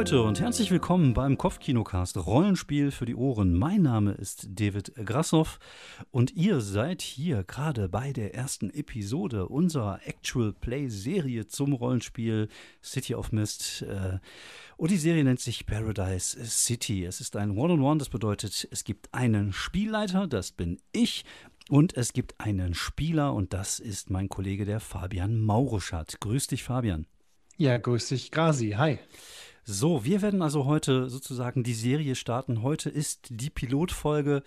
Leute und herzlich willkommen beim Kopfkinocast Rollenspiel für die Ohren. Mein Name ist David Grassoff und ihr seid hier gerade bei der ersten Episode unserer Actual Play Serie zum Rollenspiel City of Mist. Äh, und die Serie nennt sich Paradise City. Es ist ein One-on-One, -on -One, das bedeutet, es gibt einen Spielleiter, das bin ich, und es gibt einen Spieler und das ist mein Kollege, der Fabian Maurischat. Grüß dich, Fabian. Ja, grüß dich, Grasi. Hi. So, wir werden also heute sozusagen die Serie starten. Heute ist die Pilotfolge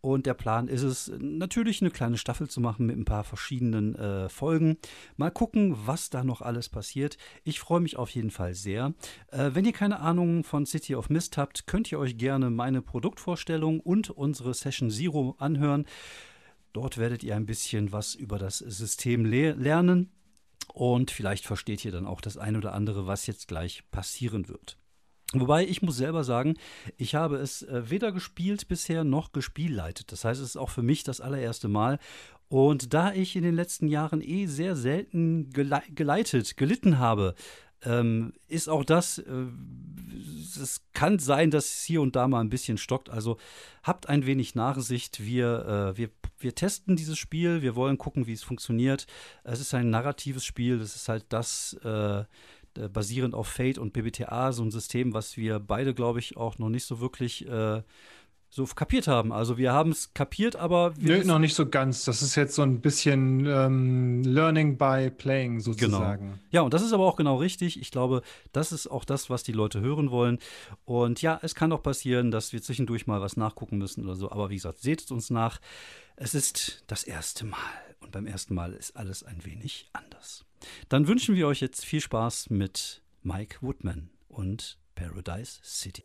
und der Plan ist es, natürlich eine kleine Staffel zu machen mit ein paar verschiedenen äh, Folgen. Mal gucken, was da noch alles passiert. Ich freue mich auf jeden Fall sehr. Äh, wenn ihr keine Ahnung von City of Mist habt, könnt ihr euch gerne meine Produktvorstellung und unsere Session Zero anhören. Dort werdet ihr ein bisschen was über das System le lernen. Und vielleicht versteht ihr dann auch das eine oder andere, was jetzt gleich passieren wird. Wobei ich muss selber sagen, ich habe es äh, weder gespielt bisher noch gespielleitet. Das heißt, es ist auch für mich das allererste Mal. Und da ich in den letzten Jahren eh sehr selten geleitet, gelitten habe, ähm, ist auch das, äh, es kann sein, dass es hier und da mal ein bisschen stockt. Also habt ein wenig Nachsicht. Wir, äh, wir, wir testen dieses Spiel. Wir wollen gucken, wie es funktioniert. Es ist ein narratives Spiel. Das ist halt das, äh, basierend auf Fate und BBTA, so ein System, was wir beide, glaube ich, auch noch nicht so wirklich äh, so kapiert haben. Also wir haben es kapiert, aber wir Nö, noch nicht so ganz. Das ist jetzt so ein bisschen ähm, Learning by Playing sozusagen. Genau. Ja, und das ist aber auch genau richtig. Ich glaube, das ist auch das, was die Leute hören wollen. Und ja, es kann auch passieren, dass wir zwischendurch mal was nachgucken müssen oder so. Aber wie gesagt, seht es uns nach. Es ist das erste Mal. Und beim ersten Mal ist alles ein wenig anders. Dann wünschen wir euch jetzt viel Spaß mit Mike Woodman und Paradise City.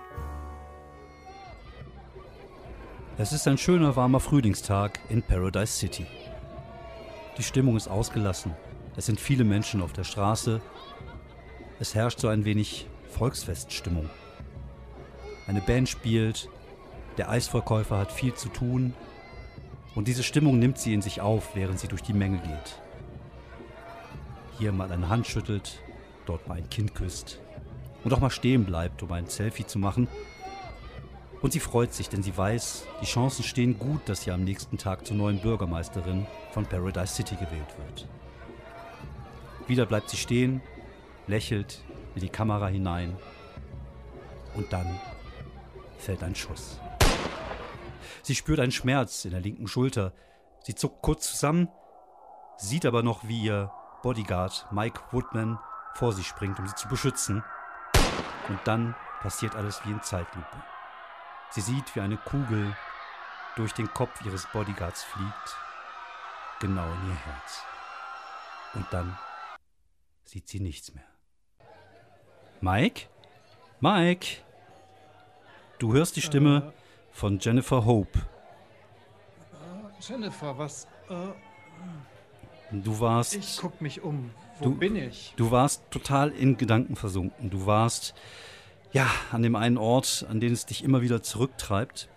Es ist ein schöner, warmer Frühlingstag in Paradise City. Die Stimmung ist ausgelassen. Es sind viele Menschen auf der Straße. Es herrscht so ein wenig Volksfeststimmung. Eine Band spielt, der Eisverkäufer hat viel zu tun und diese Stimmung nimmt sie in sich auf, während sie durch die Menge geht. Hier mal eine Hand schüttelt, dort mal ein Kind küsst und auch mal stehen bleibt, um ein Selfie zu machen. Und sie freut sich, denn sie weiß, die Chancen stehen gut, dass sie am nächsten Tag zur neuen Bürgermeisterin von Paradise City gewählt wird. Wieder bleibt sie stehen, lächelt in die Kamera hinein und dann fällt ein Schuss. Sie spürt einen Schmerz in der linken Schulter. Sie zuckt kurz zusammen, sieht aber noch, wie ihr Bodyguard Mike Woodman vor sie springt, um sie zu beschützen. Und dann passiert alles wie in Zeitlupe. Sie sieht, wie eine Kugel durch den Kopf ihres Bodyguards fliegt, genau in ihr Herz. Und dann sieht sie nichts mehr. Mike? Mike? Du hörst die Stimme äh, von Jennifer Hope. Äh, Jennifer, was? Äh, du warst. Ich guck mich um. Wo du, bin ich? Du warst total in Gedanken versunken. Du warst ja an dem einen Ort, an den es dich immer wieder zurücktreibt,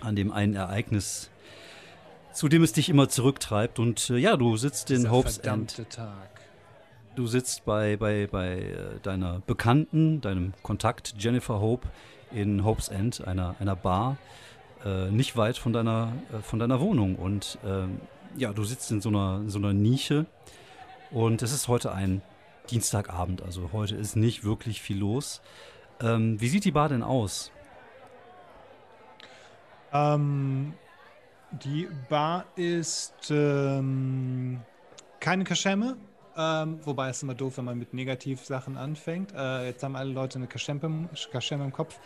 an dem einen Ereignis, zu dem es dich immer zurücktreibt. Und äh, ja, du sitzt in Hope's End. Tag. Du sitzt bei, bei, bei äh, deiner Bekannten, deinem Kontakt Jennifer Hope in Hope's End, einer, einer Bar, äh, nicht weit von deiner, äh, von deiner Wohnung. Und ähm, ja, du sitzt in so einer, in so einer Nische und es ist heute ein Dienstagabend, also heute ist nicht wirklich viel los. Ähm, wie sieht die Bar denn aus? Ähm, die Bar ist ähm, keine Kaschemme, ähm, wobei es immer doof, wenn man mit Negativsachen anfängt. Äh, jetzt haben alle Leute eine Kaschemme, Kaschemme im Kopf.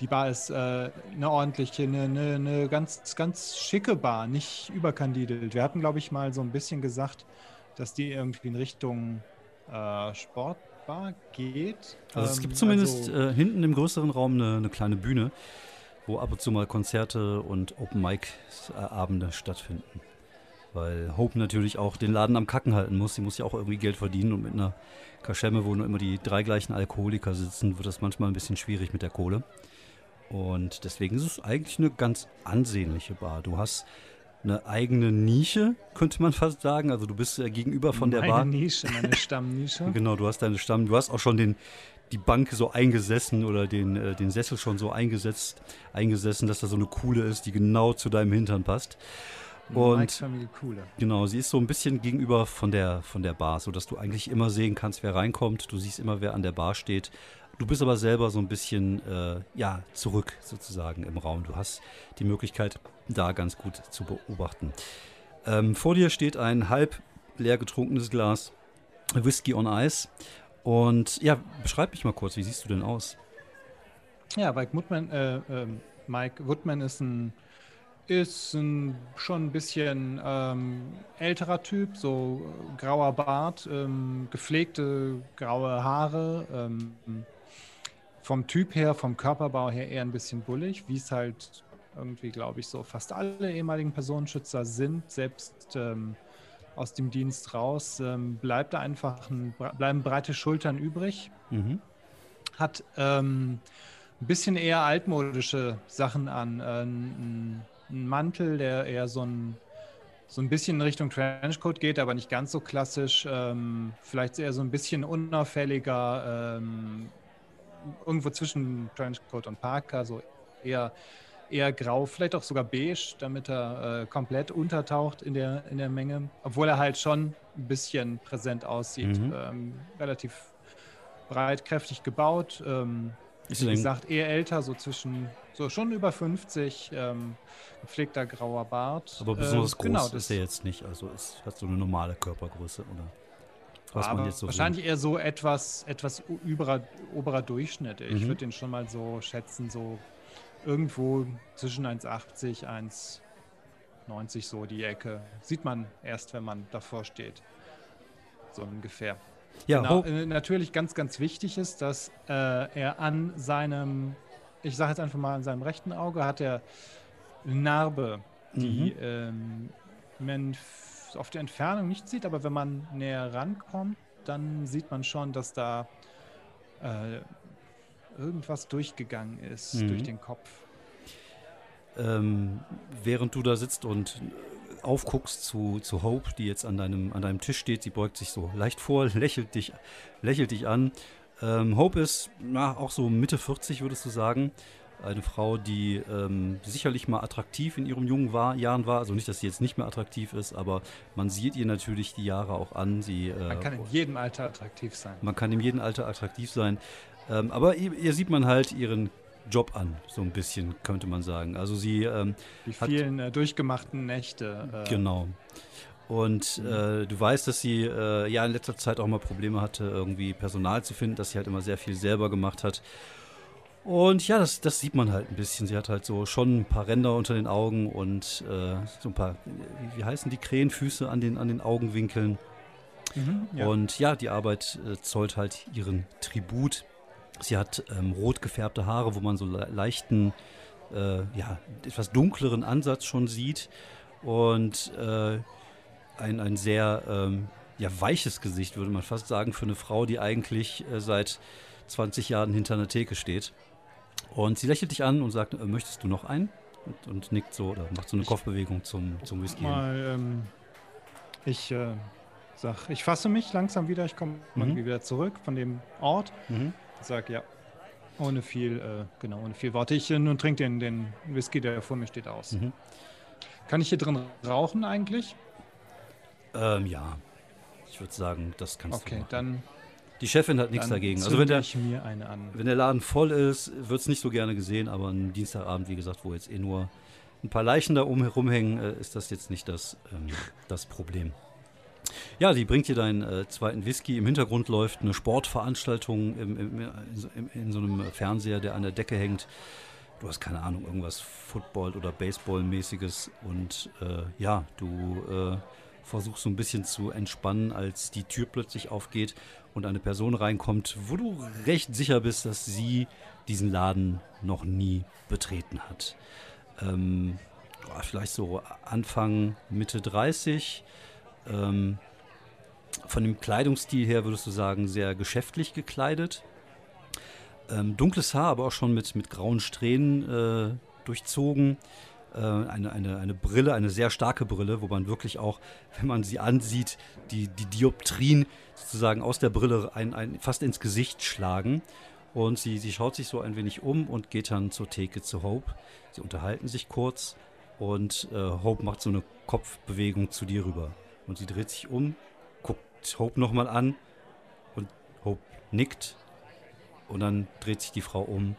Die Bar ist äh, eine ordentliche, eine, eine, eine, ganz, ganz schicke Bar, nicht überkandidelt. Wir hatten, glaube ich, mal so ein bisschen gesagt, dass die irgendwie in Richtung äh, Sportbar geht. Also es gibt ähm, zumindest also, äh, hinten im größeren Raum eine, eine, kleine Bühne, wo ab und zu mal Konzerte und Open-Mic-Abende stattfinden. Weil Hope natürlich auch den Laden am Kacken halten muss. Sie muss ja auch irgendwie Geld verdienen und mit einer Kaschemme, wo nur immer die drei gleichen Alkoholiker sitzen, wird das manchmal ein bisschen schwierig mit der Kohle. Und deswegen ist es eigentlich eine ganz ansehnliche Bar. Du hast eine eigene Nische, könnte man fast sagen. Also du bist äh, gegenüber von meine der Bar. Meine Nische, meine Stammnische. genau, du hast deine Stamm. Du hast auch schon den, die Bank so eingesessen oder den, äh, den Sessel schon so eingesetzt, eingesessen, dass da so eine Kuhle ist, die genau zu deinem Hintern passt. Und Kuhle. genau, sie ist so ein bisschen gegenüber von der, von der Bar, sodass du eigentlich immer sehen kannst, wer reinkommt. Du siehst immer, wer an der Bar steht. Du bist aber selber so ein bisschen äh, ja, zurück sozusagen im Raum. Du hast die Möglichkeit, da ganz gut zu beobachten. Ähm, vor dir steht ein halb leer getrunkenes Glas Whisky on Ice. Und ja, beschreib mich mal kurz, wie siehst du denn aus? Ja, Mike Woodman, äh, äh, Mike Woodman ist ein ist ein, schon ein bisschen ähm, älterer Typ, so grauer Bart, ähm, gepflegte graue Haare, ähm, vom Typ her, vom Körperbau her eher ein bisschen bullig, wie es halt irgendwie, glaube ich, so fast alle ehemaligen Personenschützer sind, selbst ähm, aus dem Dienst raus, ähm, bleibt einfach ein, bleiben breite Schultern übrig. Mhm. Hat ähm, ein bisschen eher altmodische Sachen an. Äh, ein, ein, Mantel, der eher so ein, so ein bisschen in Richtung Trenchcoat geht, aber nicht ganz so klassisch. Ähm, vielleicht eher so ein bisschen unauffälliger, ähm, irgendwo zwischen Trenchcoat und Parker, so eher, eher grau, vielleicht auch sogar beige, damit er äh, komplett untertaucht in der, in der Menge, obwohl er halt schon ein bisschen präsent aussieht. Mhm. Ähm, relativ breit, kräftig gebaut. Ähm, wie gesagt, eher älter, so zwischen, so schon über 50, ähm, gepflegter grauer Bart. Aber besonders äh, groß genau, ist er jetzt nicht, also ist, hat so eine normale Körpergröße, oder? Was man jetzt so Wahrscheinlich sieht. eher so etwas, etwas überer, oberer Durchschnitt. Ich mhm. würde den schon mal so schätzen, so irgendwo zwischen 1,80, 1,90 so die Ecke. Sieht man erst, wenn man davor steht. So ungefähr. Ja, genau, äh, natürlich ganz, ganz wichtig ist, dass äh, er an seinem, ich sage jetzt einfach mal, an seinem rechten Auge hat er eine Narbe, die mhm. ähm, man auf der Entfernung nicht sieht, aber wenn man näher rankommt, dann sieht man schon, dass da äh, irgendwas durchgegangen ist mhm. durch den Kopf. Ähm, während du da sitzt und aufguckst zu, zu Hope, die jetzt an deinem, an deinem Tisch steht, sie beugt sich so leicht vor, lächelt dich, lächelt dich an. Ähm, Hope ist na, auch so Mitte 40, würdest du sagen eine Frau, die ähm, sicherlich mal attraktiv in ihren jungen war, Jahren war. Also nicht, dass sie jetzt nicht mehr attraktiv ist, aber man sieht ihr natürlich die Jahre auch an. Sie, äh, man kann in jedem Alter attraktiv sein. Man kann in jedem Alter attraktiv sein. Ähm, aber ihr, ihr, sieht man halt ihren Job an, so ein bisschen, könnte man sagen. Also sie ähm, Die vielen hat, äh, durchgemachten Nächte. Äh, genau. Und äh, du weißt, dass sie äh, ja in letzter Zeit auch mal Probleme hatte, irgendwie Personal zu finden, dass sie halt immer sehr viel selber gemacht hat. Und ja, das, das sieht man halt ein bisschen. Sie hat halt so schon ein paar Ränder unter den Augen und äh, so ein paar, wie, wie, heißen die Krähenfüße an den, an den Augenwinkeln. Mhm, ja. Und ja, die Arbeit äh, zollt halt ihren Tribut. Sie hat ähm, rot gefärbte Haare, wo man so le leichten, äh, ja, etwas dunkleren Ansatz schon sieht. Und äh, ein, ein sehr ähm, ja, weiches Gesicht, würde man fast sagen, für eine Frau, die eigentlich äh, seit 20 Jahren hinter einer Theke steht. Und sie lächelt dich an und sagt, äh, möchtest du noch einen? Und, und, nickt so oder macht so eine Kopfbewegung zum, zum Whisky. Mal, ähm, ich äh, sag, ich fasse mich langsam wieder, ich komme mhm. wieder zurück von dem Ort. Mhm. Sag ja, ohne viel, äh, genau, ohne viel Worte. Ich äh, nun trinke den, den Whisky, der vor mir steht, aus. Mhm. Kann ich hier drin rauchen eigentlich? Ähm, ja. Ich würde sagen, das kannst okay, du. Okay, dann die Chefin hat nichts dagegen. Also wenn der, wenn der Laden voll ist, wird es nicht so gerne gesehen, aber ein Dienstagabend, wie gesagt, wo jetzt eh nur ein paar Leichen da um herumhängen, äh, ist das jetzt nicht das, ähm, das Problem. Ja, die bringt dir deinen äh, zweiten Whisky. Im Hintergrund läuft eine Sportveranstaltung im, im, in, in, so einem Fernseher, der an der Decke hängt. Du hast keine Ahnung, irgendwas Football- oder Baseball-mäßiges. Und äh, ja, du äh, versuchst so ein bisschen zu entspannen, als die Tür plötzlich aufgeht und eine Person reinkommt, wo du recht sicher bist, dass sie diesen Laden noch nie betreten hat. Ähm, vielleicht so Anfang, Mitte 30. Ähm, von dem Kleidungsstil her würdest du sagen, sehr geschäftlich gekleidet. Ähm, dunkles Haar, aber auch schon mit, mit grauen Strähnen äh, durchzogen. Äh, eine, eine, eine Brille, eine sehr starke Brille, wo man wirklich auch, wenn man sie ansieht, die, die Dioptrien sozusagen aus der Brille ein, ein, fast ins Gesicht schlagen. Und sie, sie schaut sich so ein wenig um und geht dann zur Theke zu Hope. Sie unterhalten sich kurz und äh, Hope macht so eine Kopfbewegung zu dir rüber. Und sie dreht sich um, guckt Hope nochmal an und Hope nickt. Und dann dreht sich die Frau um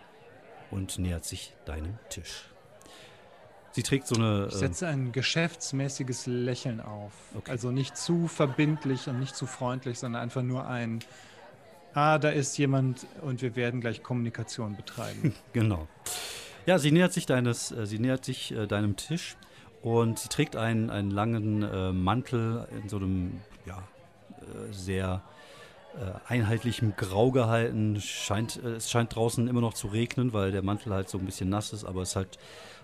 und nähert sich deinem Tisch. Sie trägt so eine. Ich äh, setze ein geschäftsmäßiges Lächeln auf. Okay. Also nicht zu verbindlich und nicht zu freundlich, sondern einfach nur ein ah, da ist jemand und wir werden gleich Kommunikation betreiben. genau. Ja, sie nähert sich deines, äh, sie nähert sich äh, deinem Tisch und sie trägt einen, einen langen äh, Mantel in so einem, ja, äh, sehr einheitlichem Grau gehalten. Scheint, es scheint draußen immer noch zu regnen, weil der Mantel halt so ein bisschen nass ist, aber es ist halt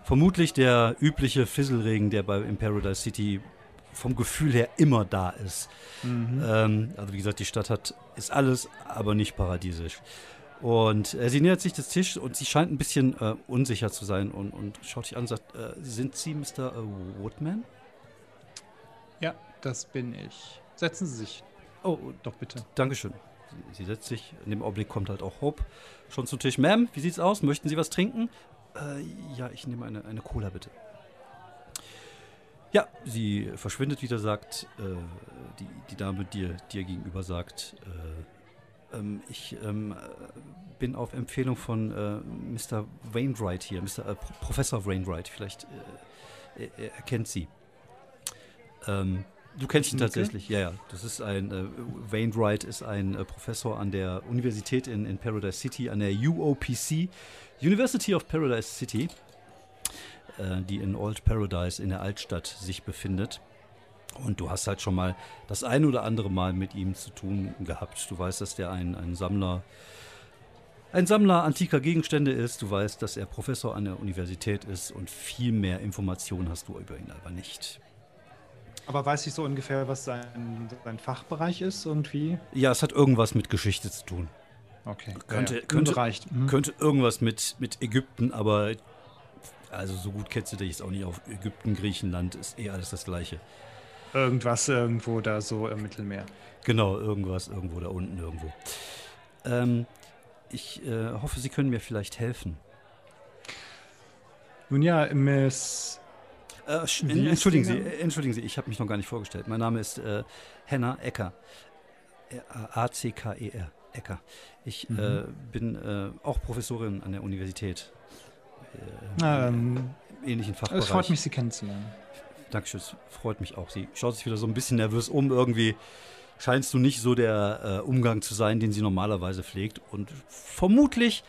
vermutlich der übliche Fisselregen, der bei in Paradise City vom Gefühl her immer da ist. Mhm. Ähm, also wie gesagt, die Stadt hat, ist alles, aber nicht paradiesisch. Und äh, sie nähert sich des Tisches und sie scheint ein bisschen äh, unsicher zu sein und, und schaut sich an und sagt, äh, sind Sie Mr. Äh, Woodman? Ja, das bin ich. Setzen Sie sich. Oh, doch bitte. Dankeschön. Sie, sie setzt sich. In dem Augenblick kommt halt auch Hope schon zum Tisch. Ma'am, wie sieht's aus? Möchten Sie was trinken? Äh, ja, ich nehme eine, eine Cola bitte. Ja, sie verschwindet wieder, sagt, äh, die, die Dame dir, dir gegenüber sagt, äh, ähm, ich ähm, bin auf Empfehlung von äh, Mr. Wainwright hier, Mr. Äh, Professor Wainwright, vielleicht äh, er, er kennt sie. Ähm, du kennst ihn tatsächlich, ja, ja. Das ist ein, äh, Wainwright ist ein Professor an der Universität in, in Paradise City, an der UOPC, University of Paradise City. Äh, die in Old Paradise in der Altstadt sich befindet. Und du hast halt schon mal das ein oder andere Mal mit ihm zu tun gehabt. Du weißt, dass der ein, ein Sammler, ein Sammler antiker Gegenstände ist. Du weißt, dass er Professor an der Universität ist und viel mehr Informationen hast du über ihn aber nicht. Aber weiß ich so ungefähr, was sein, sein Fachbereich ist und wie? Ja, es hat irgendwas mit Geschichte zu tun. Okay. Könnte, ja, ja. Könnte, reicht. Mhm. könnte irgendwas mit, mit Ägypten, aber also so gut kennst du dich jetzt auch nicht auf Ägypten, Griechenland, ist eh alles das Gleiche. Irgendwas irgendwo da so im Mittelmeer. Genau, irgendwas irgendwo da unten irgendwo. Ähm, ich äh, hoffe, Sie können mir vielleicht helfen. Nun ja, Miss. Äh, entschuldigen Sie, entschuldigen Sie, ich habe mich noch gar nicht vorgestellt. Mein Name ist äh, Henna Ecker. A-C-K-E-R. Ecker. Ich mhm. äh, bin äh, auch Professorin an der Universität äh, ähm, ähnlichen Fachbereich. Es freut mich, Sie kennenzulernen. Dankeschön, es freut mich auch. Sie schaut sich wieder so ein bisschen nervös um. Irgendwie scheinst du nicht so der äh, Umgang zu sein, den sie normalerweise pflegt. Und vermutlich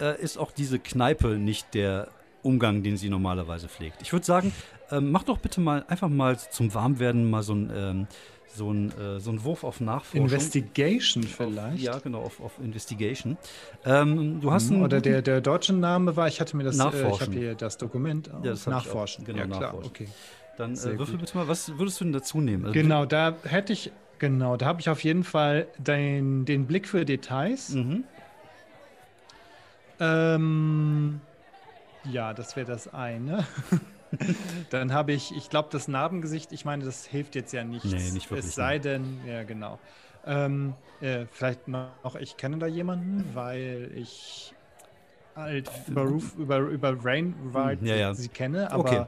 äh, ist auch diese Kneipe nicht der Umgang, den sie normalerweise pflegt. Ich würde sagen, ähm, mach doch bitte mal einfach mal zum Warmwerden mal so ein ähm, so ein, äh, so ein Wurf auf Nachforschung. Investigation vielleicht? Auf, ja, genau, auf, auf Investigation. Ähm, du hast mhm, Oder der, der deutsche Name war, ich hatte mir das, äh, ich habe hier das Dokument. Ja, das Nachforschen. Auch, genau, ja, klar, nachforschen. okay. Dann äh, würfel bitte mal, was würdest du denn dazu nehmen? Also, genau, da hätte ich, genau, da habe ich auf jeden Fall den, den Blick für Details. Mhm. Ähm, ja, das wäre das eine. Dann habe ich, ich glaube, das Narbengesicht, ich meine, das hilft jetzt ja nichts. Nee, nicht wirklich. Es sei denn, ja, genau. Ähm, äh, vielleicht noch, ich kenne da jemanden, weil ich halt über, Roof, über, über Rain hm, ja, ja. sie kenne, aber. Okay.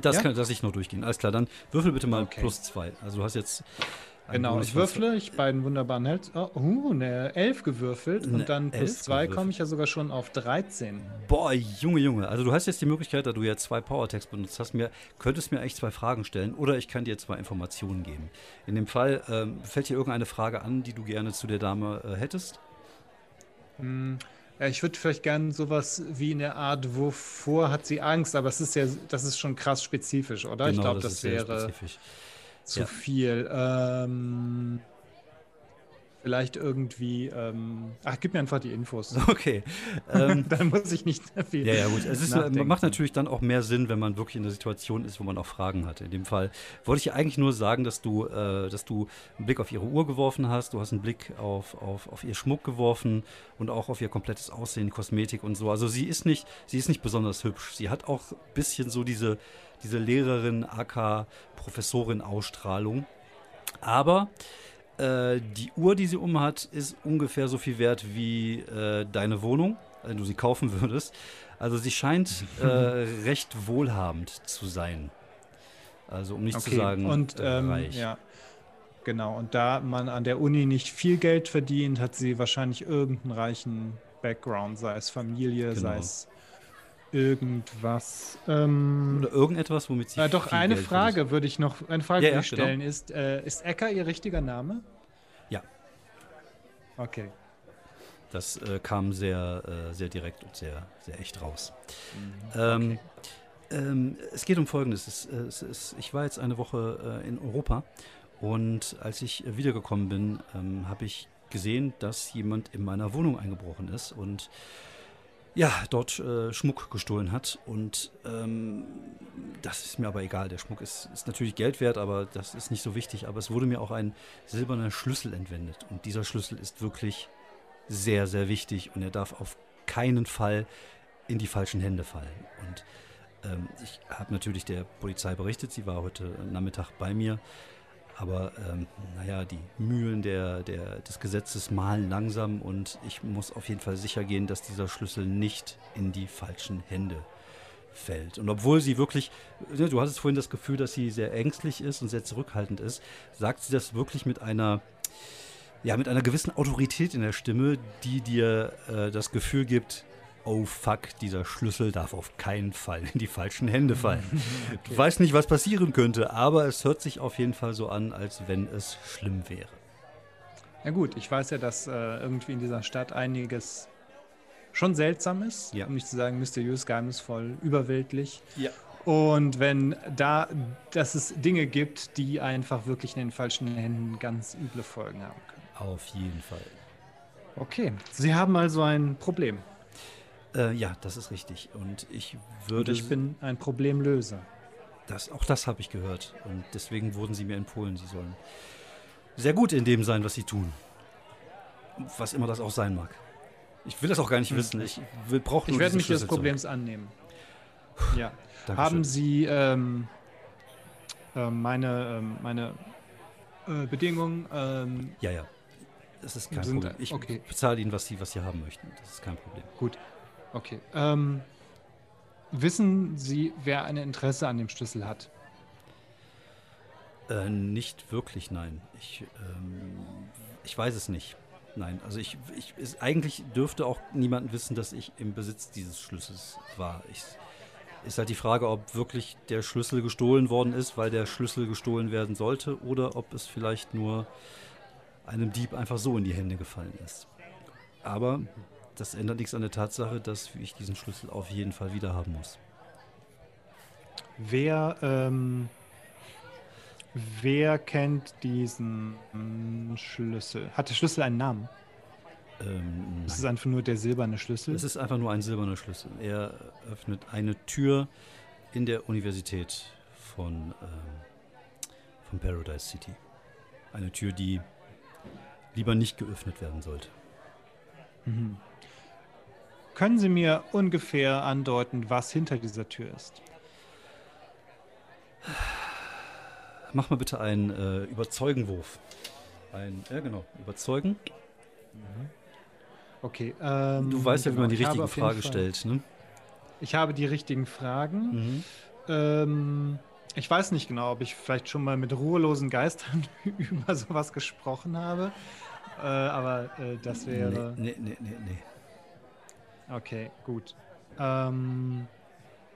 Das ja? kann das ich noch durchgehen. Alles klar, dann würfel bitte mal okay. plus zwei. Also du hast jetzt Genau, ich würfle, ich beiden wunderbaren Held. Oh, uh, eine 11 gewürfelt eine und dann plus 2 komme ich ja sogar schon auf 13. Boah, Junge, Junge. Also du hast jetzt die Möglichkeit, da du ja zwei Powertext benutzt hast, mir, könntest mir eigentlich zwei Fragen stellen oder ich kann dir zwei Informationen geben. In dem Fall, ähm, fällt dir irgendeine Frage an, die du gerne zu der Dame äh, hättest? Hm, ja, ich würde vielleicht gerne sowas wie in der Art, wovor hat sie Angst, aber es ist ja, das ist schon krass spezifisch, oder? Genau, ich glaube, das, das wäre. Spezifisch. Zu Ja. viel. Ähm, vielleicht irgendwie. Ähm, ach, gib mir einfach die Infos. Okay. Ähm, Dann muss ich nicht viel. Ja, ja, gut. Es ist, äh, macht natürlich dann auch mehr Sinn, wenn man wirklich in der Situation ist, wo man auch Fragen hat. In dem Fall wollte ich eigentlich nur sagen, dass du, äh, dass du einen Blick auf ihre Uhr geworfen hast, du hast einen Blick auf, auf, auf ihr Schmuck geworfen und auch auf ihr komplettes Aussehen, Kosmetik und so. Also sie ist nicht, sie ist nicht besonders hübsch. Sie hat auch ein bisschen so diese, diese Lehrerin, AK, Professorin Ausstrahlung. Aber äh, die Uhr, die sie umhat, ist ungefähr so viel wert wie äh, deine Wohnung, wenn du sie kaufen würdest. Also sie scheint äh, recht wohlhabend zu sein. Also um nicht zu sagen und äh, ähm, reich. ja, genau. Und da man an der Uni nicht viel Geld verdient, hat sie wahrscheinlich irgendeinen reichen Background, sei es Familie, sei Genau. es irgendwas. Ähm, Oder irgendetwas, womit sie äh, doch eine Geld Frage würde ich noch, eine Frage Ja, ja, genau. stellen ist, äh, ist Ecker ihr richtiger Name? Ja. Okay. Das äh, kam sehr, äh, sehr direkt und sehr, sehr echt raus. Mhm. Ähm, ähm, es geht um Folgendes. Es, äh, es, es, ich war jetzt eine Woche äh, in Europa und als ich wiedergekommen bin, ähm, habe ich gesehen, dass jemand in meiner Wohnung eingebrochen ist und ja, dort äh, Schmuck gestohlen hat. Und ähm, das ist mir aber egal. Der Schmuck ist, ist natürlich Geld wert, aber das ist nicht so wichtig. Aber es wurde mir auch ein silberner Schlüssel entwendet. Und dieser Schlüssel ist wirklich sehr, sehr wichtig und er darf auf keinen Fall in die falschen Hände fallen. Und ähm, ich habe natürlich der Polizei berichtet, sie war heute Nachmittag bei mir. Aber ähm, naja, die Mühlen der, der, des Gesetzes malen langsam und ich muss auf jeden Fall sicher gehen, dass dieser Schlüssel nicht in die falschen Hände fällt. Und obwohl sie wirklich, ne, du hattest vorhin das Gefühl, dass sie sehr ängstlich ist und sehr zurückhaltend ist, sagt sie das wirklich mit einer, ja, mit einer gewissen Autorität in der Stimme, die dir äh, das Gefühl gibt, oh fuck, dieser Schlüssel darf auf keinen Fall in die falschen Hände fallen. Du weißt nicht, was passieren könnte, aber es hört sich auf jeden Fall so an, als wenn es schlimm wäre. Ja gut, ich weiß ja, dass äh, irgendwie in dieser Stadt einiges schon seltsam ist, Ja. um nicht zu sagen mysteriös, geheimnisvoll, überweltlich. Ja. Und wenn da, dass es Dinge gibt, die einfach wirklich in den falschen Händen ganz üble Folgen haben können. Auf jeden Fall. Okay, Sie haben also ein Problem. Äh, ja, das ist richtig. Und ich Und würde. ich bin ein Problemlöser. das, auch das habe ich gehört. Und deswegen wurden sie mir empfohlen, sie sollen sehr gut in dem sein, was sie tun. Was immer das auch sein mag. Ich will das auch gar nicht wissen. Ich will brauche Ich werde mich des Problems annehmen. Ja. Dankeschön. Haben Sie ähm, äh, meine, ähm, meine äh, Bedingungen ähm, Ja, ja. Das ist kein Sind- Problem. Ich okay. bezahle ihnen, was sie, was sie haben möchten. Das ist kein Problem. Gut, okay. Ähm, wissen Sie, wer ein Interesse an dem Schlüssel hat? Äh, nicht wirklich, nein. Ich, ähm, ich weiß es nicht. Nein, also ich, ich es, eigentlich dürfte auch niemand wissen, dass ich im Besitz dieses Schlüssels war. Ich, ist halt die Frage, ob wirklich der Schlüssel gestohlen worden ist, weil der Schlüssel gestohlen werden sollte, oder ob es vielleicht nur einem Dieb einfach so in die Hände gefallen ist. Aber das ändert nichts an der Tatsache, dass ich diesen Schlüssel auf jeden Fall wieder haben muss. Wer, ähm, wer kennt diesen Schlüssel? Hat der Schlüssel einen Namen? Ähm, Ist es einfach nur der silberne Schlüssel? Es ist einfach nur ein silberner Schlüssel. Er öffnet eine Tür in der Universität von, ähm, von Paradise City. Eine Tür, die lieber nicht geöffnet werden sollte. Mhm. Können Sie mir ungefähr andeuten, was hinter dieser Tür ist? Mach mal bitte einen äh, Überzeugenwurf. Ein, ja genau, Überzeugen. Okay. Ähm, Du weißt ja, wie man die ich habe richtige auf jeden Frage Fall- stellt, ne? Ich habe die richtigen Fragen. Mhm. Ähm, ich weiß nicht genau, ob ich vielleicht schon mal mit ruhelosen Geistern über sowas gesprochen habe. Äh, aber äh, das wäre. Nee, nee, nee, nee, nee. Okay, gut. Ähm,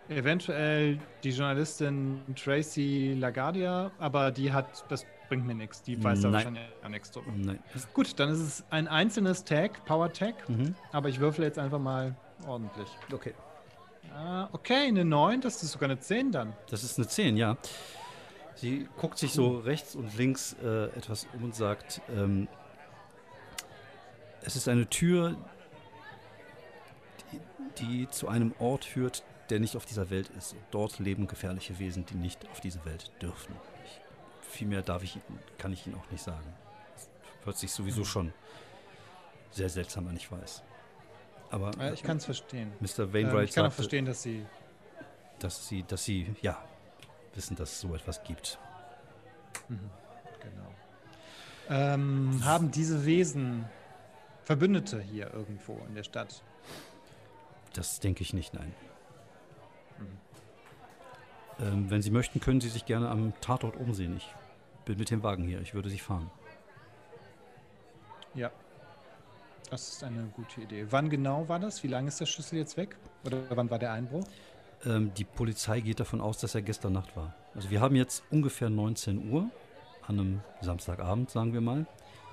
eventuell die Journalistin Tracy Lagardia, aber die hat, das bringt mir nichts. Die weiß da wahrscheinlich auch nichts drüber. Nein. Gut, dann ist es ein einzelnes Tag, Power Tag, Mhm. aber ich würfel jetzt einfach mal ordentlich. Okay. Ah, okay, eine 9, das ist sogar eine 10 dann. Das ist eine 10, ja. Sie guckt sich so rechts und links äh, etwas um und sagt, ähm, es ist eine Tür, die, zu einem Ort führt, der nicht auf dieser Welt ist. Dort leben gefährliche Wesen, die nicht auf diese Welt dürfen. Ich, viel mehr darf ich, kann ich Ihnen auch nicht sagen. Das hört sich sowieso schon sehr seltsam an, ich weiß. Aber Äh, ich kann es verstehen. Mr. Ähm, Wainwright ich kann auch sagte, verstehen, dass sie. dass sie, dass sie, ja, wissen, dass es so etwas gibt. Genau. Ähm, haben diese Wesen Verbündete hier irgendwo in der Stadt? Das denke ich nicht, nein. Ähm, wenn Sie möchten, können Sie sich gerne am Tatort umsehen. Ich bin mit dem Wagen hier. Ich würde Sie fahren. Ja. Das ist eine gute Idee. Wann genau war das? Wie lange ist der Schlüssel jetzt weg? Oder wann war der Einbruch? Ähm, die Polizei geht davon aus, dass er gestern Nacht war. Also wir haben jetzt ungefähr 19 Uhr an einem Samstagabend, sagen wir mal.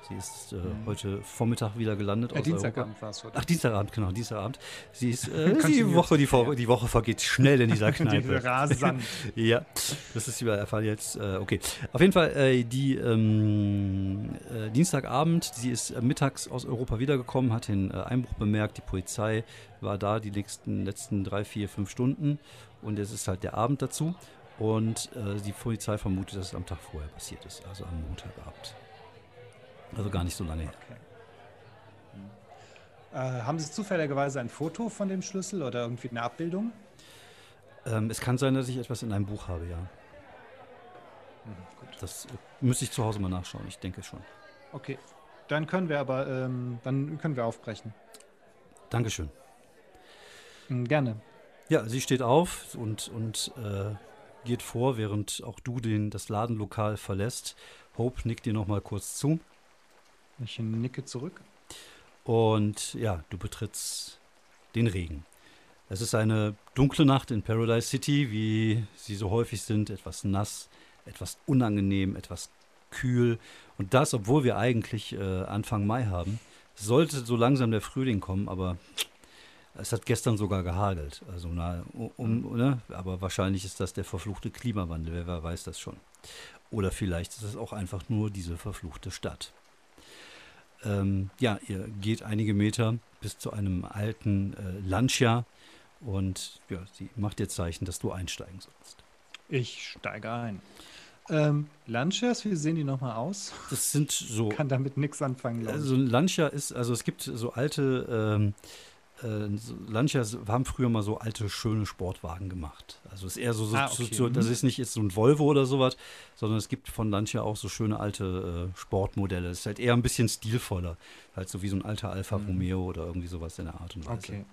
Sie ist äh, heute Vormittag wieder gelandet Äh, aus Dienstagabend war es, oder? Ach, Dienstagabend, genau, Dienstagabend. Sie ist äh, die. Woche, die, Vor- die Woche vergeht schnell in dieser Kneipe. Diese rasant. Ja, das ist über der Fall jetzt. Äh, okay. Auf jeden Fall, äh, die ähm, äh, Dienstagabend, sie ist mittags aus Europa wiedergekommen, hat den Einbruch bemerkt. Die Polizei war da die nächsten, letzten drei, vier, fünf Stunden und es ist halt der Abend dazu. Und die Polizei vermutet, dass es am Tag vorher passiert ist, also am Montagabend. Also gar nicht so lange. Okay. Äh, haben Sie zufälligerweise ein Foto von dem Schlüssel oder irgendwie eine Abbildung? Ähm, es kann sein, dass ich etwas in einem Buch habe, ja. gut. Das äh, müsste ich zu Hause mal nachschauen, ich denke schon. Okay. Dann können wir aber, ähm, dann können wir aufbrechen. Dankeschön. Hm, gerne. Ja, sie steht auf und, und äh, geht vor, während auch du den, das Ladenlokal verlässt. Hope nickt dir nochmal kurz zu. Ich nicke zurück. Und ja, du betrittst den Regen. Es ist eine dunkle Nacht in Paradise City, wie sie so häufig sind. Etwas nass, etwas unangenehm, etwas kühl. Und das, obwohl wir eigentlich äh, Anfang Mai haben. Sollte so langsam der Frühling kommen, aber es hat gestern sogar gehagelt. Also, na, um, ne? Aber wahrscheinlich ist das der verfluchte Klimawandel, wer weiß das schon. Oder vielleicht ist es auch einfach nur diese verfluchte Stadt. Ähm, ja, ihr geht einige Meter bis zu einem alten äh, Lancia und ja, sie macht dir Zeichen, dass du einsteigen sollst. Ich steige ein. Ähm, Lancias, wie sehen die nochmal aus? Das sind so Kann damit nichts anfangen. glaub ich. Also ein Lancia ist, also es gibt so alte, ähm, äh, so Lancias haben früher mal so alte, schöne Sportwagen gemacht. Also es ist eher so, so, Ah, so, okay. so das Mhm. ist nicht jetzt so ein Volvo oder sowas, sondern es gibt von Lancia auch so schöne alte äh, Sportmodelle. Es ist halt eher ein bisschen stilvoller. Halt so wie so ein alter Alfa Mhm. Romeo oder irgendwie sowas in der Art und Weise. okay.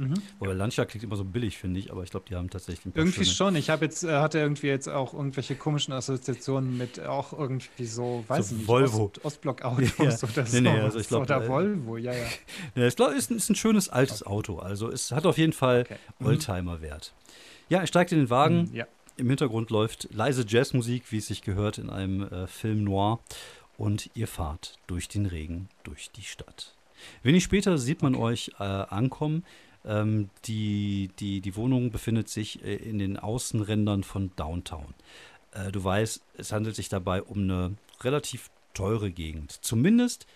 Mhm. Wobei Lancia klingt immer so billig, finde ich, aber ich glaube, die haben tatsächlich Irgendwie schöne. schon. Ich habe jetzt, äh, hatte irgendwie jetzt auch irgendwelche komischen Assoziationen mit auch irgendwie so, weiß So ich nicht, Volvo. Ost, Ostblock-Autos Ja. oder so. Nee, nee, also ich glaub, oder äh, Volvo, ja, ja. Ja, ich glaube, es ist, ein- ist ein schönes altes Auto. Also es hat auf jeden Fall Okay. Mhm. Oldtimer-Wert. Ja, er steigt in den Wagen. Mhm, Ja. Im Hintergrund läuft leise Jazzmusik, wie es sich gehört in einem äh, Film noir. Und ihr fahrt durch den Regen, durch die Stadt. Wenig später sieht man euch äh, ankommen. Ähm, die, die, die Wohnung befindet sich äh, in den Außenrändern von Downtown. Äh, du weißt, es handelt sich dabei um eine relativ teure Gegend. Zumindest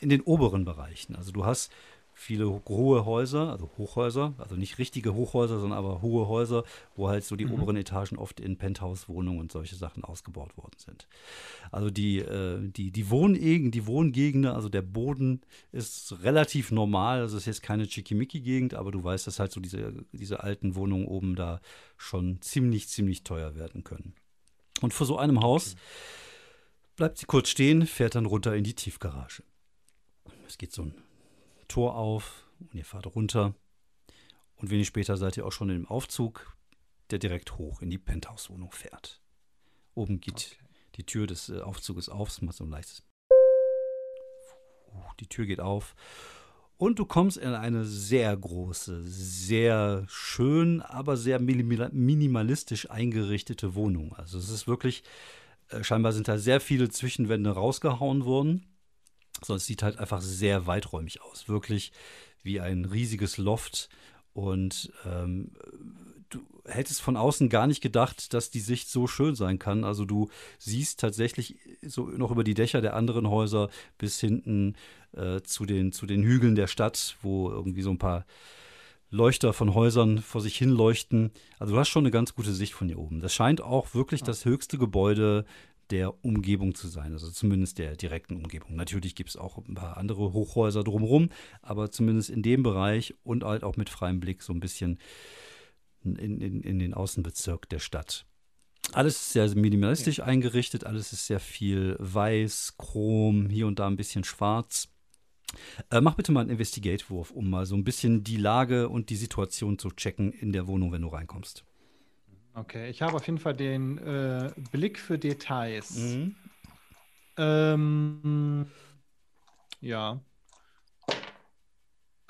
in den oberen Bereichen. Also du hast viele hohe Häuser, also Hochhäuser, also nicht richtige Hochhäuser, sondern aber hohe Häuser, wo halt so die Mhm. oberen Etagen oft in Penthouse-Wohnungen und solche Sachen ausgebaut worden sind. Also die, äh, die, die Wohngegend, die Wohngegenden, also der Boden ist relativ normal, also es ist jetzt keine Schickimicki-Gegend, aber du weißt, dass halt so diese, diese alten Wohnungen oben da schon ziemlich, ziemlich teuer werden können. Und vor so einem Haus bleibt sie kurz stehen, fährt dann runter in die Tiefgarage. Es geht so ein Tor auf und ihr fahrt runter. Und wenig später seid ihr auch schon im Aufzug, der direkt hoch in die Penthouse-Wohnung fährt. Oben geht die Tür des äh, Aufzuges auf, es macht so ein leichtes. Die Tür geht auf und du kommst in eine sehr große, sehr schön, aber sehr minima- minimalistisch eingerichtete Wohnung. Also es ist wirklich, äh, scheinbar sind da sehr viele Zwischenwände rausgehauen worden. Sondern es sieht halt einfach sehr weiträumig aus. Wirklich wie ein riesiges Loft. Und ähm, du hättest von außen gar nicht gedacht, dass die Sicht so schön sein kann. Also du siehst tatsächlich so noch über die Dächer der anderen Häuser bis hinten äh, zu, den, zu den Hügeln der Stadt, wo irgendwie so ein paar Leuchter von Häusern vor sich hin leuchten. Also du hast schon eine ganz gute Sicht von hier oben. Das scheint auch wirklich das höchste Gebäude der Umgebung zu sein, also zumindest der direkten Umgebung. Natürlich gibt es auch ein paar andere Hochhäuser drumherum, aber zumindest in dem Bereich und halt auch mit freiem Blick so ein bisschen in, in, in den Außenbezirk der Stadt. Alles ist sehr minimalistisch eingerichtet, alles ist sehr viel weiß, chrom, hier und da ein bisschen schwarz. Äh, mach bitte mal einen Investigate-Wurf, um mal so ein bisschen die Lage und die Situation zu checken in der Wohnung, wenn du reinkommst. Okay, ich habe auf jeden Fall den äh, Blick für Details. Mhm. Ähm, ja.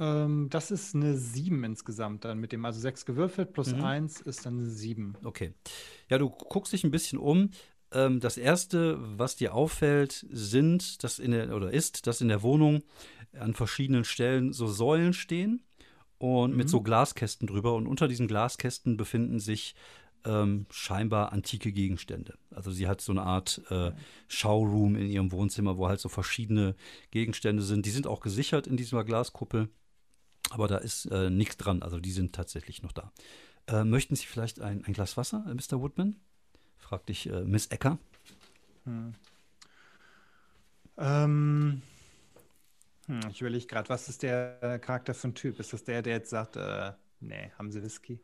Ähm, das ist eine 7 insgesamt dann mit dem, also 6 gewürfelt plus mhm. 1 ist dann eine 7. Okay. Ja, du guckst dich ein bisschen um. Ähm, das erste, was dir auffällt, sind, dass in der, oder ist, dass in der Wohnung an verschiedenen Stellen so Säulen stehen und mhm. mit so Glaskästen drüber. Und unter diesen Glaskästen befinden sich ähm, scheinbar antike Gegenstände. Also sie hat so eine Art äh, Showroom in ihrem Wohnzimmer, wo halt so verschiedene Gegenstände sind. Die sind auch gesichert in dieser Glaskuppel, aber da ist äh, nichts dran. Also die sind tatsächlich noch da. Äh, möchten Sie vielleicht ein, ein Glas Wasser, äh, Mr. Woodman? fragt dich äh, Miss Ecker. Hm. Ähm, hm, ich überlege gerade, was ist der Charakter für ein Typ? Ist das der, der jetzt sagt, äh, nee, haben Sie Whisky?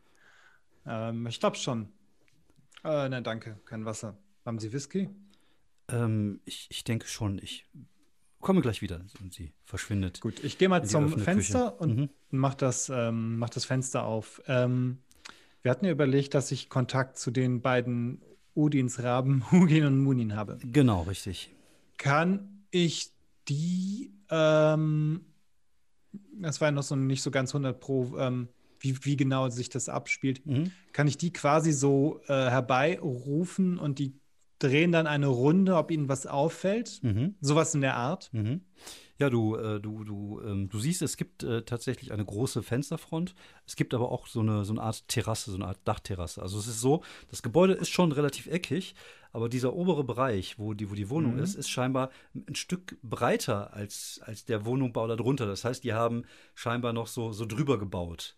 Ähm, ich glaube schon. Äh, nein, danke, kein Wasser. Haben Sie Whisky? Ähm, ich, ich denke schon. Ich komme gleich wieder und sie verschwindet. Gut, ich gehe mal zum Fenster Küche. und mhm. mach, das, ähm, mach das Fenster auf. Ähm, wir hatten ja überlegt, dass ich Kontakt zu den beiden Udins Raben, Hugin und Munin habe. Genau, richtig. Kann ich die, ähm, das war ja noch so nicht so ganz 100 pro, ähm, wie, wie genau sich das abspielt, mhm. kann ich die quasi so äh, herbeirufen und die drehen dann eine Runde, ob ihnen was auffällt. Mhm. Sowas in der Art. Mhm. Ja, du, äh, du, du, ähm, du siehst, es gibt äh, tatsächlich eine große Fensterfront. Es gibt aber auch so eine, so eine Art Terrasse, so eine Art Dachterrasse. Also es ist so, das Gebäude ist schon relativ eckig, aber dieser obere Bereich, wo die, wo die Wohnung mhm. ist, ist scheinbar ein Stück breiter als, als der Wohnungbau darunter. Das heißt, die haben scheinbar noch so, so drüber gebaut.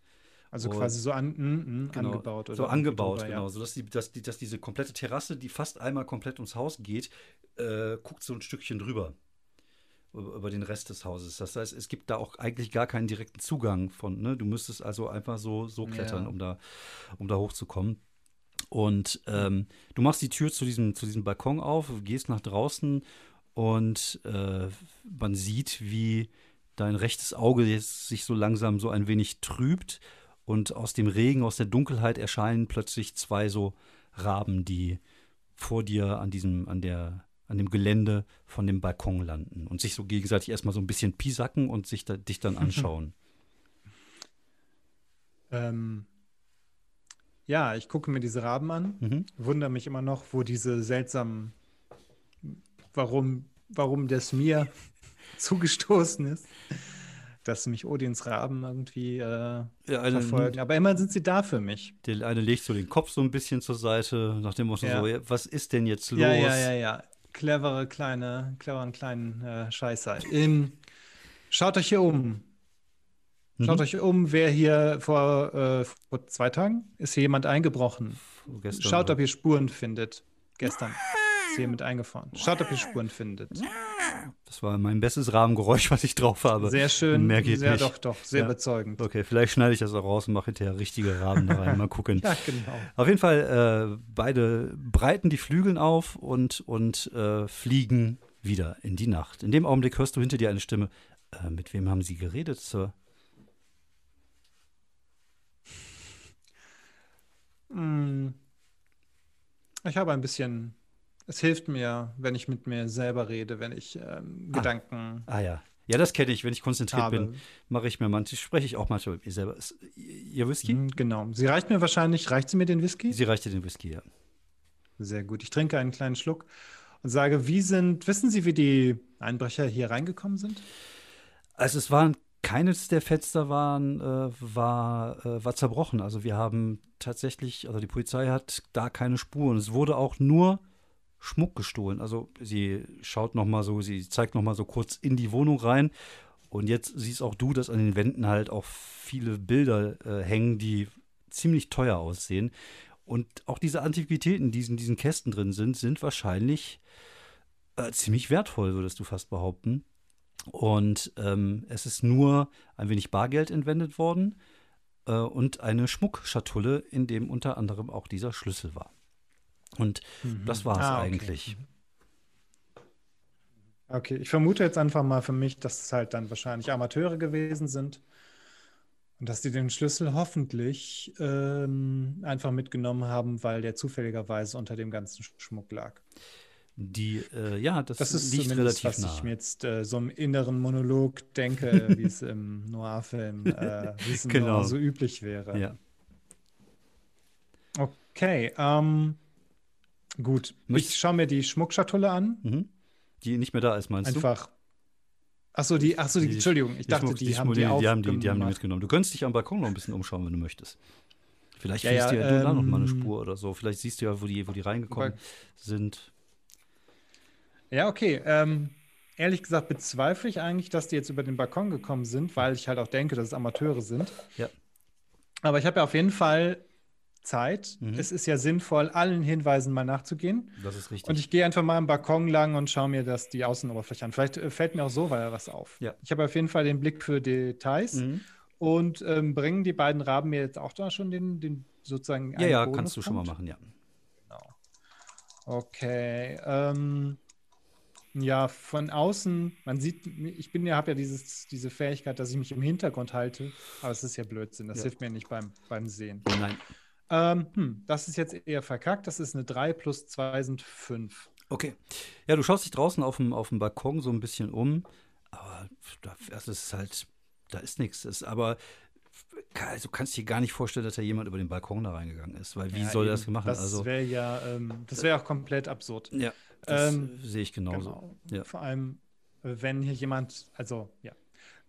Also und quasi so an, mm, mm, genau, angebaut. Oder so angebaut, drüber, genau. Ja. So dass, die, dass, die, dass diese komplette Terrasse, die fast einmal komplett ums Haus geht, äh, guckt so ein Stückchen drüber. Über den Rest des Hauses. Das heißt, es gibt da auch eigentlich gar keinen direkten Zugang von. Ne? Du müsstest also einfach so, so klettern, ja. um, da, um da hochzukommen. Und ähm, du machst die Tür zu diesem, zu diesem Balkon auf, gehst nach draußen und äh, man sieht, wie dein rechtes Auge jetzt sich so langsam so ein wenig trübt und aus dem Regen, aus der Dunkelheit erscheinen plötzlich zwei so Raben, die vor dir an diesem, an der, an dem Gelände von dem Balkon landen und sich so gegenseitig erstmal so ein bisschen pisacken und sich da, dich dann anschauen. ähm, ja, ich gucke mir diese Raben an, mhm. wundere mich immer noch, wo diese seltsamen, warum, warum das mir zugestoßen ist dass mich Odins Raben irgendwie äh, ja, eine, verfolgen. Aber immer sind sie da für mich. Der eine legt so den Kopf so ein bisschen zur Seite, nach dem Motto ja. so, was ist denn jetzt los? Ja, ja, ja, ja. Clevere kleine, cleveren kleinen äh, Scheißer. In, schaut euch hier um. Schaut mhm. euch um, wer hier vor, äh, vor zwei Tagen ist hier jemand eingebrochen. Gestern Schaut, ob ihr Spuren findet. Gestern hier jemand eingefahren. Schaut, ob ihr Spuren findet. Das war mein bestes Rahmengeräusch, was ich drauf habe. Sehr schön. Mehr geht sehr, nicht. doch, doch, sehr ja. überzeugend. Okay, vielleicht schneide ich das auch raus und mache hinterher richtige Rahmen da rein. Mal gucken. ja, genau. Auf jeden Fall, äh, beide breiten die Flügel auf und, und äh, fliegen wieder in die Nacht. In dem Augenblick hörst du hinter dir eine Stimme. Äh, mit wem haben sie geredet, Sir? Hm. Ich habe ein bisschen es hilft mir, wenn ich mit mir selber rede, wenn ich ähm, ah. Gedanken. Ah ja. Ja, das kenne ich. Wenn ich konzentriert habe. bin, mache ich mir manchmal, spreche ich auch manchmal mit mir selber. Ist, ihr Whisky? Mhm, genau. Sie reicht mir wahrscheinlich, reicht sie mir den Whisky? Sie reicht dir den Whisky, ja. Sehr gut. Ich trinke einen kleinen Schluck und sage, wie sind, wissen Sie, wie die Einbrecher hier reingekommen sind? Also es waren keines der Fenster waren, äh, war, äh, war zerbrochen. Also wir haben tatsächlich, also die Polizei hat da keine Spuren. Es wurde auch nur Schmuck gestohlen. Also sie schaut noch mal so, sie zeigt noch mal so kurz in die Wohnung rein. Und jetzt siehst auch du, dass an den Wänden halt auch viele Bilder äh, hängen, die ziemlich teuer aussehen. Und auch diese Antiquitäten, die in diesen Kästen drin sind, sind wahrscheinlich äh, ziemlich wertvoll, würdest du fast behaupten. Und ähm, es ist nur ein wenig Bargeld entwendet worden äh, und eine Schmuckschatulle, in dem unter anderem auch dieser Schlüssel war. Und mhm. das war es ah, okay. eigentlich. Mhm. Okay, ich vermute jetzt einfach mal für mich, dass es halt dann wahrscheinlich Amateure gewesen sind und dass die den Schlüssel hoffentlich ähm, einfach mitgenommen haben, weil der zufälligerweise unter dem ganzen Schmuck lag die, äh, ja, das, das ist liegt relativ was nah. ich mir jetzt äh, so im inneren Monolog denke, wie es im Noir-Film, äh, wie es genau. so üblich wäre. Ja. Okay, ähm, gut. Möcht ich schaue mir die Schmuckschatulle an. Mhm. Die nicht mehr da ist, meinst Einfach. du? Einfach. Achso, die, achso, die, die, Entschuldigung, ich dachte, die, die, haben die, die, haben die, die haben die mitgenommen. Du könntest dich am Balkon noch ein bisschen umschauen, wenn du möchtest. Vielleicht ja, findest ja, du ja ähm, da noch mal eine ähm, Spur oder so. Vielleicht siehst du ja, wo die, wo die reingekommen sind. Ja, okay. Ähm, ehrlich gesagt bezweifle ich eigentlich, dass die jetzt über den Balkon gekommen sind, weil ich halt auch denke, dass es Amateure sind. Ja. Aber ich habe ja auf jeden Fall Zeit. Mhm. Es ist ja sinnvoll, allen Hinweisen mal nachzugehen. Das ist richtig. Und ich gehe einfach mal am Balkon lang und schaue mir das die Außenoberfläche an. Vielleicht äh, fällt mir auch so was auf. Ja. Ich habe auf jeden Fall den Blick für Details. Mhm. Und ähm, bringen die beiden Raben mir jetzt auch da schon den, den sozusagen. Ja, ja, kannst du schon mal machen, ja. Genau. Okay. Ähm, ja, von außen, man sieht, ich bin ja, habe ja dieses, diese Fähigkeit, dass ich mich im Hintergrund halte, aber es ist ja Blödsinn, das ja. hilft mir nicht beim, beim Sehen. Nein. Ähm, hm, das ist jetzt eher verkackt, das ist eine 3 plus 2 sind 5. Okay. Ja, du schaust dich draußen auf dem, auf dem Balkon so ein bisschen um, aber das ist halt, da ist nichts. Aber also kannst dir gar nicht vorstellen, dass da jemand über den Balkon da reingegangen ist, weil wie ja, soll er das gemacht haben? Das also, wäre ja, ähm, das wäre auch komplett absurd. Ja. Das ähm, sehe ich genauso. Genau. Ja. Vor allem, wenn hier jemand, also ja.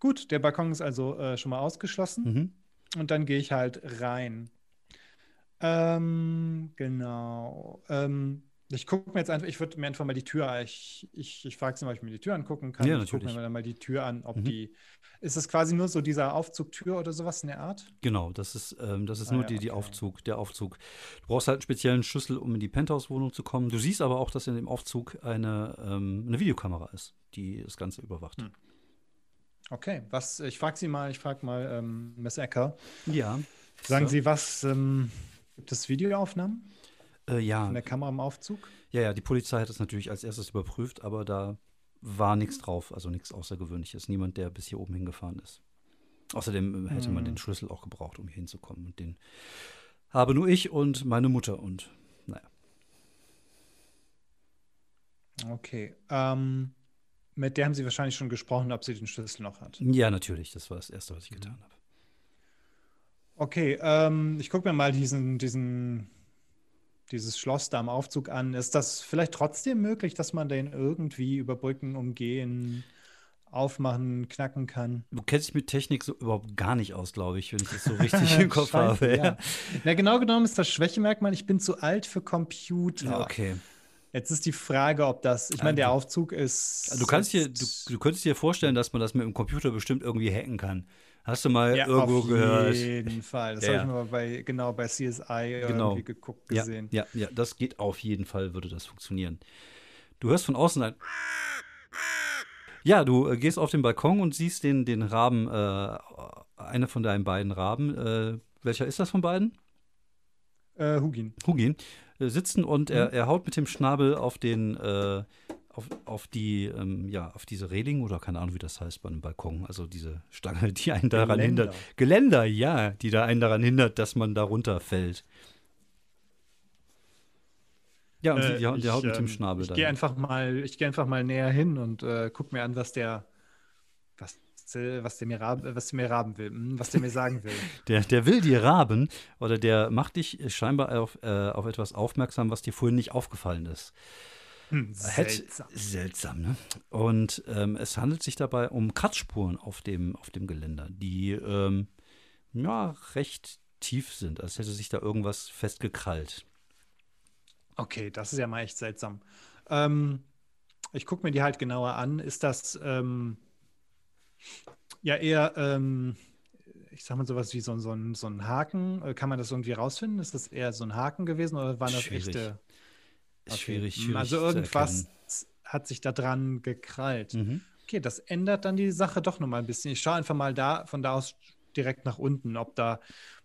Gut, der Balkon ist also äh, schon mal ausgeschlossen. Mhm. Und dann gehe ich halt rein. Ähm, genau. Ähm, ich gucke mir jetzt einfach, ich würde mir einfach mal die Tür, ich, ich, ich frage sie mal, ob ich mir die Tür angucken kann. Ja, ich gucke mir dann mal die Tür an, ob mhm. die, ist das quasi nur so dieser Aufzugtür oder sowas in der Art? Genau, das ist, ähm, das ist ah, nur ja, die, die okay. Aufzug, der Aufzug. Du brauchst halt einen speziellen Schlüssel, um in die Penthouse-Wohnung zu kommen. Du siehst aber auch, dass in dem Aufzug eine, ähm, eine Videokamera ist, die das Ganze überwacht. Hm. Okay, was, ich frage sie mal, ich frage mal ähm, Miss Ecker. Ja. Sagen so. Sie, was, ähm, gibt es Videoaufnahmen? Äh, ja. Von der Kamera im Aufzug? Ja, ja, die Polizei hat es natürlich als erstes überprüft, aber da war nichts drauf, also nichts Außergewöhnliches. Niemand, der bis hier oben hingefahren ist. Außerdem äh, hätte man hm. den Schlüssel auch gebraucht, um hier hinzukommen. Und den habe nur ich und meine Mutter und naja. Okay. Ähm, mit der haben Sie wahrscheinlich schon gesprochen, ob sie den Schlüssel noch hat. Ja, natürlich. Das war das Erste, was ich getan habe. Okay, ähm, ich gucke mir mal diesen, diesen dieses Schloss da am Aufzug an. Ist das vielleicht trotzdem möglich, dass man den irgendwie überbrücken, umgehen, aufmachen, knacken kann? Du kennst dich mit Technik so überhaupt gar nicht aus, glaube ich, wenn ich das so richtig im Kopf habe. Ja. Na, genau genommen ist das Schwächemerkmal, ich bin zu alt für Computer. Ja, okay. Jetzt ist die Frage, ob das, ich meine, der Aufzug ist. Du kannst dir, du, du könntest dir vorstellen, dass man das mit dem Computer bestimmt irgendwie hacken kann. Hast du mal ja, irgendwo gehört? Auf jeden Fall. Das ja, habe ich mal bei, genau bei CSI genau. irgendwie geguckt, gesehen. Ja, ja, ja, das geht auf jeden Fall, würde das funktionieren. Du hörst von außen ein. Ja, du äh, gehst auf den Balkon und siehst den, den Raben, äh, eine von deinen beiden Raben. Äh, welcher ist das von beiden? Äh, Hugin. Hugin. Äh, sitzen und mhm. er, er haut mit dem Schnabel auf den, äh, auf, auf die, ähm, ja, auf diese Reling oder keine Ahnung, wie das heißt bei einem Balkon, also diese Stange, die einen daran Geländer. hindert. Geländer, ja, die da einen daran hindert, dass man da runterfällt. Ja, und äh, die, der haut mit dem ähm, Schnabel ich Geh einfach mal, ich gehe einfach mal näher hin und äh, guck mir an, was der, was, was der mir raben, was der mir raben will, hm, was der mir sagen will. der, der will dir raben oder der macht dich scheinbar auf, äh, auf etwas aufmerksam, was dir vorhin nicht aufgefallen ist. Hm, seltsam. Hätte, seltsam, ne? Und ähm, es handelt sich dabei um Kratzspuren auf dem, auf dem Geländer, die ähm, ja recht tief sind, als hätte sich da irgendwas festgekrallt. Okay, das ist ja mal echt seltsam. Ähm, ich gucke mir die halt genauer an. Ist das ähm, ja eher, ähm, ich sag mal sowas wie so, so, ein, so ein Haken? Äh, kann man das irgendwie rausfinden? Ist das eher so ein Haken gewesen oder waren das schwierig. echte? Okay. Schwierig, schwierig. Also irgendwas hat sich da dran gekrallt. Mhm. Okay, das ändert dann die Sache doch nochmal ein bisschen. Ich schaue einfach mal da von da aus direkt nach unten, ob da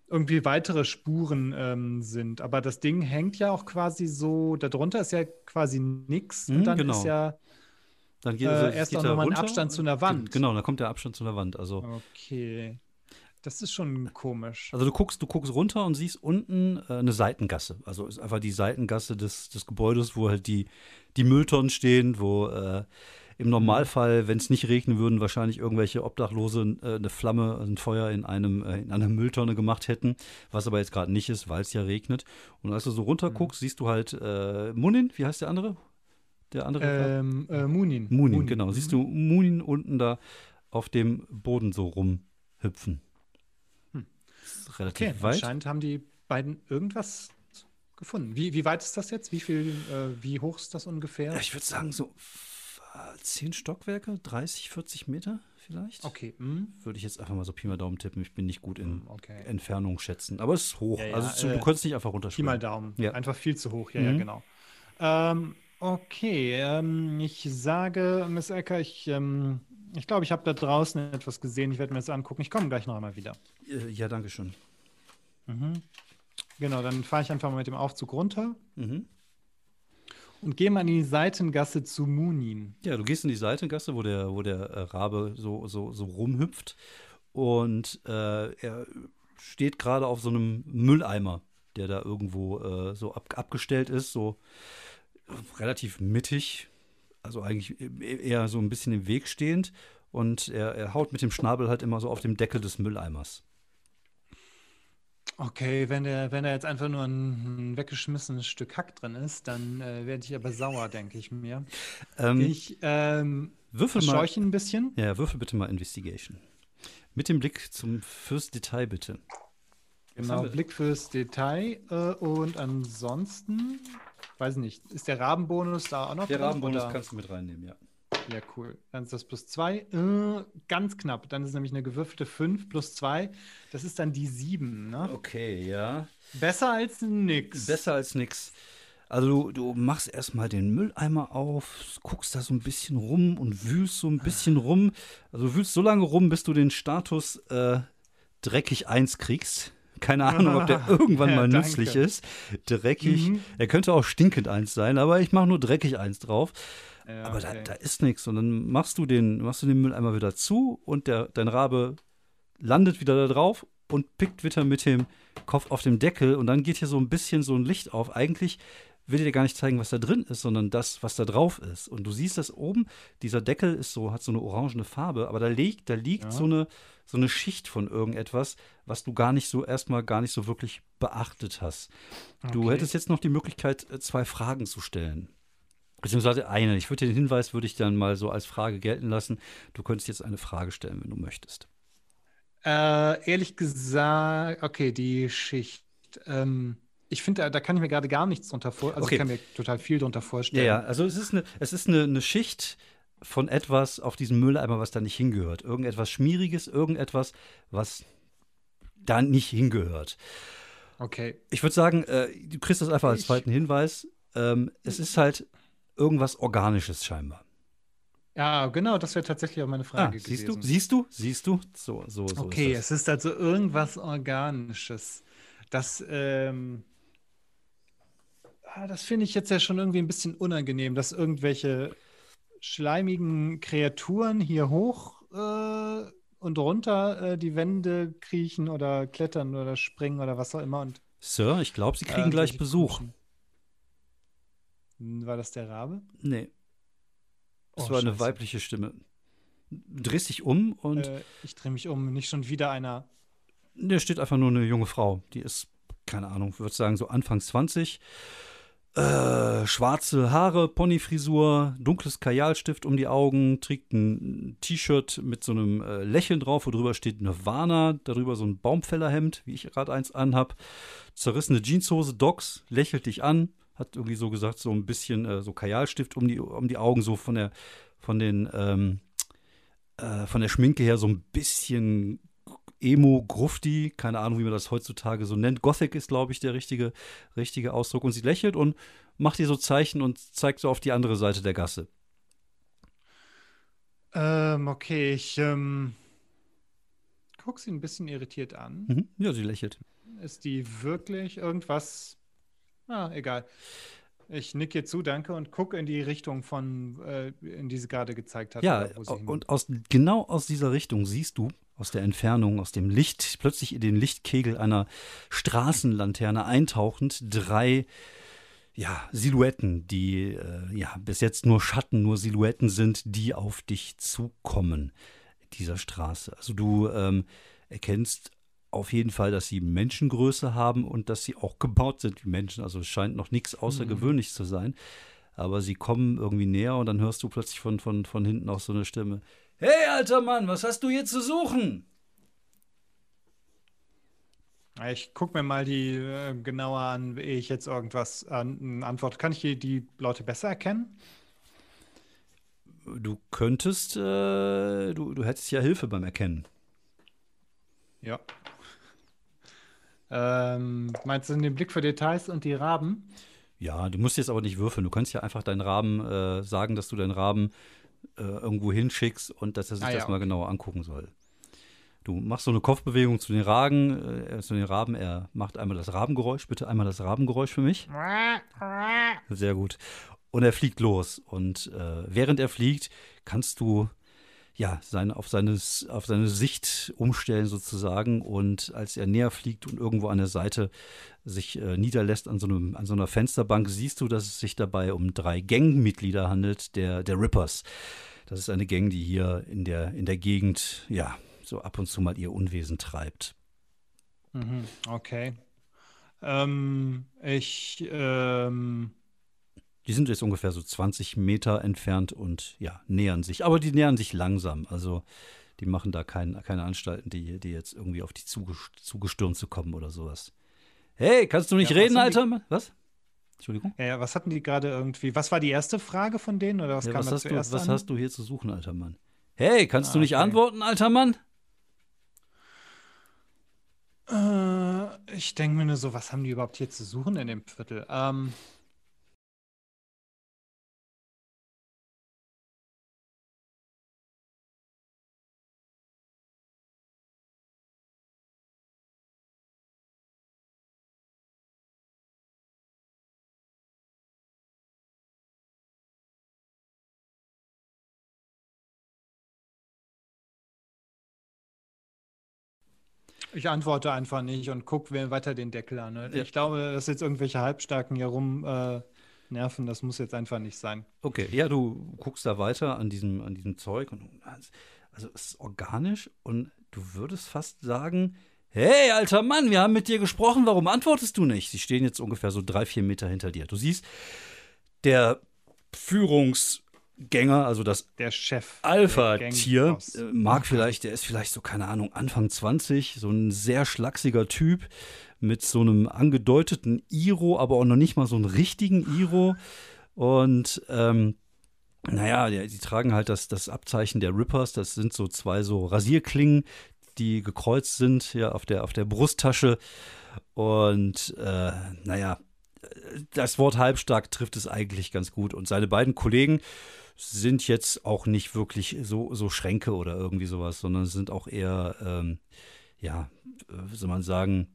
irgendwie weitere Spuren ähm, sind. Aber das Ding hängt ja auch quasi so, darunter ist ja quasi nichts. Mhm, und dann genau. ist ja dann geht, also, äh, erst auch nochmal ein Abstand zu einer Wand. Genau, dann kommt der Abstand zu einer Wand. Also. Okay. Das ist schon komisch. Also du guckst, du guckst runter und siehst unten äh, eine Seitengasse. Also ist einfach die Seitengasse des, des Gebäudes, wo halt die, die Mülltonnen stehen, wo äh, im Normalfall, wenn es nicht regnen würden, wahrscheinlich irgendwelche Obdachlose äh, eine Flamme, ein Feuer in, einem, äh, in einer Mülltonne gemacht hätten, was aber jetzt gerade nicht ist, weil es ja regnet. Und als du so runter guckst, mhm. siehst du halt äh, Munin, wie heißt der andere? Der andere? Ähm, äh, Munin. Munin. Munin, genau. Mhm. Siehst du Munin unten da auf dem Boden so rumhüpfen. Hm. relativ okay, weit. Anscheinend haben die beiden irgendwas gefunden. Wie, wie weit ist das jetzt? Wie viel, äh, wie hoch ist das ungefähr? Ich würde sagen, so zehn Stockwerke, 30, 40 Meter vielleicht. Okay. Mhm. Würde ich jetzt einfach mal so Pi mal Daumen tippen. Ich bin nicht gut in hm, okay. Entfernung schätzen. Aber es ist hoch. Ja, ja, also du, äh, kannst nicht einfach runterspringen. Pi mal Daumen. Ja. Einfach viel zu hoch. Ja, mhm. ja, genau. Ähm, okay. Ähm, ich sage, Miss Ecker, ich, ähm, ich glaube, ich habe da draußen etwas gesehen. Ich werde mir das angucken. Ich komme gleich noch einmal wieder. Äh, ja, danke schön. Mhm. Genau, dann fahre ich einfach mal mit dem Aufzug runter. Mhm und gehe mal in die Seitengasse zu Munin. Ja, du gehst in die Seitengasse, wo der, wo der äh, Rabe so, so, so rumhüpft. Und äh, er steht gerade auf so einem Mülleimer, der da irgendwo äh, so ab, abgestellt ist, so relativ mittig, also eigentlich e-, eher so ein bisschen im Weg stehend. Und er, er haut mit dem Schnabel halt immer so auf dem Deckel des Mülleimers. Okay, wenn der, wenn da jetzt einfach nur ein, ein weggeschmissenes Stück Hack drin ist, dann äh, werde ich aber sauer, denke ich mir. Ähm, ich ähm, würfel mal, ein bisschen. Ja, würfel bitte mal Investigation. Mit dem Blick zum fürs Detail bitte. Genau, Blick fürs Detail äh, und ansonsten, weiß nicht, ist der Rabenbonus da auch noch Der Rabenbonus kannst du mit reinnehmen, ja. Ja, cool. Dann ist das plus 2. Äh, ganz knapp. Dann ist nämlich eine gewürfelte 5 plus 2. Das ist dann die 7, ne? Okay, ja. Besser als nix. Besser als nix. Also du, du machst erstmal den Mülleimer auf, guckst da so ein bisschen rum und wühlst so ein bisschen rum. Also du wühlst so lange rum, bis du den Status äh, dreckig 1 kriegst. Keine Ahnung, ob der irgendwann mal nützlich ist. Dreckig. Mhm. Er könnte auch stinkend 1 sein, aber ich mache nur dreckig 1 drauf. Ja, aber okay. da, da, ist nichts. Und dann machst du den, machst du den Mülleimer wieder zu und der, dein Rabe landet wieder da drauf und pickt wieder mit dem Kopf auf dem Deckel und dann geht hier so ein bisschen so ein Licht auf. Eigentlich will dir gar nicht zeigen, was da drin ist, sondern das, was da drauf ist. Und du siehst das oben, dieser Deckel ist so, hat so eine orangene Farbe, aber da liegt, da liegt ja. so, eine, so eine Schicht von irgendetwas, was du gar nicht so erstmal gar nicht so wirklich beachtet hast. Okay. Du hättest jetzt noch die Möglichkeit, äh, zwei Fragen zu stellen. Beziehungsweise eine. Ich würde den Hinweis würde ich dann mal so als Frage gelten lassen. Du könntest jetzt eine Frage stellen, wenn du möchtest. Äh, ehrlich gesagt, okay, die Schicht. Ähm, ich finde, da, da, kann ich mir gerade gar nichts drunter vorstellen. Also okay. ich kann mir total viel drunter vorstellen. Ja, ja. Also es ist eine, es ist eine, eine Schicht von etwas auf diesem Mülleimer, was da nicht hingehört. Irgendetwas Schmieriges, irgendetwas, was da nicht hingehört. Okay. Ich würde sagen, äh, du kriegst das einfach als zweiten Hinweis. Ähm, es ist halt irgendwas Organisches scheinbar. Ja, genau, das wäre tatsächlich auch meine Frage ah, siehst gewesen. Du, siehst du? Siehst du? So, so, so. Okay, ist es ist also irgendwas Organisches. Das, ähm, ah, das finde ich jetzt ja schon irgendwie ein bisschen unangenehm, dass irgendwelche schleimigen Kreaturen hier hoch äh, und runter äh, die Wände kriechen oder klettern oder springen oder was auch immer. Und, Sir, ich glaube, Sie kriegen äh, gleich Besuch. Komischen. War das der Rabe? Nee. Das oh, war eine weibliche Stimme. Drehst dich um und. Äh, ich drehe mich um, nicht schon wieder einer. Da steht einfach nur eine junge Frau. Die ist, keine Ahnung, würde sagen, so Anfang 20. Äh, schwarze Haare, Ponyfrisur, dunkles Kajalstift um die Augen, trägt ein T-Shirt mit so einem äh, Lächeln drauf, wo drüber steht Nirvana, darüber so ein Baumfällerhemd, wie ich gerade eins anhab, zerrissene Jeanshose, Docs, lächelt dich an, hat irgendwie so gesagt, so ein bisschen äh, so Kajalstift um die, um die Augen, so von der, von den, ähm, äh, von der Schminke her so ein bisschen Emo, Grufti, keine Ahnung, wie man das heutzutage so nennt. Gothic ist, glaube ich, der richtige, richtige Ausdruck. Und sie lächelt und macht ihr so Zeichen und zeigt so auf die andere Seite der Gasse. Ähm, okay, ich ähm, guck sie ein bisschen irritiert an. Mhm. Ja, sie lächelt. Ist die wirklich irgendwas? Ah, egal. Ich nicke ihr zu, danke, und gucke in die Richtung von, äh, in die sie gerade gezeigt hat. Ja, und aus, genau aus dieser Richtung siehst du aus der Entfernung, aus dem Licht, plötzlich in den Lichtkegel einer Straßenlaterne eintauchend, drei ja, Silhouetten, die äh, ja bis jetzt nur Schatten, nur Silhouetten sind, die auf dich zukommen, dieser Straße. Also du ähm, erkennst auf jeden Fall, dass sie Menschengröße haben und dass sie auch gebaut sind wie Menschen. Also es scheint noch nichts außergewöhnlich mhm. zu sein. Aber sie kommen irgendwie näher und dann hörst du plötzlich von, von, von hinten auch so eine Stimme. Hey, alter Mann, was hast du hier zu suchen? Ich gucke mir mal die äh, genauer an, ehe ich jetzt irgendwas an, antworte. Kann ich die, die Leute besser erkennen? Du könntest, äh, du, du hättest ja Hilfe beim Erkennen. Ja. Ähm, meinst du den Blick für Details und die Raben? Ja, du musst jetzt aber nicht würfeln. Du kannst ja einfach deinen Raben äh, sagen, dass du deinen Raben äh, irgendwo hinschickst und dass er sich ah, das ja, mal okay. genauer angucken soll. Du machst so eine Kopfbewegung zu den Ragen, äh, zu den Raben. Er macht einmal das Rabengeräusch. Bitte einmal das Rabengeräusch für mich. Sehr gut. Und er fliegt los. Und äh, während er fliegt, kannst du ja, seine, auf, seines, auf seine Sicht umstellen sozusagen. Und als er näher fliegt und irgendwo an der Seite sich äh, niederlässt an so, einem, an so einer Fensterbank, siehst du, dass es sich dabei um drei Gangmitglieder handelt, der, der Rippers. Das ist eine Gang, die hier in der, in der Gegend, ja, so ab und zu mal ihr Unwesen treibt. Mhm, okay. Ähm, ich, ähm die sind jetzt ungefähr so 20 Meter entfernt und ja, nähern sich. Aber die nähern sich langsam. Also die machen da kein, keine Anstalten, die, die jetzt irgendwie auf die zugestürmt zu kommen oder sowas. Hey, kannst du nicht ja, reden, Alter? Die, was? Entschuldigung? Ja, ja, was hatten die gerade irgendwie? Was war die erste Frage von denen? Oder was ja, kam was, hast du, was hast du hier zu suchen, alter Mann? Hey, kannst ah, du nicht okay. antworten, alter Mann? Äh, ich denke mir nur so, was haben die überhaupt hier zu suchen in dem Viertel? Ähm. Ich antworte einfach nicht und gucke weiter den Deckel an. Ne? Ja. Ich glaube, dass jetzt irgendwelche Halbstarken hier rum äh, nerven, das muss jetzt einfach nicht sein. Okay, ja, du guckst da weiter an diesem, an diesem Zeug und also es ist organisch und du würdest fast sagen, Hey, alter Mann, wir haben mit dir gesprochen, warum antwortest du nicht? Sie stehen jetzt ungefähr so drei, vier Meter hinter dir. Du siehst, der Führungs- Gänger, also das der Chef Alpha-Tier, äh, mag vielleicht, der ist vielleicht so, keine Ahnung, Anfang 20, so ein sehr schlachsiger Typ mit so einem angedeuteten Iro, aber auch noch nicht mal so einen richtigen Iro. Und ähm, naja, die, die tragen halt das, das Abzeichen der Rippers, das sind so zwei so Rasierklingen, die gekreuzt sind ja auf der, auf der Brusttasche. Und äh, naja, das Wort halbstark trifft es eigentlich ganz gut. Und seine beiden Kollegen sind jetzt auch nicht wirklich so, so Schränke oder irgendwie sowas, sondern sind auch eher, ähm, ja, wie soll man sagen,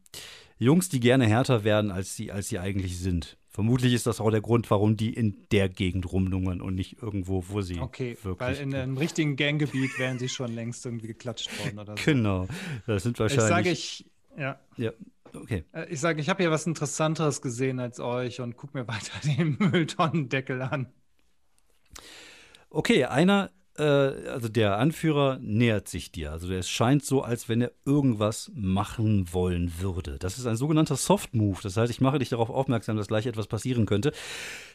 Jungs, die gerne härter werden, als sie, als sie eigentlich sind. Vermutlich ist das auch der Grund, warum die in der Gegend rumlungern und nicht irgendwo, wo sie okay, wirklich. Weil in einem richtigen Ganggebiet wären sie schon längst irgendwie geklatscht worden oder so. Genau. Das sind wahrscheinlich. Ich sage ich, ja. Ja, okay. Äh, ich sage, ich habe hier was Interessanteres gesehen als euch und guck mir weiter den Mülltonnendeckel an. Okay, einer äh, also der Anführer nähert sich dir. Also es scheint so, als wenn er irgendwas machen wollen würde. Das ist ein sogenannter Soft Move. Das heißt, ich mache dich darauf aufmerksam, dass gleich etwas passieren könnte.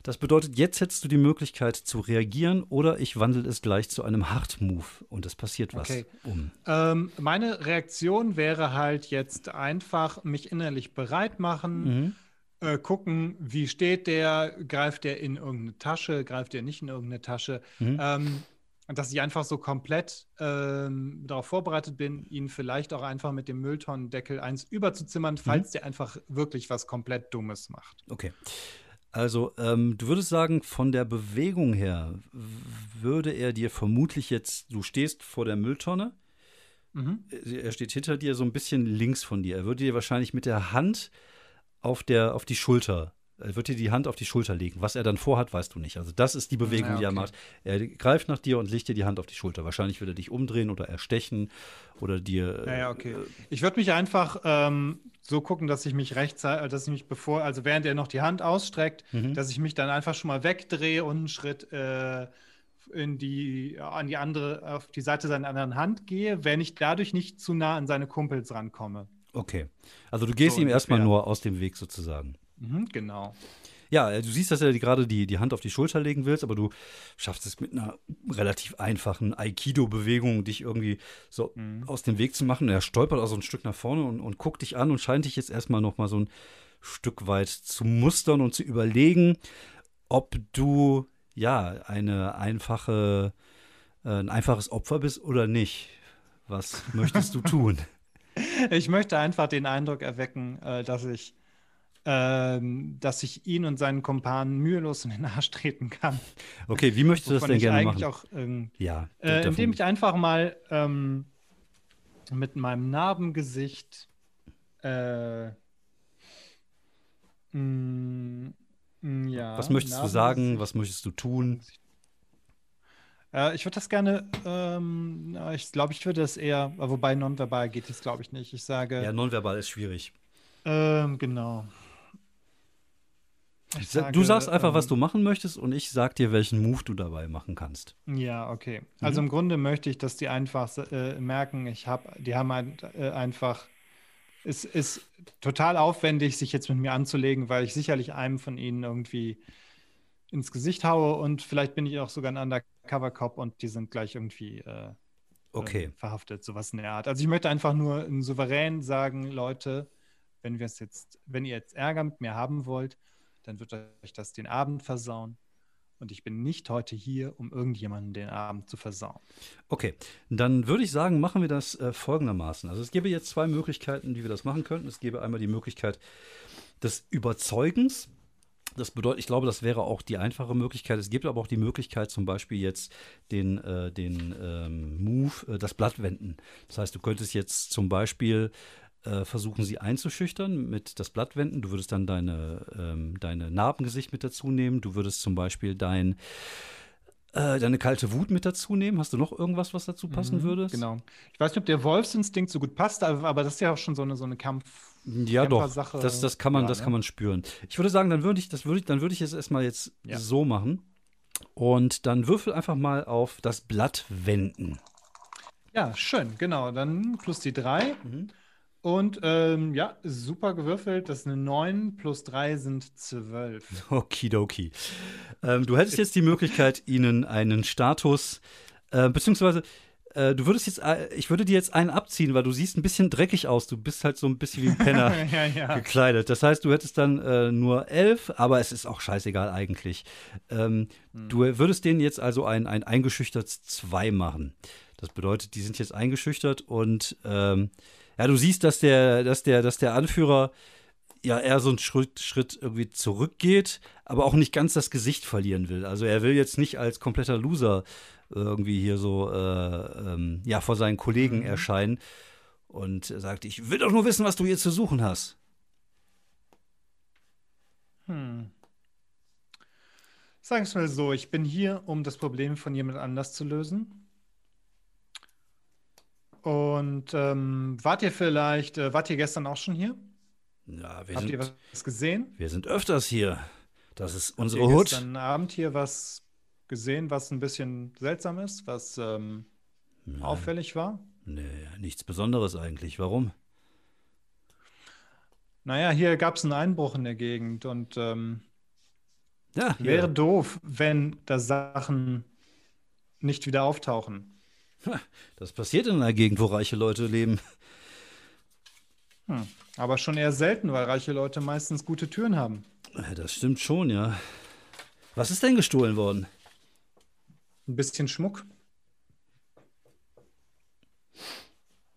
Das bedeutet, jetzt hättest du die Möglichkeit zu reagieren oder ich wandle es gleich zu einem Hard Move und es passiert was. Okay. Um. Ähm, meine Reaktion wäre halt jetzt einfach mich innerlich bereit machen. Mhm. Äh, gucken, wie steht der, greift der in irgendeine Tasche, greift der nicht in irgendeine Tasche. Mhm. Ähm, dass ich einfach so komplett ähm, darauf vorbereitet bin, ihn vielleicht auch einfach mit dem Mülltonnendeckel eins überzuzimmern, falls der einfach wirklich was komplett Dummes macht. Okay. Also, ähm, du würdest sagen, von der Bewegung her würde er dir vermutlich jetzt, du stehst vor der Mülltonne, Mhm. er steht hinter dir so ein bisschen links von dir. Er würde dir wahrscheinlich mit der Hand auf, der, auf die Schulter, er wird dir die Hand auf die Schulter legen. Was er dann vorhat, weißt du nicht. Also das ist die Bewegung, Ja, die er okay. macht. Er greift nach dir und legt dir die Hand auf die Schulter. Wahrscheinlich wird er dich umdrehen oder erstechen oder dir. Ja, ja, okay. Ich würde mich einfach ähm, so gucken, dass ich mich rechtzeitig, dass ich mich bevor, also während er noch die Hand ausstreckt, Mhm. dass ich mich dann einfach schon mal wegdrehe und einen Schritt äh, in die, an die andere, auf die Seite seiner anderen Hand gehe, wenn ich dadurch nicht zu nah an seine Kumpels rankomme. Okay. Also du gehst So ihm erstmal nur aus dem Weg sozusagen. Mhm, genau. Ja, äh, du siehst, dass er dir gerade die, die Hand auf die Schulter legen willst, aber du schaffst es mit einer relativ einfachen Aikido-Bewegung, dich irgendwie so Mhm. aus dem Weg zu machen. Er stolpert auch so ein Stück nach vorne und, und guckt dich an und scheint dich jetzt erstmal noch mal so ein Stück weit zu mustern und zu überlegen, ob du ja eine einfache, äh, ein einfaches Opfer bist oder nicht. Was möchtest du tun? Ich möchte einfach den Eindruck erwecken, äh, dass ich ähm, dass ich ihn und seinen Kumpanen mühelos in den Arsch treten kann. Okay, wie möchtest du das denn gerne eigentlich machen? auch ähm, ja, Äh, indem ich einfach mal ähm, mit meinem Narbengesicht äh, mm, mm, ja, was möchtest du sagen? Was möchtest du tun? Äh, ich würde das gerne, ähm, ich glaube, ich würde das eher, wobei nonverbal geht es, glaube ich, nicht. Ich sage, Ja, nonverbal ist schwierig. ähm, genau. Ich Sa- du sage, sagst einfach, was ähm, du machen möchtest und ich sag dir, welchen Move du dabei machen kannst. Ja, okay. Also im Grunde möchte ich, dass die einfach äh, merken, ich habe, die haben ein, äh, einfach, es ist total aufwendig, sich jetzt mit mir anzulegen, weil ich sicherlich einem von ihnen irgendwie ins Gesicht haue und vielleicht bin ich auch sogar ein Undercover-Cop und die sind gleich irgendwie äh, Okay. äh, verhaftet, sowas in der Art. Also ich möchte einfach nur souverän sagen, Leute, wenn wir es jetzt, wenn ihr jetzt Ärger mit mir haben wollt, dann wird euch das den Abend versauen. Und ich bin nicht heute hier, um irgendjemanden den Abend zu versauen. Okay, dann würde ich sagen, machen wir das äh, folgendermaßen. Also es gäbe jetzt zwei Möglichkeiten, wie wir das machen könnten. Es gäbe einmal die Möglichkeit des Überzeugens. Das bedeutet, ich glaube, das wäre auch die einfache Möglichkeit. Es gibt aber auch die Möglichkeit, zum Beispiel jetzt den, äh, den ähm, Move, äh, das Blatt wenden. Das heißt, du könntest jetzt zum Beispiel äh, versuchen, sie einzuschüchtern mit das Blatt wenden. Du würdest dann deine, ähm, deine Narbengesicht mit dazu nehmen. Du würdest zum Beispiel dein äh, deine kalte Wut mit dazu nehmen? Hast du noch irgendwas, was dazu passen Mhm, würde? Genau. Ich weiß nicht, ob der Wolfsinstinkt so gut passt, aber, aber das ist ja auch schon so eine, so eine Kampf. Ja, doch. Das, das kann man, Ja, das ne? kann man spüren. Ich würde sagen, dann würde ich, das würde ich, dann würde ich es erstmal jetzt Ja. so machen. Und dann würfel einfach mal auf das Blatt wenden. Ja, schön, genau. Dann plus die drei. Mhm. Und ähm, ja, super gewürfelt. Das ist eine 9 plus 3 sind 12. Okidoki. Ähm, du hättest jetzt die Möglichkeit, ihnen einen Status, äh, beziehungsweise äh, du würdest jetzt, äh, ich würde dir jetzt einen abziehen, weil du siehst ein bisschen dreckig aus. Du bist halt so ein bisschen wie ein Penner. ja, ja. gekleidet. Das heißt, du hättest dann äh, nur elf, aber es ist auch scheißegal eigentlich. Ähm, Du würdest denen jetzt also ein, ein eingeschüchtert zwei machen. Das bedeutet, die sind jetzt eingeschüchtert und ähm, ja, du siehst, dass der, dass der, dass der Anführer ja eher so einen Schritt, Schritt irgendwie zurückgeht, aber auch nicht ganz das Gesicht verlieren will. Also er will jetzt nicht als kompletter Loser irgendwie hier so äh, ähm, ja vor seinen Kollegen Mhm. erscheinen und sagt, ich will doch nur wissen, was du hier zu suchen hast. Hm. Sagen wir es mal so, ich bin hier, um das Problem von jemand anders zu lösen. Und ähm, wart ihr vielleicht, äh, wart ihr gestern auch schon hier? Ja, wir Habt ihr sind, was gesehen? wir sind öfters hier. Das ist unsere Habt ihr Hut. gestern Abend hier was gesehen, was ein bisschen seltsam ist, was ähm, auffällig war? Nee, nichts Besonderes eigentlich. Warum? Naja, hier gab es einen Einbruch in der Gegend und ähm, Ja, wäre doof, wenn da Sachen nicht wieder auftauchen. Das passiert in einer Gegend, wo reiche Leute leben. Hm. Aber schon eher selten, weil reiche Leute meistens gute Türen haben. Das stimmt schon, ja. Was ist denn gestohlen worden? Ein bisschen Schmuck.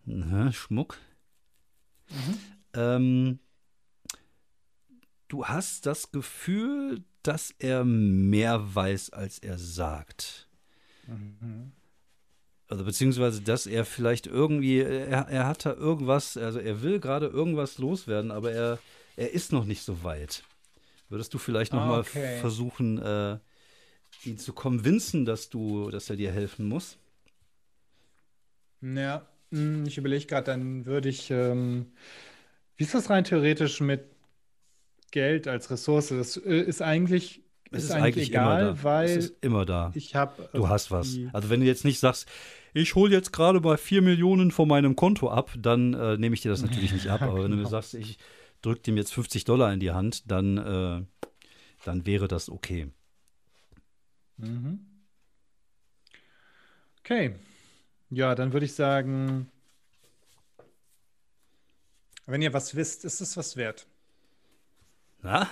Aha, Schmuck. Ähm, du hast das Gefühl, dass er mehr weiß, als er sagt. Also beziehungsweise, dass er vielleicht irgendwie, er, er hat da irgendwas, also er will gerade irgendwas loswerden, aber er, er ist noch nicht so weit. Würdest du vielleicht noch Ah, mal okay. versuchen, äh, ihn zu convincen, dass du, dass er dir helfen muss? Ja, hm, ich überlege gerade, dann würde ich. Ähm, wie ist das rein theoretisch mit Geld als Ressource? Das äh, ist eigentlich, Es ist eigentlich immer egal, da. weil es ist immer da. ich habe. Du hast was. Also wenn du jetzt nicht sagst, ich hole jetzt gerade mal 4 Millionen von meinem Konto ab, dann äh, nehme ich dir das natürlich nicht ab. Aber wenn du mir genau. sagst, ich drücke dem jetzt 50 Dollar in die Hand, dann, äh, dann wäre das okay. Mhm. Okay. Ja, dann würde ich sagen, wenn ihr was wisst, ist es was wert. Na?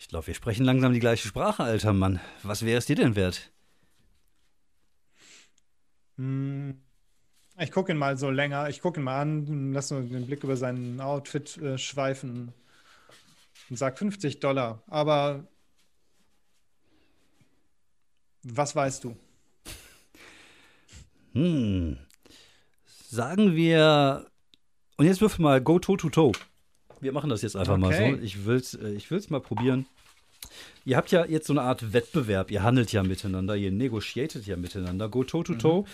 Ich glaube, wir sprechen langsam die gleiche Sprache, alter Mann. Was wäre es dir denn wert? Hm, Ich gucke ihn mal so länger. Ich gucke ihn mal an, lass nur den Blick über sein Outfit äh, schweifen und sag 50 Dollar. Aber was weißt du? Hm. Sagen wir. Und jetzt würfel mal Go Toe to Toe. Wir machen das jetzt einfach mal Okay. so. Ich will's, äh, ich will's mal probieren. Ihr habt ja jetzt so eine Art Wettbewerb. Ihr handelt ja miteinander, ihr negotiatet ja miteinander. Go Toe to Toe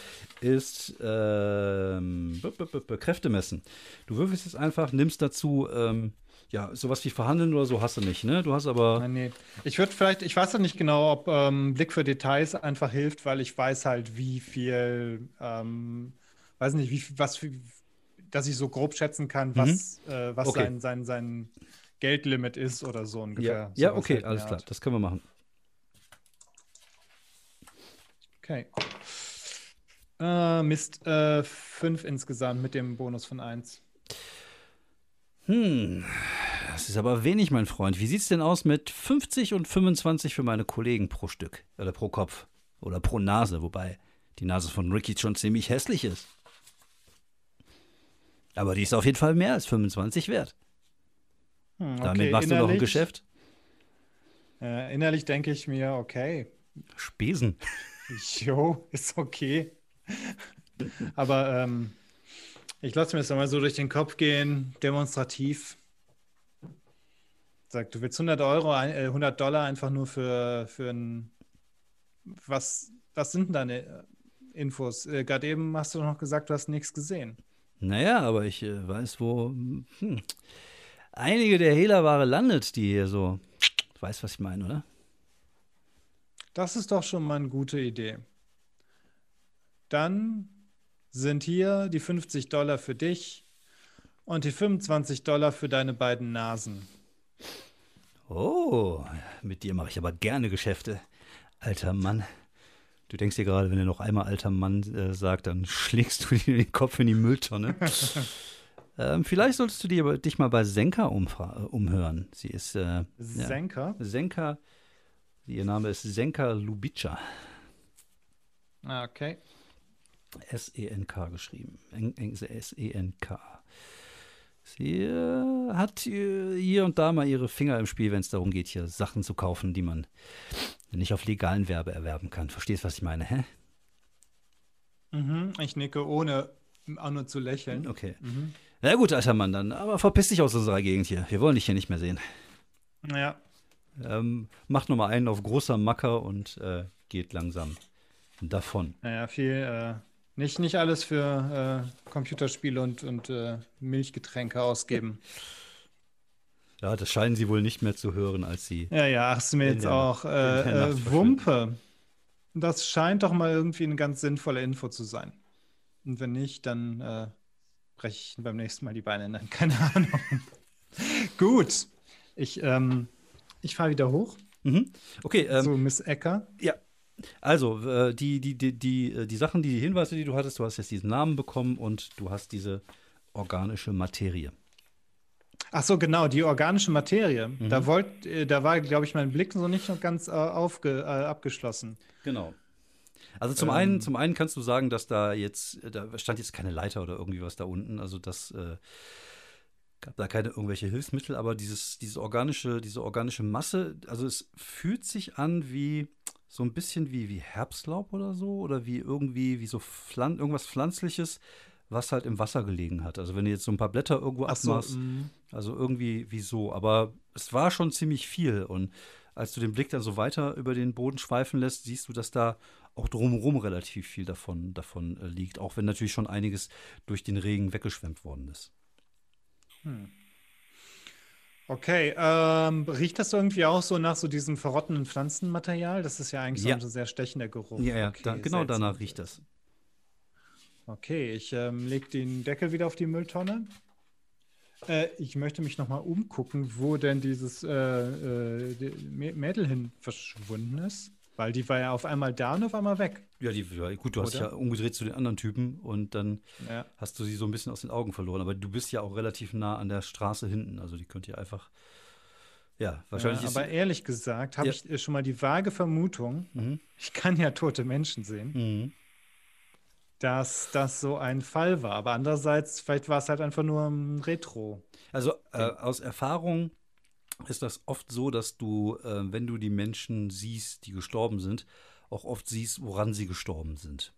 ist ähm, b- b- b- b- Kräfte messen. Du würfelst jetzt einfach, nimmst dazu, ähm, ja, sowas wie verhandeln oder so hast du nicht, ne? Du hast aber. Ah, nee. Ich würde vielleicht, ich weiß ja nicht genau, ob ähm, Blick für Details einfach hilft, weil ich weiß halt, wie viel, ähm, weiß nicht, wie was für, dass ich so grob schätzen kann, was, äh, was Mhm. Okay. sein, sein, sein Geldlimit ist oder so ungefähr. Ja, ja Sowas okay, halt alles klar. Das können wir machen. Okay. Äh, Mist, äh, fünf insgesamt mit dem Bonus von eins. Hm, das ist aber wenig, mein Freund. Wie sieht's denn aus mit 50 und 25 für meine Kollegen pro Stück? Oder pro Kopf? Oder pro Nase, wobei die Nase von Ricky schon ziemlich hässlich ist. Aber die ist auf jeden Fall mehr als 25 wert. Hm, Damit okay, machst du noch ein innerlich- Geschäft? Äh, innerlich denke ich mir, okay, Spesen. Jo, ist okay. Aber ähm, ich lasse mir das mal so durch den Kopf gehen, demonstrativ. Sag, du willst 100 Euro, ein- äh, 100 Dollar einfach nur für, für ein. Was, was sind denn deine äh, Infos? Äh, Gerade eben hast du noch gesagt, du hast nichts gesehen. Naja, aber ich äh, weiß, wo hm, einige der Hehlerware landet, die hier so. Du weißt, was ich meine, oder? Das ist doch schon mal eine gute Idee. Dann sind hier die 50 Dollar für dich und die 25 Dollar für deine beiden Nasen. Oh, mit dir mache ich aber gerne Geschäfte. Alter Mann. Du denkst dir gerade, wenn er noch einmal alter Mann äh, sagt, dann schlägst du dir den Kopf in die Mülltonne. ähm, vielleicht solltest du dir, dich mal bei Senka äh, umhören. Sie ist äh, ja, Senker? Senka, ihr Name ist Senka Lubica. Ah, okay. S-E-N-K geschrieben. S-E-N-K. Sie äh, hat äh, hier und da mal ihre Finger im Spiel, wenn es darum geht, hier Sachen zu kaufen, die man nicht auf legalen Werbe erwerben kann. Verstehst, was ich meine, hä? Mhm, ich nicke, ohne auch nur zu lächeln. Okay. Mhm. Na gut, alter Mann, dann aber verpiss dich aus unserer Gegend hier. Wir wollen dich hier nicht mehr sehen. Ja, Ähm, macht nochmal einen auf großer Macker und äh, geht langsam davon. naja, viel, äh, nicht, nicht alles für äh, Computerspiele und, und äh, Milchgetränke ausgeben. Ja, das scheinen sie wohl nicht mehr zu hören, als sie. Ja, ja, ach, ist mir jetzt der- auch äh, äh. Wumpe. Das scheint doch mal irgendwie eine ganz sinnvolle Info zu sein. Und wenn nicht, dann äh, breche ich beim nächsten Mal die Beine. Nein, keine Ahnung. Gut. Ich, ähm, ich fahre wieder hoch. Mhm. Okay, ähm, so, Miss Ecker. Ja. Also, äh, die, die, die, die, äh, die Sachen, die Hinweise, die du hattest, du hast jetzt diesen Namen bekommen und du hast diese organische Materie. Ach so, genau, die organische Materie. Mhm. Da, wollt, äh, da war, glaube ich, mein Blick so nicht noch ganz äh, aufge, äh, abgeschlossen. Genau. Also zum ähm, einen, zum einen kannst du sagen, dass da jetzt, da stand jetzt keine Leiter oder irgendwie was da unten. Also das gab da keine irgendwelche Hilfsmittel, aber dieses, diese organische, diese organische Masse, also es fühlt sich an wie so ein bisschen wie, wie Herbstlaub oder so, oder wie irgendwie, wie so Pflan irgendwas Pflanzliches, was halt im Wasser gelegen hat. Also wenn du jetzt so ein paar Blätter irgendwo Ach so, abmachst, mm. also irgendwie wie so. Aber es war schon ziemlich viel. Und als du den Blick dann so weiter über den Boden schweifen lässt, siehst du, dass da auch drumherum relativ viel davon, davon äh, liegt. Auch wenn natürlich schon einiges durch den Regen weggeschwemmt worden ist. Hm. Okay, ähm, riecht das irgendwie auch so nach so diesem verrottenden Pflanzenmaterial? Das ist ja eigentlich Ja. so ein sehr stechender Geruch. Ja, ja, Okay, da, genau seltsam. danach riecht das. Okay, ich ähm, lege den Deckel wieder auf die Mülltonne. Äh, ich möchte mich nochmal umgucken, wo denn dieses äh, äh, Mädel hin verschwunden ist. Weil die war ja auf einmal da und auf einmal weg. Ja, die, ja, gut, du hast Oder? ja umgedreht zu den anderen Typen und dann Ja. hast du sie so ein bisschen aus den Augen verloren. Aber du bist ja auch relativ nah an der Straße hinten. Also die könnt ihr einfach. Ja, wahrscheinlich ja, ist. aber ehrlich gesagt habe Ja. ich äh, schon mal die vage Vermutung, Mhm. ich kann ja tote Menschen sehen, Mhm. dass das so ein Fall war. Aber andererseits, vielleicht war es halt einfach nur ein Retro. Also äh, aus Erfahrung ist das oft so, dass du, äh, wenn du die Menschen siehst, die gestorben sind, auch oft siehst, woran sie gestorben sind.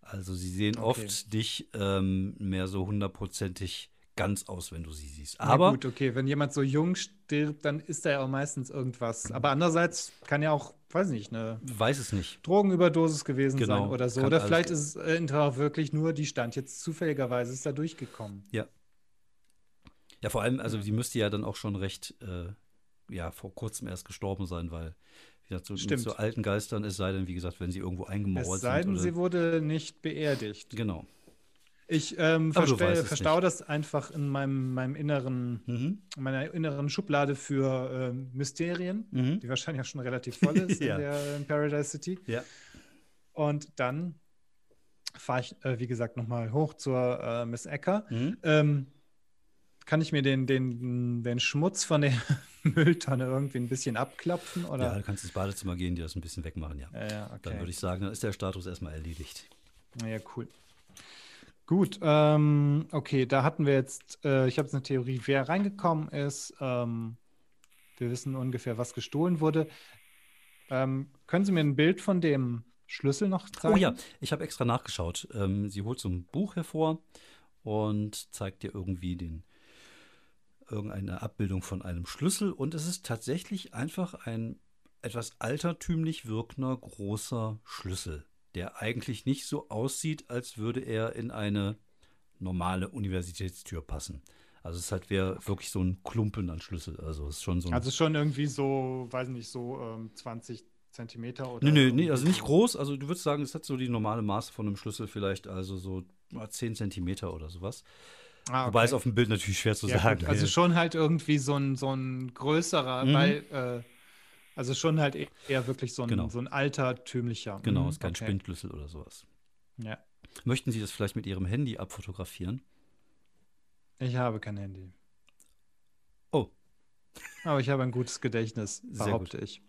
Also sie sehen Okay. oft dich ähm, mehr so hundertprozentig ganz aus, wenn du sie siehst. Aber gut, okay, wenn jemand so jung stirbt, dann ist da ja auch meistens irgendwas. Aber andererseits kann ja auch, weiß nicht, eine weiß es nicht. Drogenüberdosis gewesen Genau, sein oder so. Oder vielleicht ist es äh, wirklich nur, die stand jetzt zufälligerweise, ist da durchgekommen. Ja. Ja, vor allem, also sie müsste ja dann auch schon recht, äh, ja, vor kurzem erst gestorben sein, weil, wie gesagt, mit Stimmt. so alten Geistern, es sei denn, wie gesagt, wenn sie irgendwo Es eingemauert sei denn, sind. sie wurde nicht beerdigt. genau. Ich ähm, es verstaue das einfach in meinem, meinem inneren, Mhm. in meiner inneren Schublade für ähm, Mysterien, Mhm. die wahrscheinlich auch schon relativ voll ist Ja. in, der, in Paradise City. Ja. Und dann fahre ich, äh, wie gesagt, nochmal hoch zur äh, Miss Ecker. Mhm. Ähm, kann ich mir den, den, den Schmutz von der Mülltonne irgendwie ein bisschen abklopfen? Ja, Oder? du kannst ins Badezimmer gehen, dir das ein bisschen wegmachen, ja. Ja, ja, okay. Dann würde ich sagen, dann ist der Status erstmal erledigt. Ja, cool. Gut, ähm, okay, da hatten wir jetzt, äh, ich habe jetzt eine Theorie, wer reingekommen ist. Ähm, wir wissen ungefähr, was gestohlen wurde. Ähm, können Sie mir ein Bild von dem Schlüssel noch zeigen? Oh ja, ich habe extra nachgeschaut. Ähm, sie holt so ein Buch hervor und zeigt dir irgendwie den irgendeine Abbildung von einem Schlüssel und es ist tatsächlich einfach ein etwas altertümlich wirkender großer Schlüssel, der eigentlich nicht so aussieht, als würde er in eine normale Universitätstür passen. Also es halt wär wirklich so ein Klumpen an Schlüssel. Also es ist schon so Also schon irgendwie so, weiß nicht, so ähm, 20 Zentimeter oder nö, irgendwie nee, also nicht groß. Also du würdest sagen, es hat so die normale Maße von einem Schlüssel vielleicht, also so ah, 10 Zentimeter oder sowas. Ah, Wobei okay. es auf dem Bild natürlich schwer zu Ja, sagen gut, also ist. schon halt irgendwie so ein, so ein größerer, Mhm. weil, äh, also schon halt eher wirklich so ein, Genau. so ein altertümlicher. Genau, Mhm, ist kein okay. Spindschlüssel oder sowas. Ja, Möchten Sie das vielleicht mit Ihrem Handy abfotografieren? ich habe kein Handy. Oh. Aber ich habe ein gutes Gedächtnis, behaupte ich.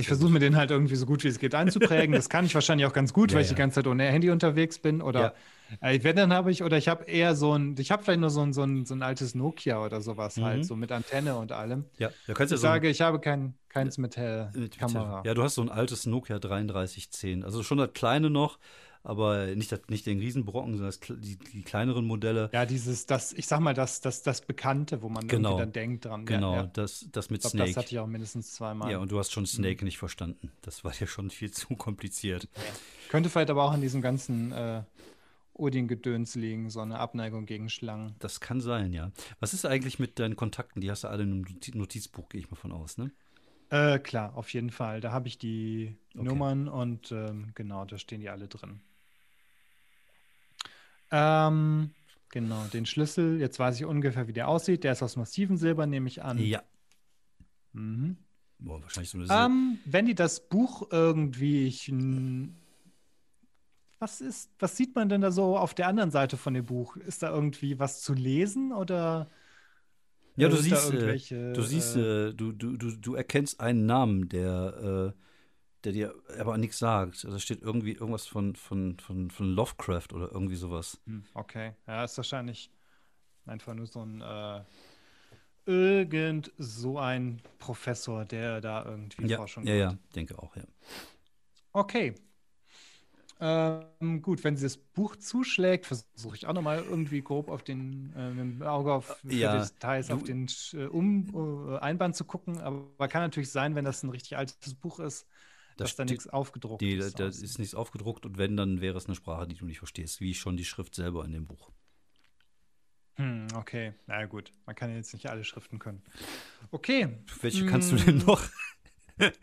Ich versuche mir den halt irgendwie so gut wie es geht einzuprägen. Das kann ich wahrscheinlich auch ganz gut, Ja, weil ich ja. die ganze Zeit ohne Handy unterwegs bin. Oder äh, wenn, dann habe ich, oder ich habe eher so ein, ich habe vielleicht nur so ein, so ein, so ein altes Nokia oder sowas Mhm. halt, so mit Antenne und allem. Ja, da kannst du Ich ja so ein- sage, ich habe kein, keins mit, äh, mit- Kamera. Ja, du hast so ein altes Nokia 3310. Also schon das kleine noch, aber nicht, das, nicht den Riesenbrocken, sondern das, die, die kleineren Modelle. Ja, dieses, das, ich sag mal, das, das, das Bekannte, wo man Genau. dann denkt dran. Genau, Ja, ja. das, das mit Ich glaube, Snake. das hatte ich auch mindestens zweimal. ja, und du hast schon Snake nicht verstanden. Das war dir schon viel zu kompliziert. Könnte vielleicht aber auch an diesem ganzen äh, Odin-Gedöns liegen, so eine Abneigung gegen Schlangen. Das kann sein, ja. Was ist eigentlich mit deinen Kontakten? Die hast du alle in einem Noti- Notizbuch, gehe ich mal von aus, ne? Äh, klar, auf jeden Fall. Da habe ich die okay. Nummern und ähm, genau, da stehen die alle drin. Ähm, genau, den Schlüssel, jetzt weiß ich ungefähr, wie der aussieht. Der ist aus massivem Silber, nehme ich an. Ja. Mhm. Boah, wahrscheinlich so eine ähm, Wenn die das Buch irgendwie. Ich, was ist, was sieht man denn da so auf der anderen Seite von dem Buch? Ist da irgendwie was zu lesen oder? Ja, du siehst, äh, du siehst, äh, du, du, du, du erkennst einen Namen, der, äh, der dir aber nichts sagt. Also steht irgendwie irgendwas von, von, von, von Lovecraft oder irgendwie sowas. Hm, okay, ja, ist wahrscheinlich einfach nur so ein äh, irgend so ein Professor, der da irgendwie ja, Forschung Ja, macht. ja, denke auch, ja. Okay. Ähm, gut, wenn sie das Buch zuschlägt, versuche ich auch nochmal irgendwie grob auf den äh, mit dem Auge auf ja, Details du, auf den äh, um, äh, Einband zu gucken. Aber kann natürlich sein, wenn das ein richtig altes Buch ist, dass da nichts aufgedruckt die, ist. Da ist nichts aufgedruckt und wenn, dann wäre es eine Sprache, die du nicht verstehst, wie schon die Schrift selber in dem Buch. Hm, okay, na gut. Man kann jetzt nicht alle Schriften können. Okay. Welche hm. kannst du denn noch?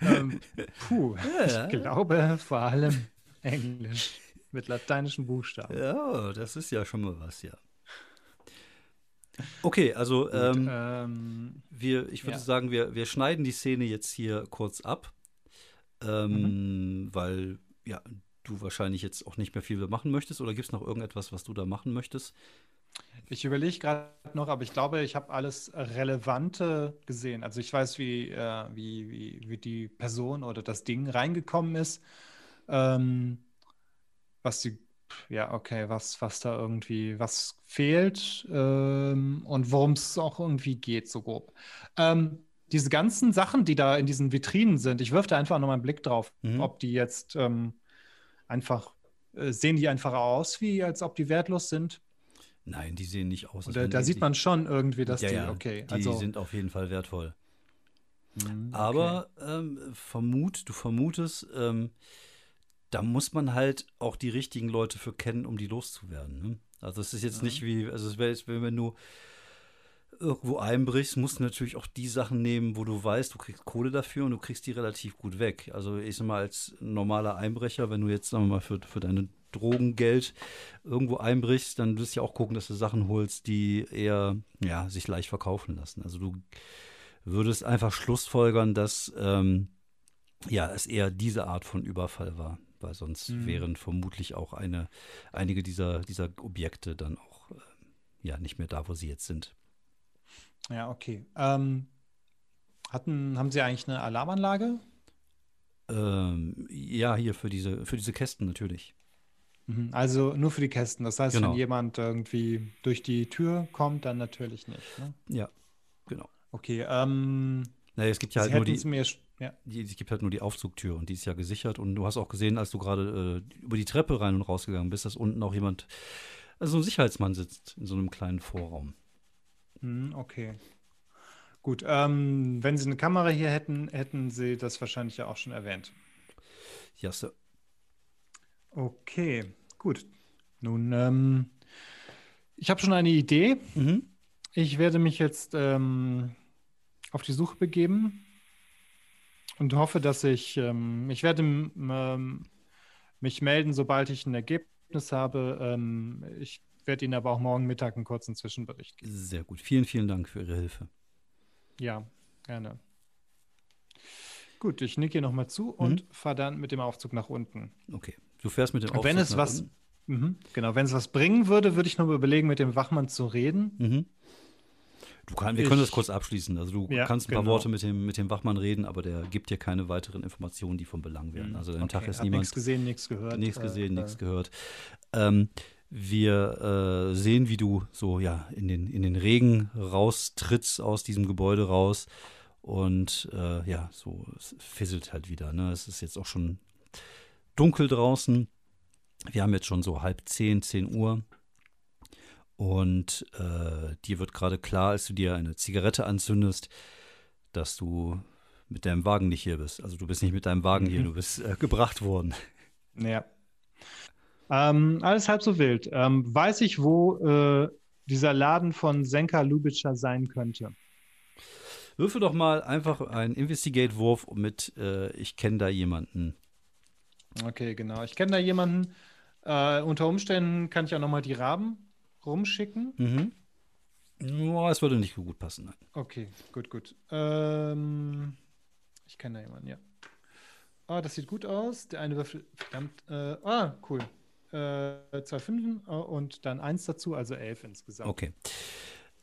ähm, puh, ja. ich glaube vor allem Englisch mit lateinischen Buchstaben. Ja, das ist ja schon mal was, ja. Okay, also Gut, ähm, ähm, wir, ich würde ja. sagen, wir, wir schneiden die Szene jetzt hier kurz ab, ähm, mhm. weil ja, du wahrscheinlich jetzt auch nicht mehr viel machen möchtest. Oder gibt es noch irgendetwas, was du da machen möchtest? Ich überlege gerade noch, aber ich glaube, ich habe alles Relevante gesehen. Also ich weiß, wie, äh, wie, wie, wie die Person oder das Ding reingekommen ist. Ähm, was die, ja, okay, was, was da irgendwie, was fehlt ähm, und worum es auch irgendwie geht, so grob. Ähm, diese ganzen Sachen, die da in diesen Vitrinen sind, ich wirf da einfach nochmal einen Blick drauf, mhm. ob die jetzt ähm, einfach, äh, sehen die einfach aus, wie als ob die wertlos sind? Nein, die sehen nicht aus. Oder, da sieht man schon irgendwie, dass ja, die, ja, okay. Die also, sind auf jeden Fall wertvoll. Mhm, okay. Aber ähm, vermut, du vermutest, ähm, da muss man halt auch die richtigen Leute für kennen, um die loszuwerden. Ne? Also es ist jetzt ja. nicht wie, also es wäre jetzt, wenn du irgendwo einbrichst, musst du natürlich auch die Sachen nehmen, wo du weißt, du kriegst Kohle dafür und du kriegst die relativ gut weg. Also ich sag mal, als normaler Einbrecher, wenn du jetzt, sagen wir mal, für, für deine Drogengeld irgendwo einbrichst, dann wirst du ja auch gucken, dass du Sachen holst, die eher ja, sich leicht verkaufen lassen. Also du würdest einfach schlussfolgern, dass ähm, ja, es eher diese Art von Überfall war, weil sonst mhm. wären vermutlich auch eine, einige dieser, dieser Objekte dann auch äh, ja, nicht mehr da, wo sie jetzt sind. Ja, okay. Ähm, hatten, haben Sie eigentlich eine Alarmanlage? Ähm, ja, hier für diese, für diese Kästen natürlich. Mhm. Also nur für die Kästen. Das heißt, genau. wenn jemand irgendwie durch die Tür kommt, dann natürlich nicht. Ne? Ja, genau. Okay. Ähm, naja, es gibt ja halt nur die, mir, ja. die, es gibt halt nur die Aufzugtür und die ist ja gesichert. Und du hast auch gesehen, als du gerade äh, über die Treppe rein und rausgegangen bist, dass unten auch jemand, also ein Sicherheitsmann sitzt in so einem kleinen Vorraum. Mhm, okay. Gut, ähm, wenn Sie eine Kamera hier hätten, hätten Sie das wahrscheinlich ja auch schon erwähnt. Ja, Sir. Okay, gut. Nun, ähm, ich habe schon eine Idee. Mhm. Ich werde mich jetzt ähm, auf die Suche begeben und hoffe, dass ich, ähm, ich werde ähm, mich melden, sobald ich ein Ergebnis habe. Ähm, ich werde Ihnen aber auch morgen Mittag einen kurzen Zwischenbericht geben. Sehr gut. Vielen, vielen Dank für Ihre Hilfe. Ja, gerne. Gut, ich nicke hier nochmal zu und mhm. fahre dann mit dem Aufzug nach unten. Okay. Du fährst mit dem Aufzug wenn es nach was, unten? Mh, genau, wenn es was bringen würde, würde ich nur überlegen, mit dem Wachmann zu reden. Mhm. Du kann, wir ich, können das kurz abschließen. Also du ja, kannst ein paar genau. Worte mit dem, mit dem Wachmann reden, aber der gibt dir keine weiteren Informationen, die von Belang wären. Mhm. Also am okay. Tag ist niemand. Nichts gesehen, nichts gehört. Nichts gesehen, äh, nichts äh. gehört. Ähm, wir äh, sehen, wie du so ja in den, in den Regen raustrittst aus diesem Gebäude raus. Und äh, ja, so es fisselt halt wieder. Ne? Es ist jetzt auch schon dunkel draußen. Wir haben jetzt schon so halb zehn, zehn Uhr. Und äh, dir wird gerade klar, als du dir eine Zigarette anzündest, dass du mit deinem Wagen nicht hier bist. Also du bist nicht mit deinem Wagen hier, mhm. du bist äh, gebracht worden. Ja. Ähm, alles halb so wild. Ähm, weiß ich, wo äh, dieser Laden von Senka Lubitscher sein könnte? Würfe doch mal einfach einen Investigate-Wurf mit äh, Ich kenne da jemanden. Okay, genau. Ich kenne da jemanden. Äh, unter Umständen kann ich auch nochmal die Raben rumschicken. Mhm. Ja, es würde nicht so gut passen. Nein. Okay, gut, gut. Ähm, ich kenne da jemanden, ja. Ah, das sieht gut aus. Der eine Würfel, verdammt. Äh, ah, cool. Äh, zwei Fünfen äh, und dann eins dazu, also elf insgesamt. Okay.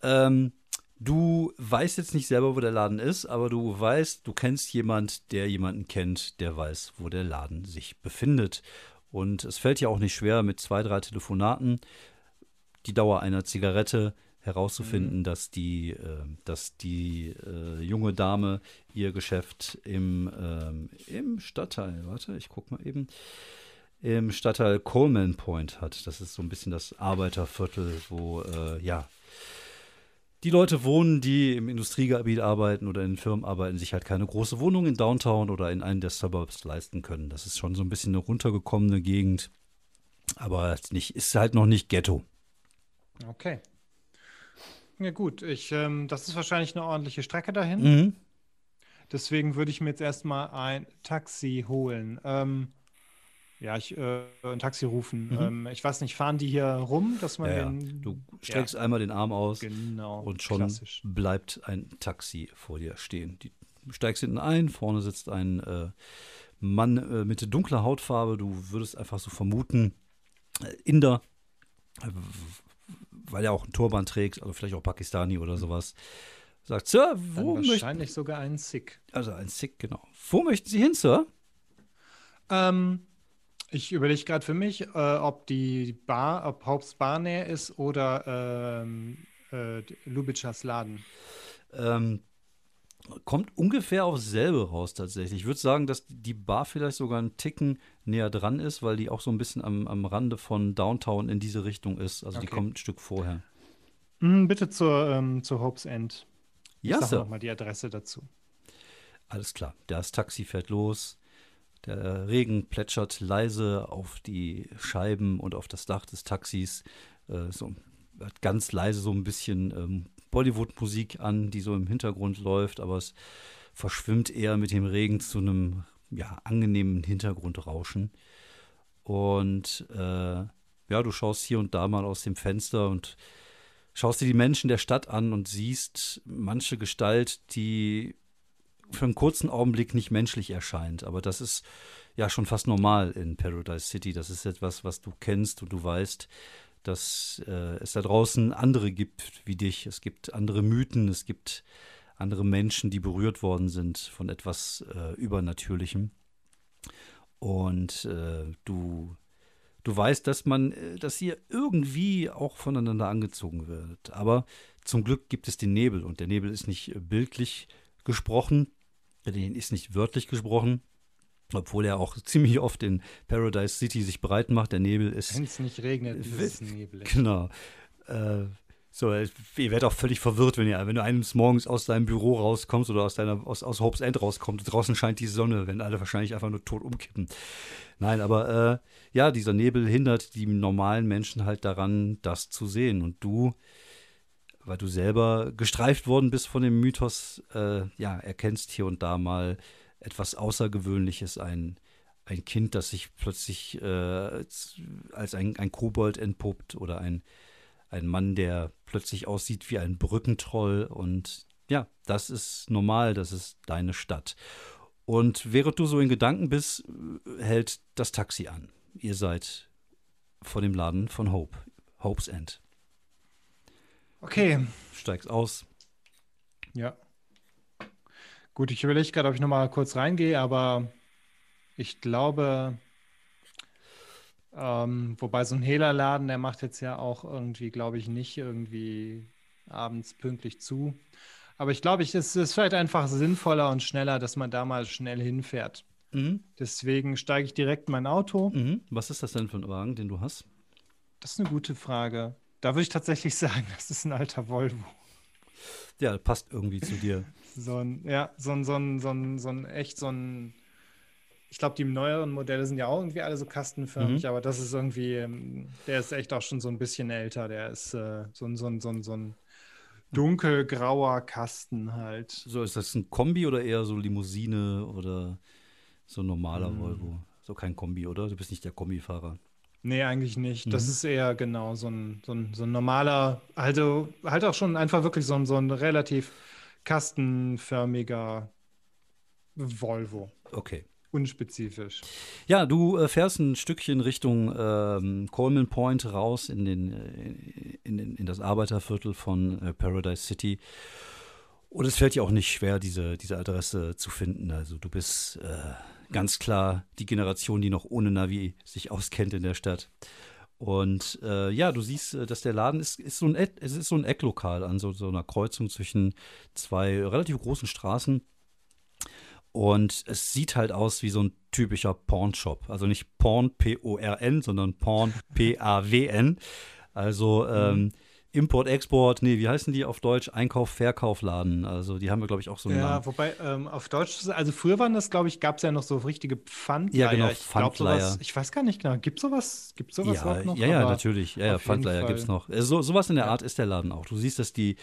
Ähm, du weißt jetzt nicht selber, wo der Laden ist, aber du weißt, du kennst jemand, der jemanden kennt, der weiß, wo der Laden sich befindet. Und es fällt ja auch nicht schwer, mit zwei, drei Telefonaten die Dauer einer Zigarette herauszufinden, Mhm. dass die, äh, dass die äh, junge Dame ihr Geschäft im, ähm, im Stadtteil, warte, ich guck mal eben, im Stadtteil Coleman Point hat. Das ist so ein bisschen das Arbeiterviertel, wo, äh, ja, die Leute wohnen, die im Industriegebiet arbeiten oder in Firmen arbeiten, sich halt keine große Wohnung in Downtown oder in einen der Suburbs leisten können. Das ist schon so ein bisschen eine runtergekommene Gegend, aber ist nicht, ist halt noch nicht Ghetto. Okay. Ja, gut. Ich, ähm, das ist wahrscheinlich eine ordentliche Strecke dahin. Mhm. Deswegen würde ich mir jetzt erstmal ein Taxi holen. Ähm, ja, ich äh, ein Taxi rufen. Mhm. Ähm, ich weiß nicht, fahren die hier rum, dass man Ja, ja. den. Du streckst einmal den Arm aus Genau. und schon Klassisch. bleibt ein Taxi vor dir stehen. Die, du steigst hinten ein, vorne sitzt ein äh, Mann äh, mit dunkler Hautfarbe. Du würdest einfach so vermuten, äh, Inder, äh, weil er auch einen Turban trägt, also vielleicht auch Pakistani oder sowas. Sagt, Sir, wo möchten wahrscheinlich sogar ein Sick. also ein Sikh, genau. Wo möchten Sie hin, Sir? Ähm, ich überlege gerade für mich, äh, ob die Bar, ob Hopes Bar näher ist oder ähm, äh, Lubitschers Laden. Ähm, kommt ungefähr aufs selbe raus tatsächlich. Ich würde sagen, dass die Bar vielleicht sogar einen Ticken näher dran ist, weil die auch so ein bisschen am, am Rande von Downtown in diese Richtung ist. Also die Okay. kommt ein Stück vorher. Hm, bitte zur, ähm, zur Hopes End. Ich Ja, sag nochmal die Adresse dazu. Alles klar. Das Taxi fährt los. Der Regen plätschert leise auf die Scheiben und auf das Dach des Taxis. Äh, so, hat ganz leise so ein bisschen ähm, Bollywood-Musik an, die so im Hintergrund läuft, aber es verschwimmt eher mit dem Regen zu einem ja, angenehmen Hintergrundrauschen. Und äh, ja, du schaust hier und da mal aus dem Fenster und schaust dir die Menschen der Stadt an und siehst manche Gestalt, die für einen kurzen Augenblick nicht menschlich erscheint. Aber das ist ja schon fast normal in Paradise City. Das ist etwas, was du kennst und du weißt, dass äh, es da draußen andere gibt wie dich. Es gibt andere Mythen, es gibt andere Menschen, die berührt worden sind von etwas äh, Übernatürlichem. Und äh, du, du weißt, dass man, äh, dass hier irgendwie auch voneinander angezogen wird. Aber zum Glück gibt es den Nebel und der Nebel ist nicht äh, bildlich gesprochen, den ist nicht wörtlich gesprochen, obwohl er auch ziemlich oft in Paradise City sich breit macht. Der Nebel ist Wenn es nicht regnet, ist es nebelig. Genau. Äh, so, ihr werdet auch völlig verwirrt, wenn ihr, wenn du eines Morgens aus deinem Büro rauskommst oder aus deiner, aus, aus Hope's End rauskommst. Draußen scheint die Sonne, wenn alle wahrscheinlich einfach nur tot umkippen. Nein, aber äh, ja, dieser Nebel hindert die normalen Menschen halt daran, das zu sehen. Und du, weil du selber gestreift worden bist von dem Mythos, äh, ja, erkennst hier und da mal etwas Außergewöhnliches, ein, ein Kind, das sich plötzlich äh, als als ein, ein Kobold entpuppt oder ein, ein Mann, der plötzlich aussieht wie ein Brückentroll. Und ja, das ist normal, das ist deine Stadt. Und während du so in Gedanken bist, hält das Taxi an. Ihr seid vor dem Laden von Hope, Hope's End. Okay, Steigst aus. ja. Gut, ich überlege gerade, ob ich nochmal kurz reingehe, aber ich glaube, ähm, wobei so ein Hehlerladen, der macht jetzt ja auch irgendwie, glaube ich, nicht irgendwie abends pünktlich zu. Aber ich glaube, ich, es ist vielleicht einfach sinnvoller und schneller, dass man da mal schnell hinfährt. Mhm. Deswegen steige ich direkt in mein Auto. Mhm. Was ist das denn für ein Wagen, den du hast? Das ist eine gute Frage. Da würde ich tatsächlich sagen, das ist ein alter Volvo. Ja, passt irgendwie zu dir. So ein, ja, so ein, so ein, so ein, so ein echt so ein. Ich glaube, die neueren Modelle sind ja auch irgendwie alle so kastenförmig, Mhm. aber das ist irgendwie, ähm, der ist echt auch schon so ein bisschen älter. Der ist äh, so ein, so ein, so ein, so ein dunkelgrauer Kasten halt. So, ist das ein Kombi oder eher so Limousine oder so ein normaler Hm. Volvo? So kein Kombi, oder? Du bist nicht der Kombifahrer. Nee, eigentlich nicht. Das Mhm. ist eher genau so ein, so ein, so ein normaler, also halt auch schon einfach wirklich so ein, so ein relativ kastenförmiger Volvo. Okay. Unspezifisch. Ja, du äh, fährst ein Stückchen Richtung ähm, Coleman Point raus in, den, äh, in, den, in das Arbeiterviertel von äh, Paradise City. Und es fällt dir auch nicht schwer, diese, diese Adresse zu finden. Also du bist äh, ganz klar die Generation, die noch ohne Navi sich auskennt in der Stadt. Und äh, ja, du siehst, äh, dass der Laden ist, ist so ein, Eck- es ist so ein Ecklokal an so, so einer Kreuzung zwischen zwei relativ großen Straßen. Und es sieht halt aus wie so ein typischer Porn-Shop. Also nicht Porn, P-O-R-N, sondern Porn, P-A-W-N. Also ähm, Import, Export, nee, wie heißen die auf Deutsch? Einkauf, Verkaufladen. Also die haben wir, glaube ich, auch so einen Ja, Namen. wobei ähm, auf Deutsch, also früher waren das, glaube ich, gab es ja noch so richtige Pfandleiher. Ja, genau, ich glaub, sowas, ich weiß gar nicht genau, gibt sowas, gibt sowas Ja, noch? ja, ja, natürlich. Ja, Fall. gibt es noch. Äh, So, sowas in der. Art ist der Laden auch. Du siehst, dass die,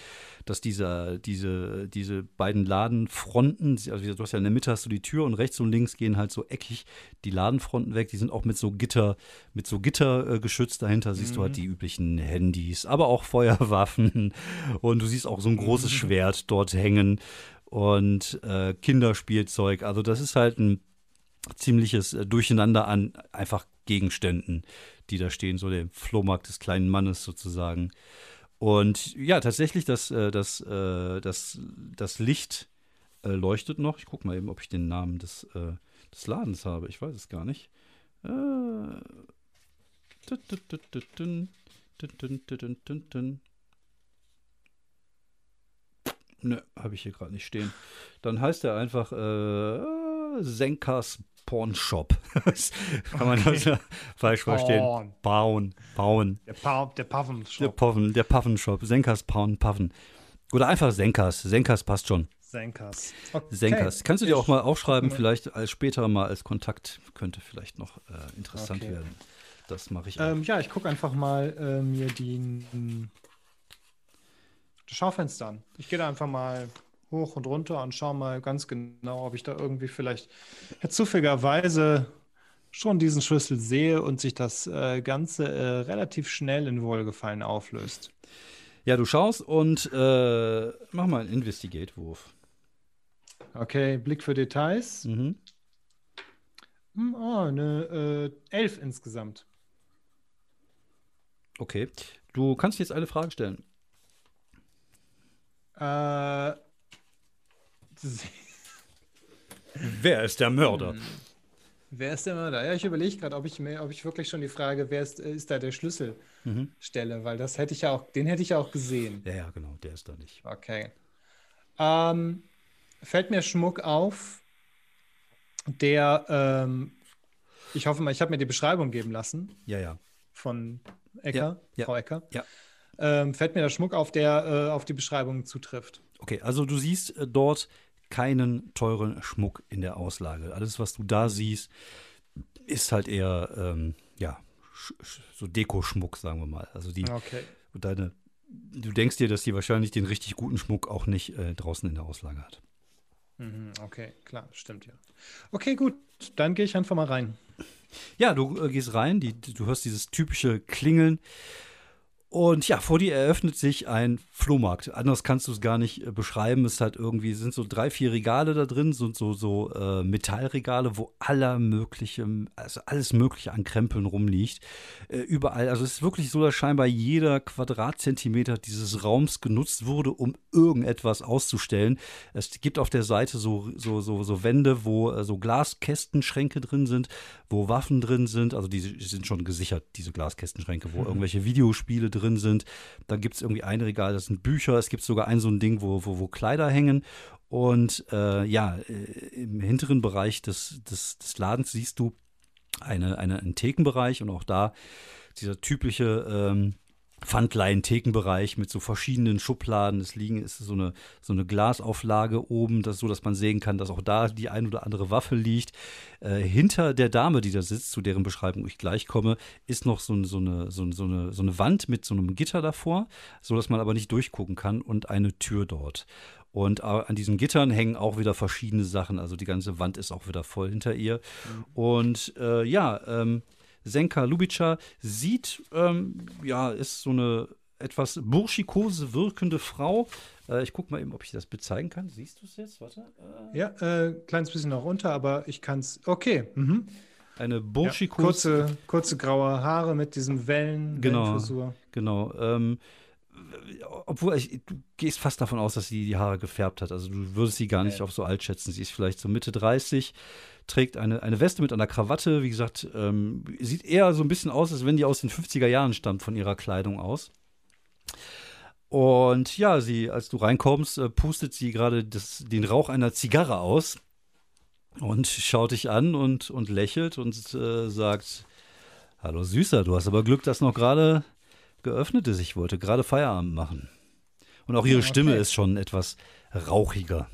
dass dieser, diese, diese beiden Ladenfronten, also du hast ja in der Mitte hast du die Tür und rechts und links gehen halt so eckig die Ladenfronten weg. Die sind auch mit so Gitter, mit so Gitter äh, geschützt. Dahinter siehst du halt die üblichen Handys, aber auch Feuerwaffen. Und du siehst auch so ein großes Schwert dort hängen und äh, Kinderspielzeug. Also das ist halt ein ziemliches äh, Durcheinander an einfach Gegenständen, die da stehen, so der Flohmarkt des kleinen Mannes sozusagen. Und ja, tatsächlich, das, äh, das, äh, das, das Licht äh, leuchtet noch. Ich gucke mal eben, ob ich den Namen des, des Ladens habe. Ich weiß es gar nicht. Nö, habe ich hier gerade nicht stehen. Dann heißt er einfach äh, Senkas Porn Shop. Das Kann man das ja falsch verstehen? Porn. Bauen, bauen. Der, pa der Der Puffenshop. Puffen, der Puffenshop. Senkas Pauen, Puffen. Oder einfach Senkas. Senkas passt schon. Senkas. Okay. Senkas. Kannst du dir auch mal aufschreiben, vielleicht als später mal als Kontakt. Könnte vielleicht noch äh, interessant Okay. werden. Das mache ich. Ähm, ja, ich gucke einfach mal äh, mir die, m, das Schaufenster an. Ich gehe da einfach mal hoch und runter und schaue mal ganz genau, ob ich da irgendwie vielleicht zufälligerweise schon diesen Schlüssel sehe und sich das äh, Ganze äh, relativ schnell in Wohlgefallen auflöst. Ja, du schaust und äh, mach mal einen Investigate-Wurf. Okay, Blick für Details. Mhm. Hm, oh, eine äh, elf insgesamt. Okay. Du kannst jetzt eine Frage stellen. Äh, Wer ist der Mörder? Wer ist der Mörder? Ja, ich überlege gerade, ob ich mir, ob ich wirklich schon die Frage, wer ist, ist da der Schlüssel Mhm. stelle, weil das hätte ich ja auch, den hätte ich ja auch gesehen. Ja, ja, genau, der ist da nicht. Okay. Ähm, fällt mir Schmuck auf, der, ähm, ich hoffe mal, ich habe mir die Beschreibung geben lassen Ja, ja. von Ecker, Ja, ja, Frau Ecker. ja. Ähm, fällt mir der Schmuck auf, der äh, auf die Beschreibung zutrifft. Okay, also du siehst äh, dort keinen teuren Schmuck in der Auslage. Alles, was du da siehst, ist halt eher, ähm, ja, so Dekoschmuck, sagen wir mal. Also die, Okay. deine, du denkst dir, dass die wahrscheinlich den richtig guten Schmuck auch nicht äh, draußen in der Auslage hat. Mhm, okay, klar, stimmt ja. Okay, gut, dann gehe ich einfach mal rein. Ja, du äh, gehst rein, die, du hörst dieses typische Klingeln. Und ja, vor dir eröffnet sich ein Flohmarkt. Anders kannst du es gar nicht äh, beschreiben. Es hat irgendwie, sind so drei, vier Regale da drin, so, so, so äh, Metallregale, wo aller mögliche, also alles Mögliche an Krempeln rumliegt. Äh, überall. Also es ist wirklich so, dass scheinbar jeder Quadratzentimeter dieses Raums genutzt wurde, um irgendetwas auszustellen. Es gibt auf der Seite so, so, so, so Wände, wo äh, so Glaskästenschränke drin sind, wo Waffen drin sind. Also die sind schon gesichert, diese Glaskästenschränke, wo irgendwelche Videospiele drin sind. Dann gibt es irgendwie ein Regal, das sind Bücher. Es gibt sogar ein so ein Ding, wo, wo, wo Kleider hängen. Und äh, ja, äh, im hinteren Bereich des, des, des Ladens siehst du eine, eine, einen Thekenbereich und auch da dieser typische ähm, Pfandleihen-Thekenbereich mit so verschiedenen Schubladen. Es liegen ist so eine, so eine Glasauflage oben, das, so dass man sehen kann, dass auch da die ein oder andere Waffe liegt. Äh, hinter der Dame, die da sitzt, zu deren Beschreibung ich gleich komme, ist noch so, so, eine, so, so, eine, so eine Wand mit so einem Gitter davor, so dass man aber nicht durchgucken kann und eine Tür dort. Und an diesen Gittern hängen auch wieder verschiedene Sachen. Also die ganze Wand ist auch wieder voll hinter ihr. Mhm. Und äh, ja, ähm, Senka Lubica sieht, ähm, ja, ist so eine etwas burschikose wirkende Frau. Äh, ich gucke mal eben, ob ich das bezeigen kann. Siehst du es jetzt? Warte. Äh. Ja, äh, kleines bisschen noch runter, aber ich kann es. Okay. Mhm. Eine burschikose. Ja, kurze, kurze graue Haare mit diesem Wellen. Genau. Wellenfrisur. Genau. Ähm, obwohl ich, du gehst fast davon aus, dass sie die Haare gefärbt hat. Also du würdest sie gar nicht ja. auf so alt schätzen. Sie ist vielleicht so Mitte 30 trägt eine, eine Weste mit einer Krawatte. Wie gesagt, ähm, sieht eher so ein bisschen aus, als wenn die aus den 50er Jahren stammt von ihrer Kleidung aus. Und ja, sie, als du reinkommst, äh, pustet sie gerade den Rauch einer Zigarre aus und schaut dich an und, und lächelt und äh, sagt: Hallo Süßer, du hast aber Glück, dass noch gerade geöffnet ist. Ich wollte gerade Feierabend machen. Und auch ihre okay. Stimme ist schon etwas rauchiger.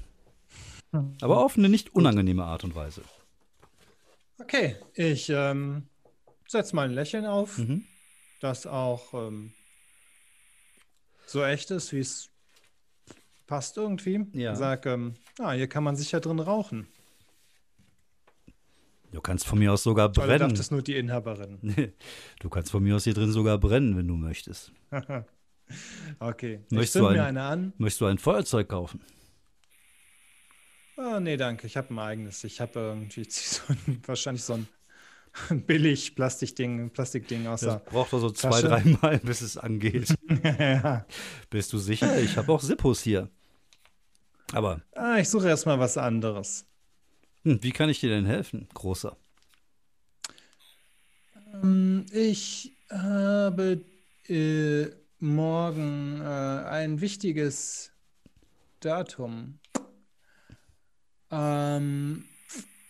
Aber auf eine nicht unangenehme Art und Weise. Okay, ich ähm, setze mal ein Lächeln auf, mhm. das auch ähm, so echt ist, wie es passt irgendwie. Ja. Sag, ähm, ah, hier kann man sicher drin rauchen. Du kannst von mir aus sogar brennen. Oder dachte es nur die Inhaberin? du kannst von mir aus hier drin sogar brennen, wenn du möchtest. okay. Möchtest ich du ein, mir eine an. Möchtest du ein Feuerzeug kaufen? Oh, nee, danke. Ich habe ein eigenes. Ich habe irgendwie so ein, wahrscheinlich so ein billig Plastikding, Plastikding aus das braucht er so zwei, dreimal, bis es angeht. ja. Bist du sicher? Ich habe auch Sippos hier. Aber. Ah, ich suche erstmal was anderes. Hm, wie kann ich dir denn helfen, Großer? Ähm, ich habe äh, morgen äh, ein wichtiges Datum. Ähm,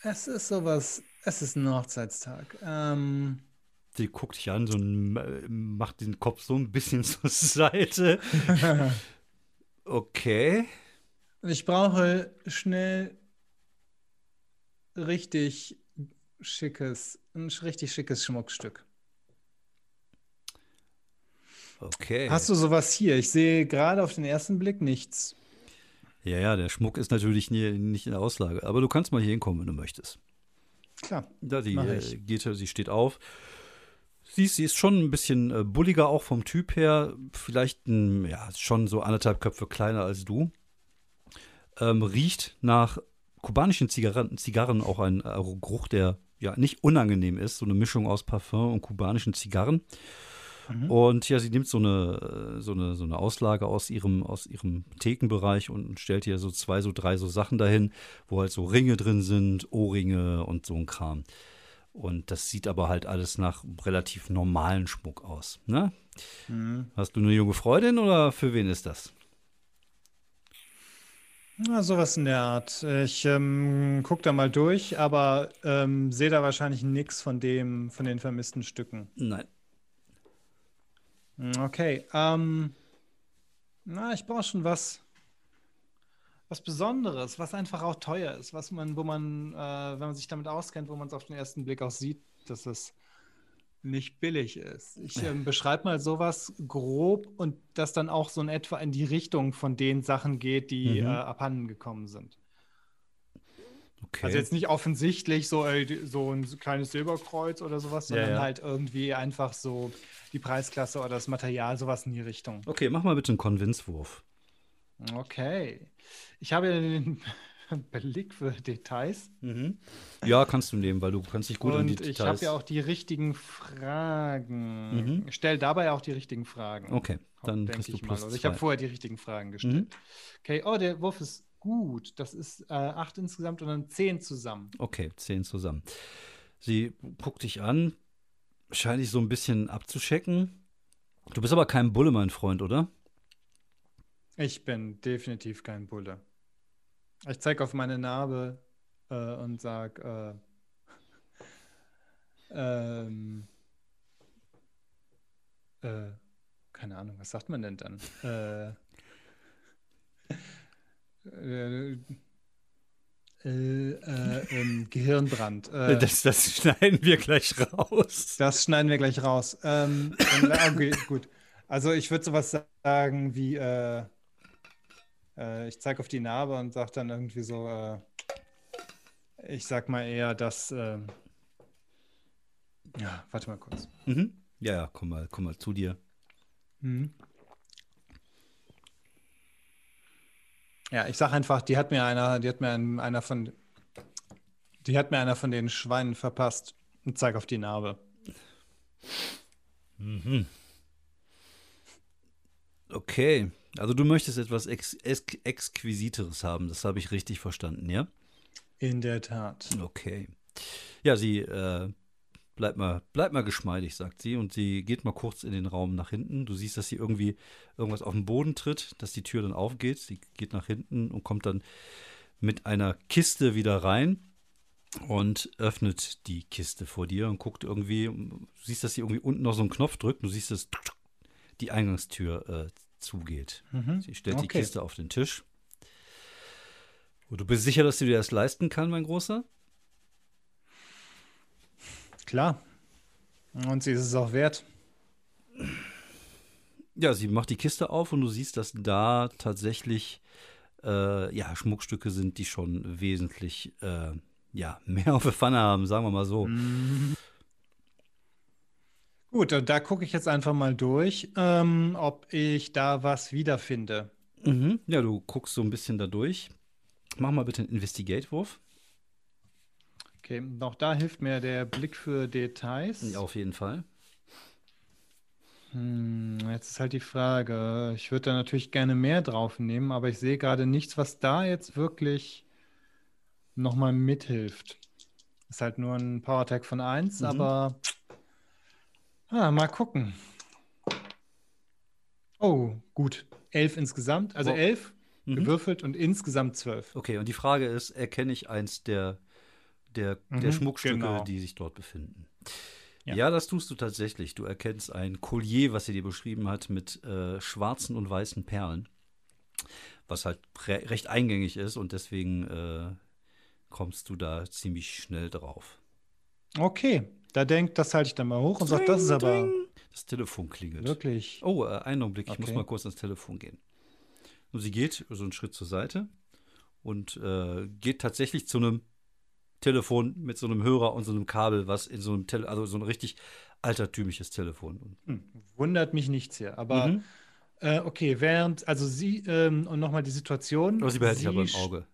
es ist sowas, es ist ein Hochzeitstag. Ähm, die guckt dich an, so ein, macht den Kopf so ein bisschen zur Seite. okay. Ich brauche schnell richtig schickes, ein richtig schickes Schmuckstück. Okay. Hast du sowas hier? Ich sehe gerade auf den ersten Blick nichts. Ja, ja, der Schmuck ist natürlich nie, nicht in der Auslage. Aber du kannst mal hier hinkommen, wenn du möchtest. Klar. Da die äh, geht, sie steht auf. Siehst, sie ist schon ein bisschen äh, bulliger, auch vom Typ her. Vielleicht ein, ja, schon so anderthalb Köpfe kleiner als du. Ähm, riecht nach kubanischen Zigarren, Zigarren auch ein äh, Geruch, der ja nicht unangenehm ist. So eine Mischung aus Parfum und kubanischen Zigarren. Mhm. Und ja, sie nimmt so eine, so eine, so eine Auslage aus ihrem, aus ihrem Thekenbereich und stellt hier so zwei, so drei so Sachen dahin, wo halt so Ringe drin sind, Ohrringe und so ein Kram. Und das sieht aber halt alles nach relativ normalen Schmuck aus. Ne? Mhm. Hast du eine junge Freundin oder für wen ist das? Na, sowas in der Art. Ich ähm, gucke da mal durch, aber ähm, sehe da wahrscheinlich nichts von dem, von den vermissten Stücken. Nein. Hm, okay, ähm, na, ich brauche schon was, was Besonderes, was einfach auch teuer ist, was man, wo man, äh, wenn man sich damit auskennt, wo man es auf den ersten Blick auch sieht, dass es nicht billig ist. Ich ähm, beschreibe mal sowas grob und das dann auch so in etwa in die Richtung von den Sachen geht, die mhm. äh, abhanden gekommen sind. Okay. Also jetzt nicht offensichtlich so, äh, so ein kleines Silberkreuz oder sowas, sondern ja, ja. halt irgendwie einfach so die Preisklasse oder das Material, sowas in die Richtung. Okay, mach mal bitte einen Konvinzwurf. Okay. Ich habe ja den Blick für Details. Mhm. Ja, kannst du nehmen, weil du kannst dich gut Und an die Details. Ich habe ja auch die richtigen Fragen. Mhm. Stell dabei auch die richtigen Fragen. Okay, dann denke ich mal. Oder ich habe vorher die richtigen Fragen gestellt. Mhm. Okay, oh, der Wurf ist gut. Das ist äh, acht insgesamt und dann zehn zusammen. Okay, zehn zusammen. Sie guckt dich an, scheint dich so ein bisschen abzuschecken. Du bist aber kein Bulle, mein Freund, oder? Ich bin definitiv kein Bulle. Ich zeige auf meine Narbe äh, und sage, äh, ähm, äh, keine Ahnung, was sagt man denn dann? Äh, äh, äh, äh, ähm, Gehirnbrand. Äh, Das, das schneiden wir gleich raus. das schneiden wir gleich raus. Ähm, okay, gut. Also ich würde sowas sagen wie, äh, äh, ich zeige auf die Narbe und sage dann irgendwie so, äh, ich sag mal eher, dass, ähm, ja, warte mal kurz. Mhm. Ja, ja, komm mal, komm mal zu dir. Mhm. Ja, ich sag einfach, die hat mir einer, die hat mir ein, einer von, die hat mir einer von den Schweinen verpasst und zeig auf die Narbe. Mhm. Okay, also du möchtest etwas Ex Ex Exquisiteres haben, das habe ich richtig verstanden, ja? In der Tat. Okay. Ja, sie äh, bleibt mal, bleib mal geschmeidig, sagt sie, und sie geht mal kurz in den Raum nach hinten. Du siehst, dass sie irgendwie irgendwas auf den Boden tritt, dass die Tür dann aufgeht. Sie geht nach hinten und kommt dann mit einer Kiste wieder rein und öffnet die Kiste vor dir und guckt irgendwie, du siehst, dass sie irgendwie unten noch so einen Knopf drückt. Du siehst, dass die Eingangstür äh, zugeht. Mhm. Sie stellt die Okay. Kiste auf den Tisch. Und du bist sicher, dass du dir das leisten kann, mein Großer? Klar. Und sie ist es auch wert. Ja, sie macht die Kiste auf und du siehst, dass da tatsächlich äh, ja, Schmuckstücke sind, die schon wesentlich äh, ja, mehr auf der Pfanne haben, sagen wir mal so. Gut, da gucke ich jetzt einfach mal durch, ähm, ob ich da was wiederfinde. Mhm. Ja, du guckst so ein bisschen da durch. Mach mal bitte einen Investigate-Wurf. Okay, auch da hilft mir der Blick für Details. Ja, auf jeden Fall. Hm, jetzt ist halt die Frage. Ich würde da natürlich gerne mehr drauf nehmen, aber ich sehe gerade nichts, was da jetzt wirklich nochmal mithilft. Ist halt nur ein Power Attack von 1, Mhm. aber ah, mal gucken. Oh, gut. 11 insgesamt, also Wow. 11 Mhm. gewürfelt und insgesamt 12. Okay, und die Frage ist, erkenne ich eins der, der, der Mhm, Schmuckstücke, genau. die sich dort befinden? Ja. Ja. das tust du tatsächlich. Du erkennst ein Collier, was sie dir beschrieben hat, mit äh, schwarzen und weißen Perlen, was halt re recht eingängig ist und deswegen äh, kommst du da ziemlich schnell drauf. Okay, da denkt, das halte ich dann mal hoch und sagt, das ist aber. Das Telefon klingelt. wirklich. Oh, äh, einen Augenblick, ich muss Okay. mal kurz ans Telefon gehen. Und sie geht so einen Schritt zur Seite und äh, geht tatsächlich zu einem Telefon mit so einem Hörer und so einem Kabel, was in so einem Tele also so ein richtig altertümliches Telefon. Hm, wundert mich nichts hier, aber Mhm. äh, okay, während, also sie, ähm, und nochmal die Situation. Aber sie behält dich aber im Auge.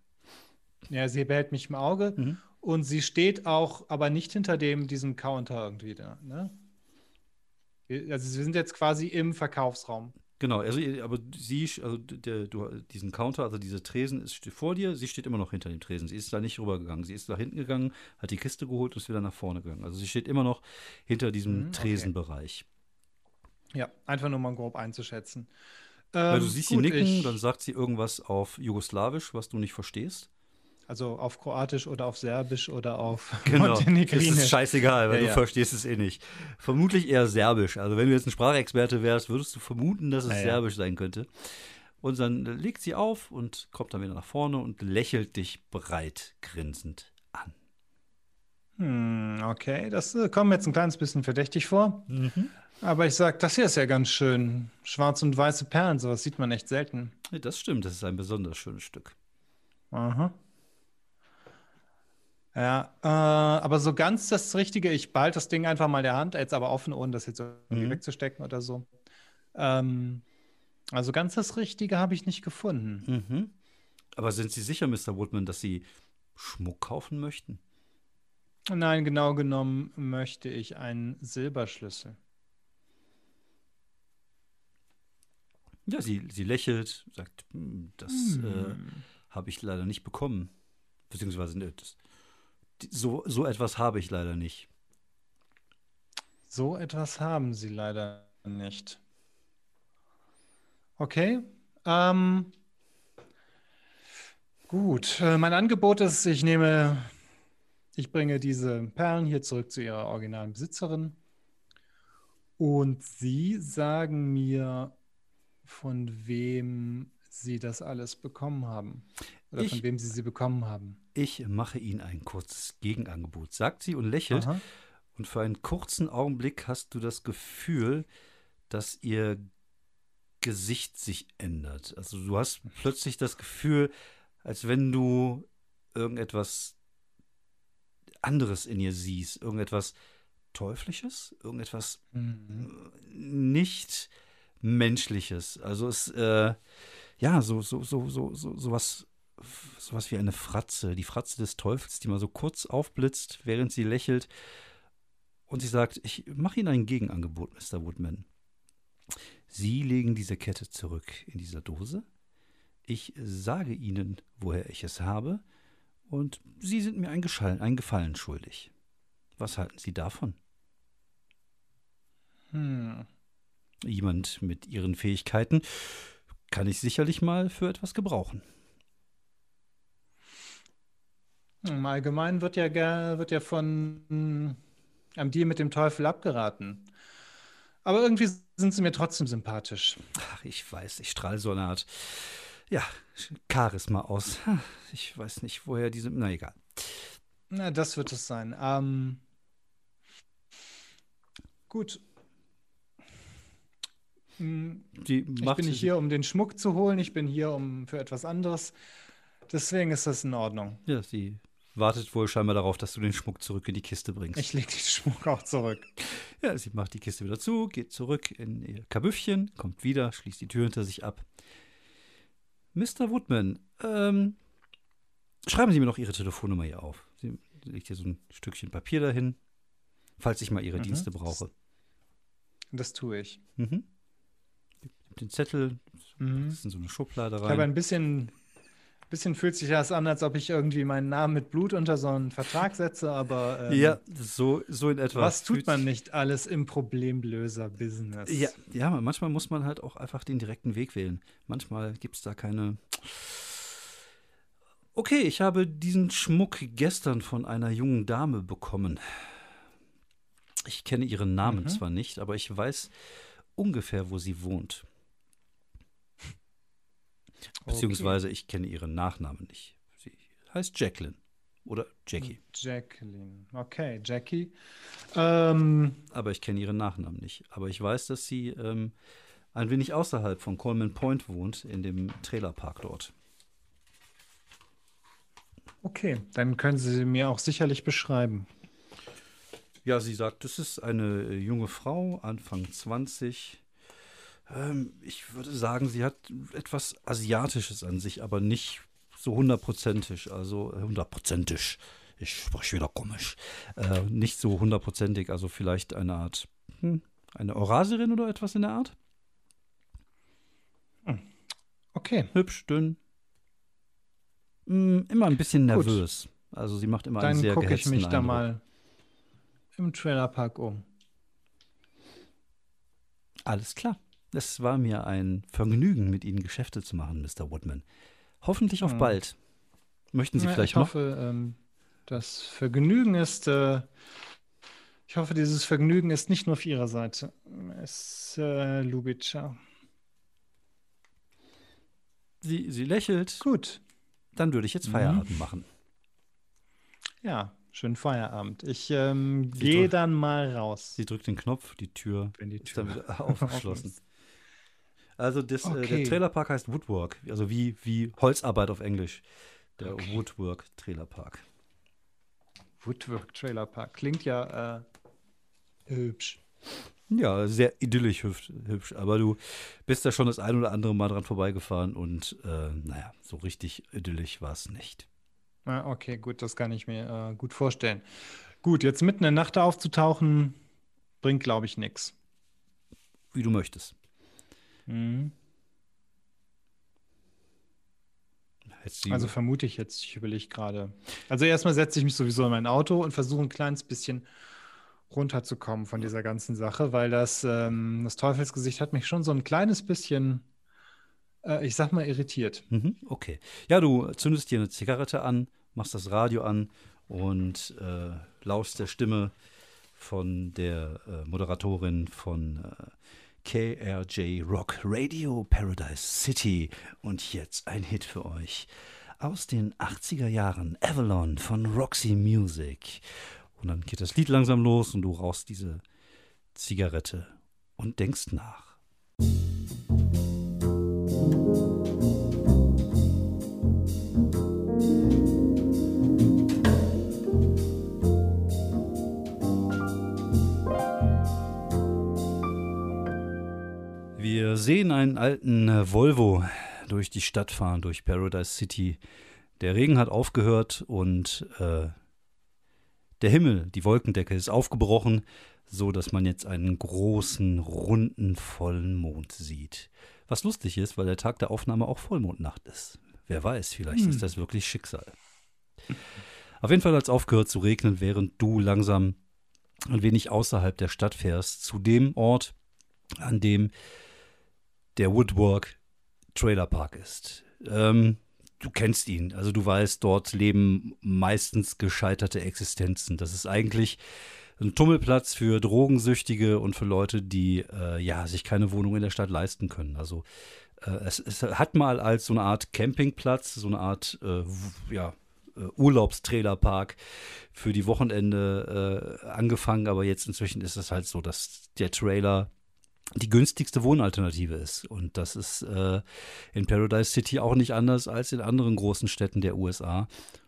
Ja, sie behält mich im Auge Mhm. Und sie steht auch, aber nicht hinter dem, diesem Counter irgendwie da, ne? Also wir sind jetzt quasi im Verkaufsraum. Genau, also aber sie, also der, du, diesen Counter, also diese Tresen ist vor dir, sie steht immer noch hinter dem Tresen. Sie ist da nicht rübergegangen. Sie ist nach hinten gegangen, hat die Kiste geholt und ist wieder nach vorne gegangen. Also sie steht immer noch hinter diesem Mhm, okay. Tresenbereich. Ja, einfach nur mal grob einzuschätzen. Weil du Ähm, siehst sie gut, nicken, ich- dann sagt sie irgendwas auf Jugoslawisch, was du nicht verstehst. Also auf Kroatisch oder auf Serbisch oder auf Genau. Montenegrinisch. ist scheißegal, weil Ja, du ja. verstehst es eh nicht. Vermutlich eher Serbisch. Also wenn du jetzt ein Sprachexperte wärst, würdest du vermuten, dass es Ja. Serbisch sein könnte. Und dann legt sie auf und kommt dann wieder nach vorne und lächelt dich breit grinsend an. Hm, okay, das äh, kommt mir jetzt ein kleines bisschen verdächtig vor. Aber ich sag, das hier ist ja ganz schön. Schwarz und weiße Perlen, sowas sieht man echt selten. Das stimmt, das ist ein besonders schönes Stück. Aha. Ja, äh, aber so ganz das Richtige, ich behalte das Ding einfach mal in der Hand, jetzt aber offen, ohne das jetzt irgendwie Mhm. wegzustecken oder so. Ähm, also ganz das Richtige habe ich nicht gefunden. Mhm. Aber sind Sie sicher, Mr. Woodman, dass Sie Schmuck kaufen möchten? Nein, genau genommen möchte ich einen Silberschlüssel. Ja, sie, sie lächelt, sagt, "Hm, das Hm. äh, habe ich leider nicht bekommen. Beziehungsweise, ne, das, so, so etwas habe ich leider nicht. So etwas haben sie leider nicht. Okay. Ähm, gut. Äh, mein Angebot ist, ich nehme, ich bringe diese Perlen hier zurück zu ihrer originalen Besitzerin. Und Sie sagen mir, von wem Sie das alles bekommen haben. Oder Ich- von wem Sie sie bekommen haben. Ich mache Ihnen ein kurzes Gegenangebot, sagt sie und lächelt. Aha. Und für einen kurzen Augenblick hast du das Gefühl, dass ihr Gesicht sich ändert. Also du hast plötzlich das Gefühl, als wenn du irgendetwas anderes in ihr siehst, irgendetwas Teuflisches, irgendetwas Mhm. nicht menschliches. Also es äh, ja so so so so so sowas sowas wie eine Fratze, die Fratze des Teufels, die mal so kurz aufblitzt, während sie lächelt und sie sagt: "Ich mache Ihnen ein Gegenangebot, Mr. Woodman. Sie legen diese Kette zurück in dieser Dose. Ich sage Ihnen, woher ich es habe, und Sie sind mir ein, Geschall, ein Gefallen schuldig. Was halten Sie davon?" Hm. jemand mit ihren Fähigkeiten kann ich sicherlich mal für etwas gebrauchen. Im Allgemeinen wird ja, wird ja von mm, einem Deal mit dem Teufel abgeraten. Aber irgendwie sind sie mir trotzdem sympathisch. Ach, ich weiß, ich strahle so eine Art, ja, Charisma aus. Ich weiß nicht, woher diese, na egal. Na, das wird es sein. Ähm, gut. Hm, Sie Ich bin nicht hier, um den Schmuck zu holen. Ich bin hier, um für etwas anderes. Deswegen ist das in Ordnung. Ja, sie wartet wohl scheinbar darauf, dass du den Schmuck zurück in die Kiste bringst. Ich lege den Schmuck auch zurück. Ja, sie macht die Kiste wieder zu, geht zurück in ihr Kabüffchen, kommt wieder, schließt die Tür hinter sich ab. Mr. Woodman, ähm, schreiben Sie mir doch Ihre Telefonnummer hier auf. Sie legt hier so ein Stückchen Papier dahin, falls ich mal Ihre Mhm. Dienste brauche. Das tue ich. Mhm. Den Zettel, Mhm. in so eine Schublade Ich habe rein. ein bisschen, bisschen fühlt sich das an, als ob ich irgendwie meinen Namen mit Blut unter so einen Vertrag setze, aber ähm, ja, so, so in etwa. was tut man nicht alles im Problemlöser-Business? Ja, ja, manchmal muss man halt auch einfach den direkten Weg wählen. Manchmal gibt es da keine. Okay, ich habe diesen Schmuck gestern von einer jungen Dame bekommen. Ich kenne ihren Namen Mhm. zwar nicht, aber ich weiß ungefähr, wo sie wohnt. Beziehungsweise ich kenne ihren Nachnamen nicht. Sie heißt Jacqueline oder Jackie, Jacqueline. Okay, Jackie. Ähm, aber ich kenne ihren Nachnamen nicht. Aber ich weiß, dass sie ähm, ein wenig außerhalb von Coleman Point wohnt, in dem Trailerpark dort. okay, dann können Sie sie mir auch sicherlich beschreiben. Ja, sie sagt, das ist eine äh, junge Frau, Anfang 20. Ähm, ich würde sagen, sie hat etwas Asiatisches an sich, aber nicht so hundertprozentig. Also äh, hundertprozentig. Ich spreche wieder komisch. Äh, nicht so hundertprozentig, also vielleicht eine Art, hm, eine Eurasierin oder etwas in der Art. Okay, Hübsch, dünn. Mm, immer ein bisschen Gut. nervös. Also sie macht immer einen dann sehr gucke ich mich da Eindruck. mal im Trailerpark um. Alles klar. Es war mir ein Vergnügen, mit Ihnen Geschäfte zu machen, Mr. Woodman. Hoffentlich auf bald. Möchten Sie Ja, vielleicht ich noch? hoffe, ähm, das Vergnügen ist, äh, ich hoffe, dieses Vergnügen ist nicht nur auf Ihrer Seite. Es, äh, Lubitscher. Sie, sie lächelt. Gut, Dann würde ich jetzt Mhm. Feierabend machen. ja, schönen Feierabend. Ich ähm, gehe dann mal raus. Sie drückt den Knopf, die Tür wenn die ist dann Tür wieder aufgeschlossen. Also das, äh, der Okay. Trailerpark heißt Woodwork, also wie, wie Holzarbeit auf Englisch. Der Okay. Woodwork Trailerpark. Woodwork Trailer Park. Klingt ja äh, hübsch. Ja, sehr idyllisch hübsch, hübsch. Aber du bist da schon das ein oder andere Mal dran vorbeigefahren und äh, naja, so richtig idyllisch war es nicht. Ah, okay, gut, das kann ich mir äh, gut vorstellen. Gut, jetzt mitten in der Nacht aufzutauchen, bringt, glaube ich, nichts. Wie du möchtest. Mhm. Also vermute ich jetzt, ich überlege gerade. Also erstmal setze ich mich sowieso in mein Auto und versuche ein kleines bisschen runterzukommen von dieser ganzen Sache, weil das, ähm, das Teufelsgesicht hat mich schon so ein kleines bisschen, äh, ich sag mal, irritiert. Mhm, okay. Ja, du zündest dir eine Zigarette an, machst das Radio an und äh, lauschst der Stimme von der äh, Moderatorin von äh, KRJ Rock Radio Paradise City. Und jetzt ein Hit für euch aus den 80er Jahren, Avalon von Roxy Music. Und dann geht das Lied langsam los und du rauchst diese Zigarette und denkst nach. Wir sehen einen alten äh, Volvo durch die Stadt fahren, durch Paradise City. Der Regen hat aufgehört und äh, der Himmel, die Wolkendecke ist aufgebrochen, so dass man jetzt einen großen, runden, vollen Mond sieht. Was lustig ist, weil der Tag der Aufnahme auch Vollmondnacht ist. Wer weiß, vielleicht hm. ist das wirklich Schicksal. Auf jeden Fall hat es aufgehört zu regnen, während du langsam ein wenig außerhalb der Stadt fährst, zu dem Ort, an dem der Woodwork Trailer Park ist. Ähm, du kennst ihn, also du weißt, dort leben meistens gescheiterte Existenzen. Das ist eigentlich ein Tummelplatz für Drogensüchtige und für Leute, die äh, ja sich keine Wohnung in der Stadt leisten können. Also äh, es, es, hat mal als so eine Art Campingplatz, so eine Art äh, ja, äh, Urlaubstrailerpark für die Wochenende äh, angefangen, aber jetzt inzwischen ist es halt so, dass der Trailer die günstigste Wohnalternative ist. Und das ist äh, in Paradise City auch nicht anders als in anderen großen Städten der USA.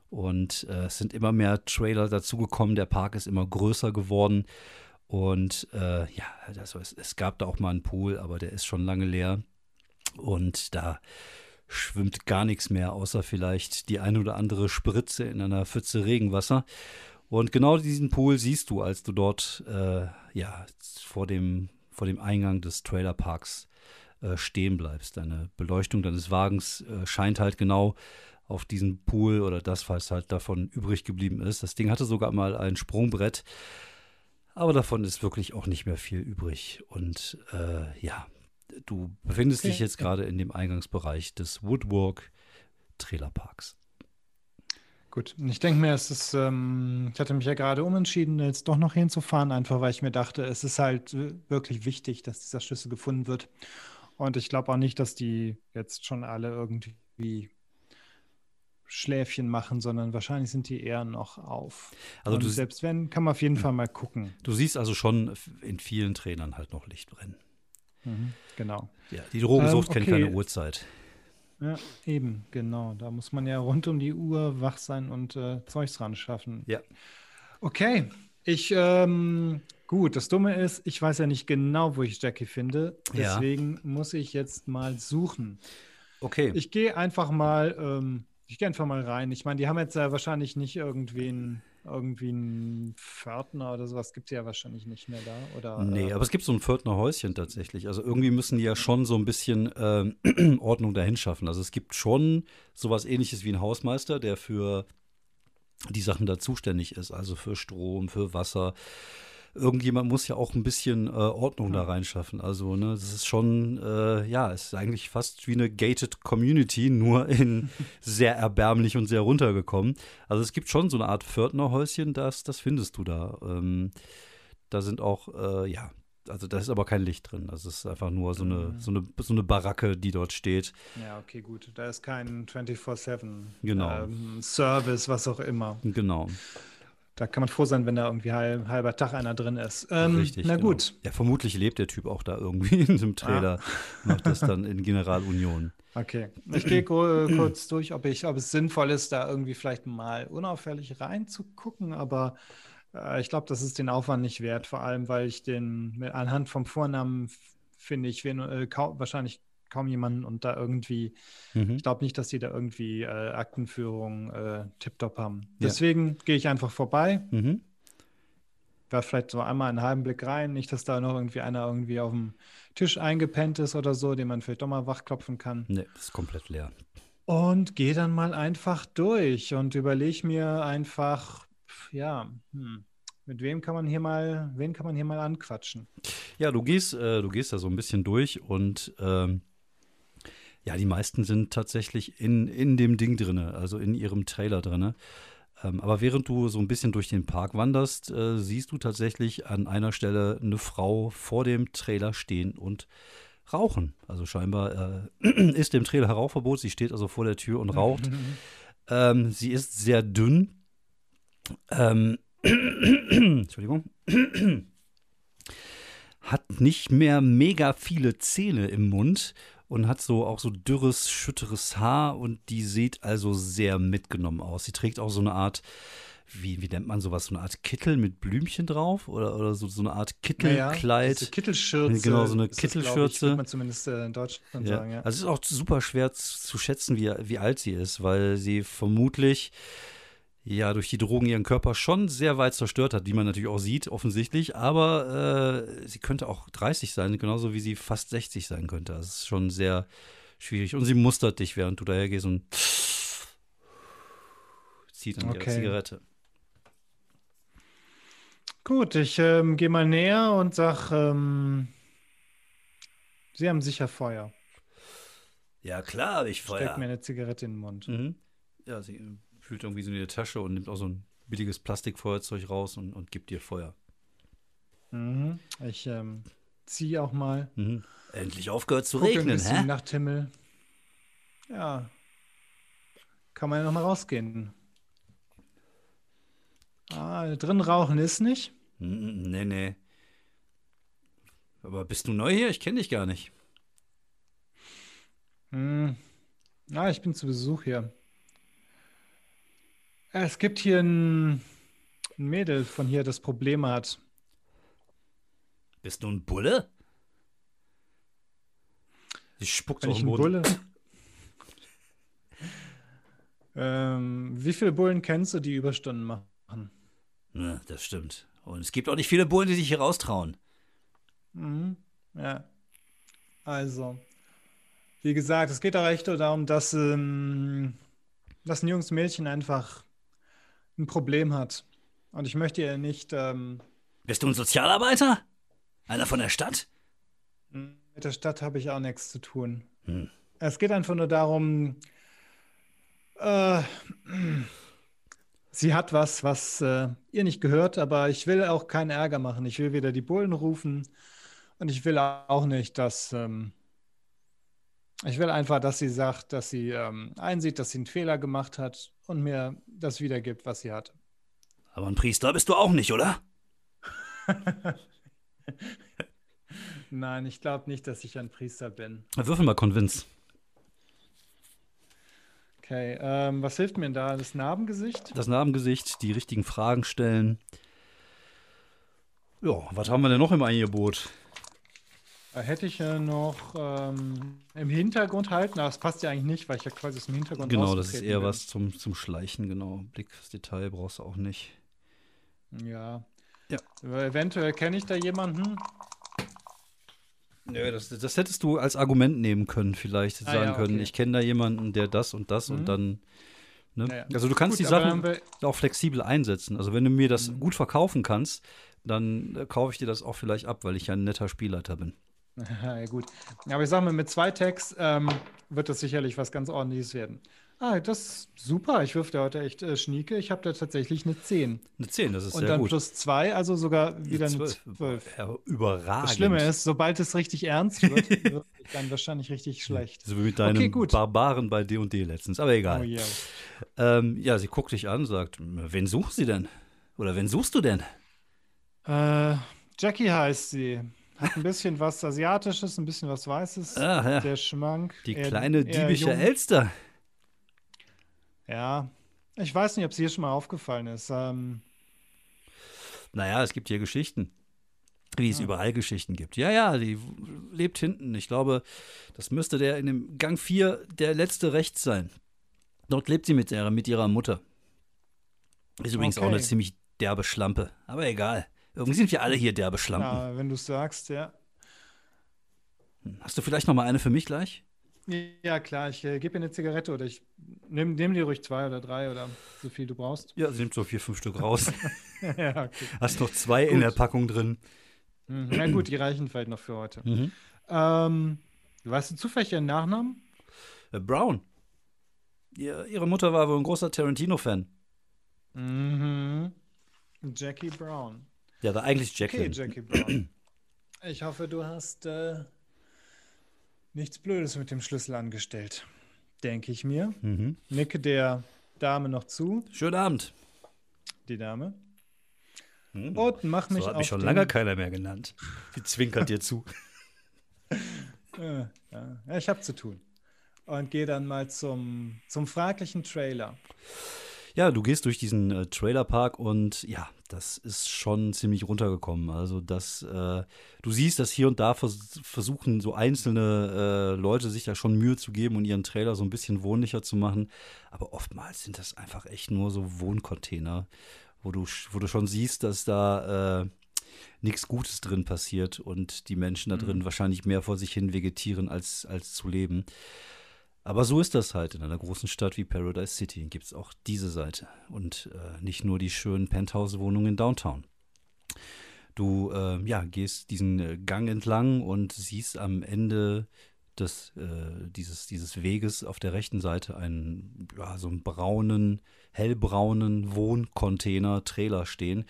Und äh, es sind immer mehr Trailer dazugekommen. Der Park ist immer größer geworden. Und äh, ja, also es, es gab da auch mal einen Pool, aber der ist schon lange leer. Und da schwimmt gar nichts mehr, außer vielleicht die ein oder andere Spritze in einer Pfütze Regenwasser. Und genau diesen Pool siehst du, als du dort äh, ja vor dem vor dem Eingang des Trailerparks äh, stehen bleibst. Deine Beleuchtung deines Wagens äh, scheint halt genau auf diesen Pool oder das, was halt davon übrig geblieben ist. Das Ding hatte sogar mal ein Sprungbrett, aber davon ist wirklich auch nicht mehr viel übrig. Und äh, ja, du befindest okay. dich jetzt gerade in dem Eingangsbereich des Woodwork Trailerparks. Gut, ich denke mir, es ist, ähm, ich hatte mich ja gerade umentschieden, jetzt doch noch hinzufahren, einfach weil ich mir dachte, es ist halt äh, wirklich wichtig, dass dieser Schlüssel gefunden wird. Und ich glaube auch nicht, dass die jetzt schon alle irgendwie Schläfchen machen, sondern wahrscheinlich sind die eher noch auf. Also du, selbst wenn, kann man auf jeden hm. Fall mal gucken. Du siehst also schon in vielen Trainern halt noch Licht brennen. Mhm, genau. Ja, die Drogensucht ähm, okay. kennt keine Uhrzeit. Ja, eben, genau. Da muss man ja rund um die Uhr wach sein und äh, Zeugs ran schaffen. Ja. Okay, ich, ähm, gut, das Dumme ist, ich weiß ja nicht genau, wo ich Jackie finde. Deswegen ja. muss ich jetzt mal suchen. Okay. Ich gehe einfach mal, ähm, ich gehe einfach mal rein. Ich meine, die haben jetzt ja wahrscheinlich nicht irgendwen irgendwie ein Pförtner oder sowas gibt es ja wahrscheinlich nicht mehr da. Oder, nee, äh, aber es gibt so ein Pförtnerhäuschen tatsächlich. Also irgendwie müssen die ja schon so ein bisschen äh, Ordnung dahin schaffen. Also es gibt schon sowas ähnliches wie ein Hausmeister, der für die Sachen da zuständig ist. Also für Strom, für Wasser, irgendjemand muss ja auch ein bisschen äh, Ordnung da reinschaffen. Also, ne, das ist schon, äh, ja, es ist eigentlich fast wie eine gated Community, nur in sehr erbärmlich und sehr runtergekommen. Also es gibt schon so eine Art Pförtnerhäuschen, das, das findest du da. Ähm, da sind auch, äh, ja, also da ist aber kein Licht drin. Das ist einfach nur so eine, mhm. so eine, so eine Baracke, die dort steht. Ja, okay, gut. Da ist kein 24-7 genau. ähm, Service, was auch immer. Genau. Da kann man froh sein, wenn da irgendwie halb, halber Tag einer drin ist. Ähm, Richtig. Na gut. Genau. Ja, vermutlich lebt der Typ auch da irgendwie in diesem Trailer. Ah. Macht das dann in Generalunion. Okay. Ich gehe kurz durch, ob, ich, ob es sinnvoll ist, da irgendwie vielleicht mal unauffällig reinzugucken, aber äh, ich glaube, das ist den Aufwand nicht wert, vor allem, weil ich den mit, anhand vom Vornamen finde ich wen, äh, wahrscheinlich kaum jemanden und da irgendwie, mhm. ich glaube nicht, dass die da irgendwie äh, Aktenführung äh, tiptop haben. Ja. Deswegen gehe ich einfach vorbei. Mhm. Werfe vielleicht so einmal einen halben Blick rein, nicht, dass da noch irgendwie einer irgendwie auf dem Tisch eingepennt ist oder so, den man vielleicht doch mal wachklopfen kann. Nee, ist komplett leer. Und gehe dann mal einfach durch und überlege mir einfach, ja, hm, mit wem kann man hier mal, wen kann man hier mal anquatschen? Ja, du gehst, äh, du gehst da so ein bisschen durch und ähm, ja, die meisten sind tatsächlich in, in dem Ding drin, also in ihrem Trailer drin. Ähm, aber während du so ein bisschen durch den Park wanderst, äh, siehst du tatsächlich an einer Stelle eine Frau vor dem Trailer stehen und rauchen. Also scheinbar äh, ist dem Trailer Rauchverbot. Sie steht also vor der Tür und raucht. ähm, sie ist sehr dünn. Ähm, Entschuldigung. hat nicht mehr mega viele Zähne im Mund und hat so auch so dürres, schütteres Haar und die sieht also sehr mitgenommen aus. Sie trägt auch so eine Art, wie, wie nennt man sowas, so eine Art Kittel mit Blümchen drauf oder, oder so, so eine Art Kittelkleid. Ja, Kittelschürze. Genau, so eine Kittelschürze. Das, man zumindest äh, in Deutschland ja. sagen, ja. Also es ist auch super schwer zu schätzen, wie, wie alt sie ist, weil sie vermutlich ja durch die Drogen ihren Körper schon sehr weit zerstört hat, wie man natürlich auch sieht, offensichtlich. Aber äh, sie könnte auch 30 sein, genauso wie sie fast 60 sein könnte. Das ist schon sehr schwierig. Und sie mustert dich, während du daher gehst und zieht an Okay. ihre Zigarette. Gut, ich ähm, gehe mal näher und sag, ähm, Sie haben sicher Feuer. Ja, klar, habe ich Steck mir eine Zigarette in den Mund. Mhm. Ja, sie fühlt irgendwie so in die Tasche und nimmt auch so ein billiges Plastikfeuerzeug raus und, und gibt dir Feuer. Mhm. Ich ähm, ziehe auch mal. Mhm. Endlich aufgehört zu Gucke ein regnen, hä? Nachthimmel. Ja. Kann man ja noch mal rausgehen. Ah, drin rauchen ist nicht. Mhm, Nee, nee. Aber bist du neu hier? Ich kenne dich gar nicht. Hm. Ah, ich bin zu Besuch hier. Es gibt hier ein, ein Mädel von hier, das Probleme hat. Bist du ein Bulle? Sie spuckt Wenn auf den Boden. Bulle. ähm, wie viele Bullen kennst du, die Überstunden machen? Ja, das stimmt. Und es gibt auch nicht viele Bullen, die sich hier raustrauen. Mhm. Ja. Also, wie gesagt, es geht auch echt nur darum, dass, ähm, dass ein junges Mädchen einfach ein Problem hat. Und ich möchte ihr nicht ähm, Bist du ein Sozialarbeiter? Einer von der Stadt? mit der Stadt habe ich auch nichts zu tun. Hm. Es geht einfach nur darum, äh, sie hat was, was äh, ihr nicht gehört, aber ich will auch keinen Ärger machen. Ich will weder die Bullen rufen und ich will auch nicht, dass ähm, ich will einfach, dass sie sagt, dass sie ähm, einsieht, dass sie einen Fehler gemacht hat und mir das wiedergibt, was sie hat. Aber ein Priester bist du auch nicht, oder? Nein, ich glaube nicht, dass ich ein Priester bin. Würfel mal Convince. Okay, ähm, was hilft mir denn da? Das Narbengesicht? Das Narbengesicht, die richtigen Fragen stellen. Ja, was haben wir denn noch im Angebot? Da hätte ich ja noch ähm, im Hintergrund halten, aber das passt ja eigentlich nicht, weil ich ja quasi aus dem Hintergrund Genau, das ist eher bin. was zum, zum Schleichen, genau. Blick fürs Detail brauchst du auch nicht. Ja. Ja. Eventuell kenne ich da jemanden. Nö, das, das hättest du als Argument nehmen können, vielleicht Ah, sagen ja, können, okay. ich kenne da jemanden, der das und das Mhm. und dann. Ne? Ja, ja. Also du kannst Gut, die Sachen auch flexibel einsetzen. Also wenn du mir das Mhm. gut verkaufen kannst, dann äh, kaufe ich dir das auch vielleicht ab, weil ich ja ein netter Spielleiter bin. ja, gut. Aber ich sage mal, mit zwei Tags ähm, wird das sicherlich was ganz ordentliches werden. Ah, das ist super. Ich wirf da heute echt äh, Schnieke. Ich habe da tatsächlich eine 10. Eine 10, das ist Und sehr dann gut. plus 2, also sogar wieder eine Zwölf. 12. Ja, überragend. Das Schlimme ist, sobald es richtig ernst wird, wird es dann wahrscheinlich richtig schlecht. So wie mit deinem Okay, gut. Barbaren bei D&D letztens, aber egal. Oh ja. ähm, ja, sie guckt dich an, sagt, wen suchst sie denn? Oder wen suchst du denn? Äh, Jackie heißt sie. Hat ein bisschen was Asiatisches, ein bisschen was Weißes. Ah, ja. Sehr schmank. Die eher- kleine diebische. Elster. Ja. Ich weiß nicht, ob es hier schon mal aufgefallen ist. Ähm, Naja, es gibt hier Geschichten. Wie es Ah. überall Geschichten gibt. Ja, ja, die lebt hinten. Ich glaube, das müsste der in dem Gang 4 der letzte rechts sein. Dort lebt sie mit ihrer, mit ihrer Mutter. Ist übrigens auch Okay. eine ziemlich derbe Schlampe. Aber egal. Irgendwie sind wir alle hier derbe Schlampen. ja, wenn du es sagst, ja. Hast du vielleicht noch mal eine für mich gleich? Ja, klar, ich äh, gebe ihr eine Zigarette oder ich nehme nehm dir ruhig zwei oder drei oder so viel du brauchst. Ja, sie nimmt so vier, fünf Stück raus. ja, okay. Hast noch zwei in Gut. der Packung drin. Mhm. Na gut, die reichen vielleicht noch für heute. Mhm. Ähm, weißt du zufällig ihren Nachnamen? Äh, Brown. Ihr, ihre Mutter war wohl ein großer Tarantino-Fan. Mhm. Jackie Brown. Ja, da eigentlich Jacqueline. Okay, Jackie Brown. Ich hoffe, du hast äh, nichts Blödes mit dem Schlüssel angestellt. Denke ich mir. Mhm. Nicke der Dame noch zu, Schönen Abend. die Dame. Hm. Und mach mich so hat mich schon lange keiner mehr genannt. Sie zwinkert dir zu. Ja, ja, ich habe zu tun. Und gehe dann mal zum, zum fraglichen Trailer. Ja, du gehst durch diesen äh, Trailerpark und ja, das ist schon ziemlich runtergekommen. Also, dass äh, du siehst, dass hier und da vers versuchen so einzelne äh, Leute sich da schon Mühe zu geben und ihren Trailer so ein bisschen wohnlicher zu machen. Aber oftmals sind das einfach echt nur so Wohncontainer, wo du, wo du schon siehst, dass da äh, nichts Gutes drin passiert und die Menschen da drin wahrscheinlich mehr vor sich hin vegetieren, als, als zu leben. Aber so ist das halt. In einer großen Stadt wie Paradise City gibt es auch diese Seite und äh, nicht nur die schönen Penthouse-Wohnungen in Downtown. Du äh, ja, gehst diesen äh, Gang entlang und siehst am Ende des, äh, dieses, dieses Weges auf der rechten Seite einen, ja, so einen braunen, hellbraunen Wohncontainer-Trailer stehen,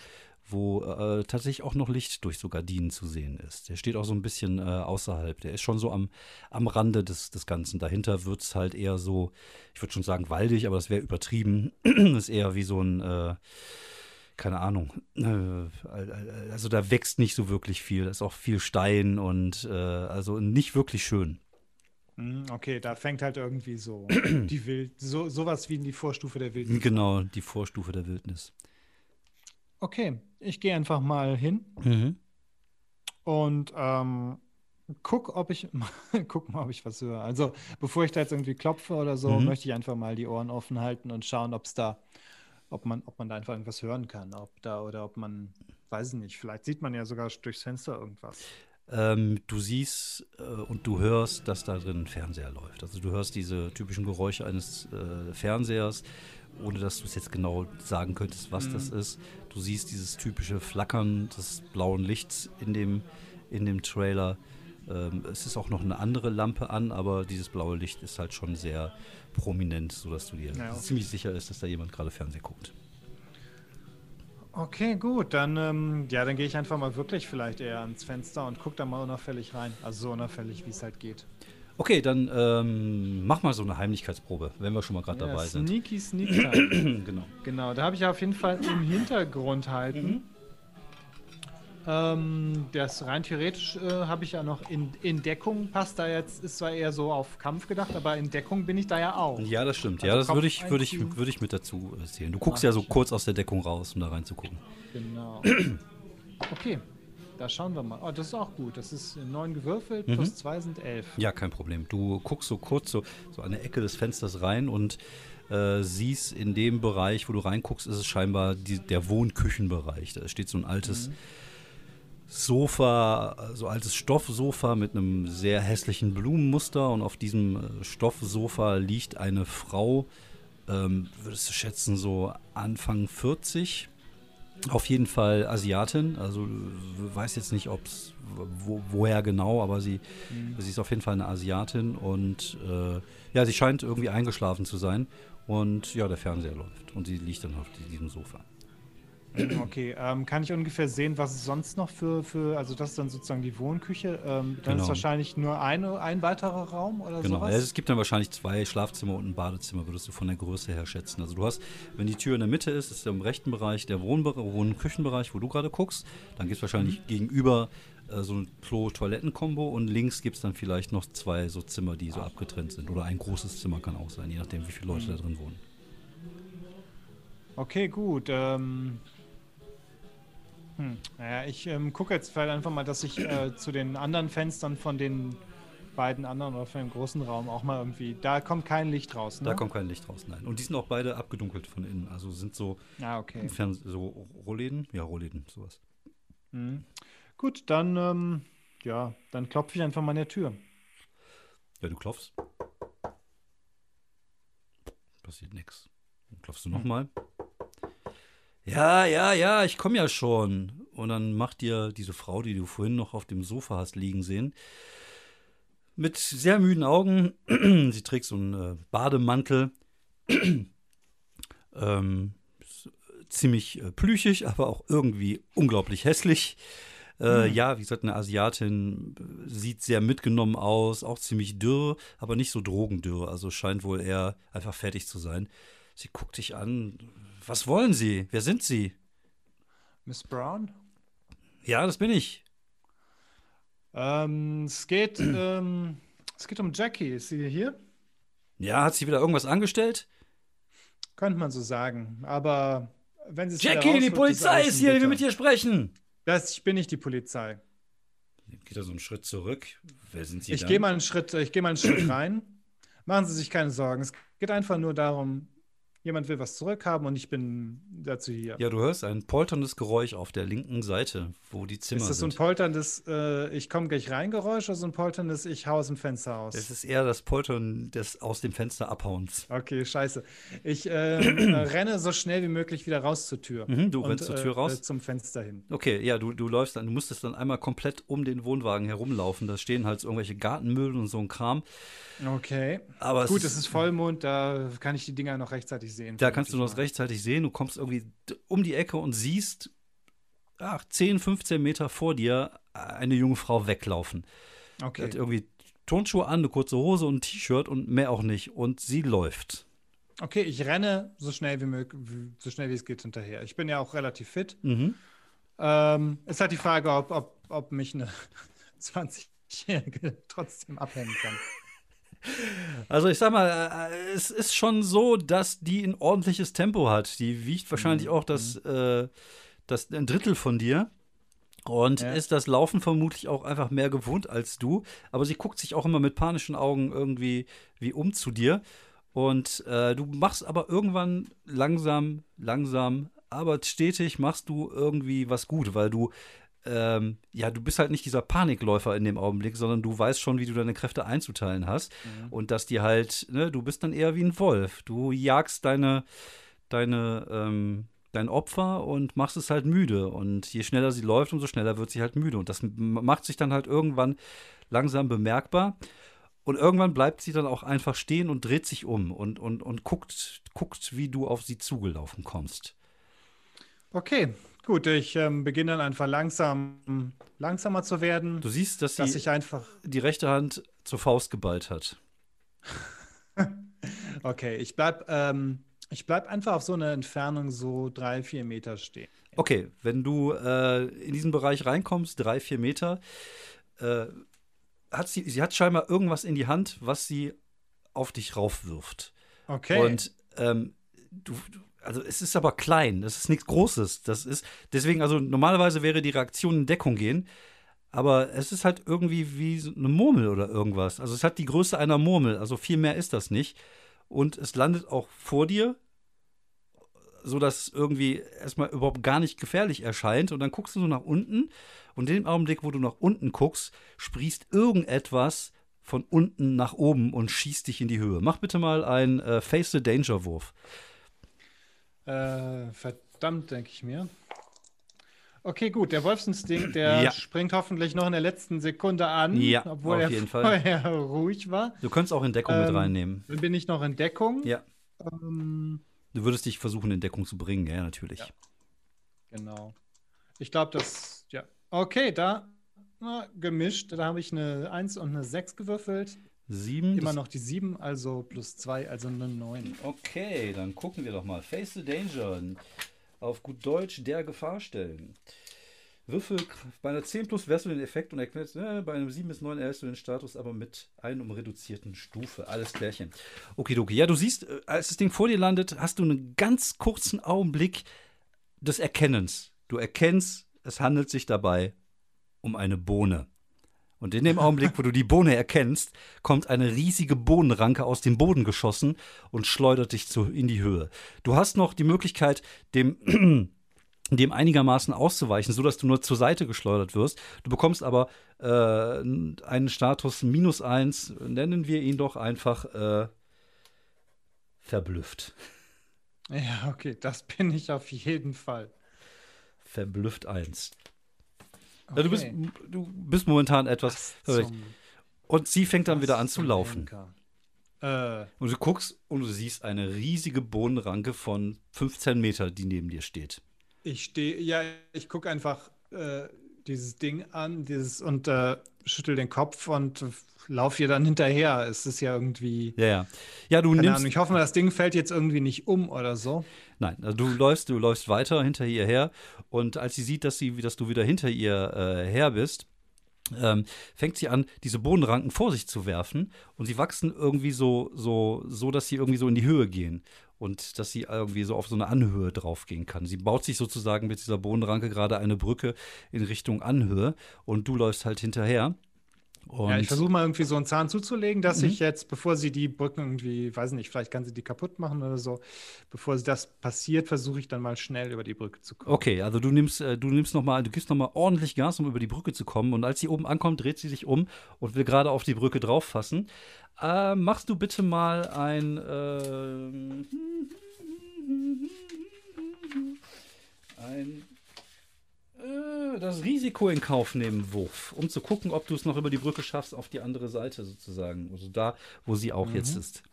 wo äh, tatsächlich auch noch Licht durch so Gardinen zu sehen ist. Der steht auch so ein bisschen äh, außerhalb. Der ist schon so am, am Rande des, des Ganzen. Dahinter wird es halt eher so, ich würde schon sagen waldig, aber das wäre übertrieben. ist eher wie so ein, äh, keine Ahnung. Äh, also da wächst nicht so wirklich viel. Da ist auch viel Stein und äh, also nicht wirklich schön. Hm, Okay, da fängt halt irgendwie so die Wild, so sowas wie in die Vorstufe der Wildnis. Genau, die Vorstufe der Wildnis. Okay, ich gehe einfach mal hin Mhm. und ähm, guck, ob ich guck mal, ob ich was höre. Also bevor ich da jetzt irgendwie klopfe oder so, Mhm. möchte ich einfach mal die Ohren offen halten und schauen, ob es da, ob man, ob man da einfach irgendwas hören kann, ob da oder ob man, weiß ich nicht, vielleicht sieht man ja sogar durchs Fenster irgendwas. Ähm, du siehst äh, und du hörst, dass da drin ein Fernseher läuft. Also du hörst diese typischen Geräusche eines äh, Fernsehers, ohne dass du es jetzt genau sagen könntest, was das ist. Du siehst dieses typische Flackern des blauen Lichts in dem, in dem Trailer. Ähm, es ist auch noch eine andere Lampe an, aber dieses blaue Licht ist halt schon sehr prominent, sodass du dir Ja, okay. ziemlich sicher ist, dass da jemand gerade Fernsehen guckt. Okay, gut, dann, ähm, ja, dann gehe ich einfach mal wirklich vielleicht eher ans Fenster und gucke da mal unauffällig rein. Also so unauffällig, wie es halt geht. Okay, dann ähm, mach mal so eine Heimlichkeitsprobe, wenn wir schon mal gerade Ja, dabei sind. sneaky Sneak Time. genau. Genau, da habe ich auf jeden Fall im Hintergrund Mhm. halten. Ähm, das rein theoretisch äh, habe ich ja noch in, in Deckung, passt da jetzt, ist zwar eher so auf Kampf gedacht, aber in Deckung bin ich da ja auch. Ja, das stimmt. Also ja, das würde ich, würde ich, würde ich mit dazu äh, zählen. Du guckst Mach ja so ich. kurz aus der Deckung raus, um da reinzugucken. Genau. Okay, da schauen wir mal. Oh, das ist auch gut. Das ist neun gewürfelt, Mhm. plus zwei sind elf. Ja, kein Problem. Du guckst so kurz so, so an der Ecke des Fensters rein und äh, siehst in dem Bereich, wo du reinguckst, ist es scheinbar die, der Wohnküchenbereich. Da steht so ein altes Sofa, so altes Stoffsofa mit einem sehr hässlichen Blumenmuster und auf diesem äh, Stoffsofa liegt eine Frau, ähm, würdest du schätzen, so Anfang 40. Auf jeden Fall Asiatin, also weiß jetzt nicht, ob's wo, woher genau, aber sie, sie ist auf jeden Fall eine Asiatin und äh, ja, sie scheint irgendwie eingeschlafen zu sein und ja, der Fernseher läuft und sie liegt dann auf diesem Sofa. Okay, ähm, kann ich ungefähr sehen, was es sonst noch für, für also das ist dann sozusagen die Wohnküche. Ähm, dann Genau. ist wahrscheinlich nur eine, ein weiterer Raum oder Genau, sowas. ja, es gibt dann wahrscheinlich zwei Schlafzimmer und ein Badezimmer, würdest du von der Größe her schätzen. Also du hast, wenn die Tür in der Mitte ist, ist im rechten Bereich der Wohnbe Wohn- und Küchenbereich, wo du gerade guckst. Dann gibt es wahrscheinlich gegenüber äh, so ein Klo-Toiletten-Kombo und links gibt es dann vielleicht noch zwei so Zimmer, die so abgetrennt sind. Oder ein großes Zimmer kann auch sein, je nachdem, wie viele Leute da drin wohnen. Okay, gut. Ähm, hm, naja, ich ähm, gucke jetzt vielleicht einfach mal, dass ich äh, zu den anderen Fenstern von den beiden anderen oder von dem großen Raum auch mal irgendwie. Da kommt kein Licht raus, ne? Da kommt kein Licht raus, nein. Und die sind auch beide abgedunkelt von innen. Also sind so, Ah, okay. Fern so Rollläden? Ja, Rollläden, sowas. Mhm. Gut, dann, ähm, ja, dann klopfe ich einfach mal an der Tür. Ja, du klopfst. Passiert nichts. Dann klopfst du nochmal. Ja, ja, ja, ich komme ja schon. Und dann macht dir diese Frau, die du vorhin noch auf dem Sofa hast liegen sehen, mit sehr müden Augen, sie trägt so einen äh, Bademantel, ähm, s- ziemlich äh, plüchig, aber auch irgendwie unglaublich hässlich. Äh, Ja, wie gesagt, eine Asiatin äh, sieht sehr mitgenommen aus, auch ziemlich dürr, aber nicht so drogendürr. Also scheint wohl eher einfach fertig zu sein. Sie guckt dich an. Was wollen Sie? Wer sind Sie? Miss Brown? Ja, das bin ich. Ähm, es geht, ähm, es geht um Jackie. Ist sie hier? Ja, hat sie wieder irgendwas angestellt? Könnte man so sagen. Aber wenn sie Jackie, die Polizei ist hier, die will Bitter. mit dir sprechen. Das, ich bin nicht die Polizei. Geht er so einen Schritt zurück? Wer sind Sie Ich gehe mal einen Schritt, ich gehe mal einen Schritt rein. Machen Sie sich keine Sorgen. Es geht einfach nur darum, jemand will was zurückhaben und ich bin dazu hier. Ja, du hörst ein polterndes Geräusch auf der linken Seite, wo die Zimmer ist das so ein sind. polterndes, äh, ich komme gleich rein Geräusch oder so ein polterndes, ich hau aus dem Fenster raus? Es ist eher das Poltern des aus dem Fenster abhauens. Okay, scheiße. Ich äh, renne so schnell wie möglich wieder raus zur Tür. Mhm, du und, rennst zur Tür äh, raus? Äh, zum Fenster hin. Okay, ja, du, du läufst dann, du musstest dann einmal komplett um den Wohnwagen herumlaufen. Da stehen halt so irgendwelche Gartenmüll und so ein Kram. Okay. Aber Gut, es es ist Vollmond, da kann ich die Dinger noch rechtzeitig sehen. Da kannst du noch rechtzeitig sehen. Du kommst irgendwie um die Ecke und siehst, ach, 10, 15 Meter vor dir eine junge Frau weglaufen. Die hat Okay. irgendwie Turnschuhe an, eine kurze Hose und ein T-Shirt und mehr auch nicht. Und sie läuft. okay, ich renne so schnell wie möglich, so schnell wie es geht hinterher. Ich bin ja auch relativ fit. Mhm. Ähm, ist halt die Frage, ob, ob, ob mich eine 20-Jährige trotzdem abhängen kann. Also ich sag mal, äh, es ist schon so, dass die ein ordentliches Tempo hat. Die wiegt wahrscheinlich Mhm. auch das, äh, das ein Drittel von dir. Und Ja. ist das Laufen vermutlich auch einfach mehr gewohnt als du. Aber sie guckt sich auch immer mit panischen Augen irgendwie wie um zu dir. Und äh, du machst aber irgendwann langsam, langsam, aber stetig machst du irgendwie was gut, weil du ähm, ja, du bist halt nicht dieser Panikläufer in dem Augenblick, sondern du weißt schon, wie du deine Kräfte einzuteilen hast. Und dass die halt, ne, du bist dann eher wie ein Wolf. Du jagst deine, deine, ähm, dein Opfer und machst es halt müde. Und je schneller sie läuft, umso schneller wird sie halt müde. Und das macht sich dann halt irgendwann langsam bemerkbar. Und irgendwann bleibt sie dann auch einfach stehen und dreht sich um und, und, und guckt, guckt, wie du auf sie zugelaufen kommst. Okay, gut, ich ähm, beginne dann einfach langsam langsamer zu werden, Du siehst, dass dass sie ich einfach. die rechte Hand zur Faust geballt hat. Okay, ich bleib, ähm, ich bleib einfach auf so einer Entfernung so drei, vier Meter stehen. Okay, wenn du äh, in diesen Bereich reinkommst, drei, vier Meter, äh, hat sie, sie hat scheinbar irgendwas in die Hand, was sie auf dich raufwirft. Okay. Und ähm, du, du, also es ist aber klein, das ist nichts Großes. Das ist, deswegen, also normalerweise wäre die Reaktion in Deckung gehen, aber es ist halt irgendwie wie eine Murmel oder irgendwas. Also es hat die Größe einer Murmel, also viel mehr ist das nicht. Und es landet auch vor dir, sodass es irgendwie erstmal überhaupt gar nicht gefährlich erscheint. Und dann guckst du so nach unten und in dem Augenblick, wo du nach unten guckst, sprießt irgendetwas von unten nach oben und schießt dich in die Höhe. Mach bitte mal einen äh, Face the Danger Wurf. Äh, verdammt, denke ich mir. Okay, gut, der Wolfsinstinkt, der Ja. springt hoffentlich noch in der letzten Sekunde an, Ja, obwohl auf er jeden Fall. vorher ruhig war. Du könntest auch in Deckung mit Ähm, reinnehmen. Dann bin ich noch in Deckung. Ja. Ähm, Du würdest dich versuchen, in Deckung zu bringen, ja, natürlich. Ja. genau. Ich glaube, das, ja. Okay, da na, gemischt. Da habe ich eine 1 und eine 6 gewürfelt. Sieben. Immer noch die 7, also plus 2, also eine 9. Okay, dann gucken wir doch mal. Face the Danger. Auf gut Deutsch der Gefahr stellen. Würfel bei einer 10 plus wärst du den Effekt und erklärst, äh, bei einem 7 bis 9 erhältst du den Status aber mit einem reduzierten Stufe. Alles klärchen. Okidoki. Ja, du siehst, äh, als das Ding vor dir landet, hast du einen ganz kurzen Augenblick des Erkennens. Du erkennst, es handelt sich dabei um eine Bohne. Und in dem Augenblick, wo du die Bohne erkennst, kommt eine riesige Bohnenranke aus dem Boden geschossen und schleudert dich zu, in die Höhe. Du hast noch die Möglichkeit, dem, dem einigermaßen auszuweichen, sodass du nur zur Seite geschleudert wirst. Du bekommst aber äh, einen Status minus eins, nennen wir ihn doch einfach äh, verblüfft. Ja, okay, das bin ich auf jeden Fall. Verblüfft eins. Ja, du, bist, Okay. du bist momentan etwas. Und sie fängt dann wieder an zu laufen. Äh, Und du guckst und du siehst eine riesige Bohnenranke von 15 Meter, die neben dir steht. ich stehe, ja, ich gucke einfach äh, dieses Ding an, dieses und äh, schüttel den Kopf und lauf ihr dann hinterher. Es ist ja irgendwie. Ja, ja. Ja, du nimmst. Ahnung, ich hoffe mal, das Ding fällt jetzt irgendwie nicht um oder so. Nein, also du läufst, du läufst weiter hinter ihr her und als sie sieht, dass sie, dass du wieder hinter ihr äh, her bist, ähm, fängt sie an, diese Bodenranken vor sich zu werfen und sie wachsen irgendwie so, so, so, dass sie irgendwie so in die Höhe gehen und dass sie irgendwie so auf so eine Anhöhe draufgehen kann. Sie baut sich sozusagen mit dieser Bodenranke gerade eine Brücke in Richtung Anhöhe und du läufst halt hinterher. Und ja, ich versuche mal irgendwie so einen Zahn zuzulegen, dass Mhm. ich jetzt, bevor sie die Brücken irgendwie, weiß nicht, vielleicht kann sie die kaputt machen oder so, bevor das passiert, versuche ich dann mal schnell über die Brücke zu kommen. Okay, also du nimmst, äh, du nimmst noch mal, du gibst noch mal ordentlich Gas, um über die Brücke zu kommen. Und als sie oben ankommt, dreht sie sich um und will gerade auf die Brücke drauf fassen. Äh, machst du bitte mal ein, ähm, ein äh, das Risiko in Kauf nehmen, Wurf, um zu gucken, ob du es noch über die Brücke schaffst auf die andere Seite sozusagen, also da, wo sie auch jetzt ist.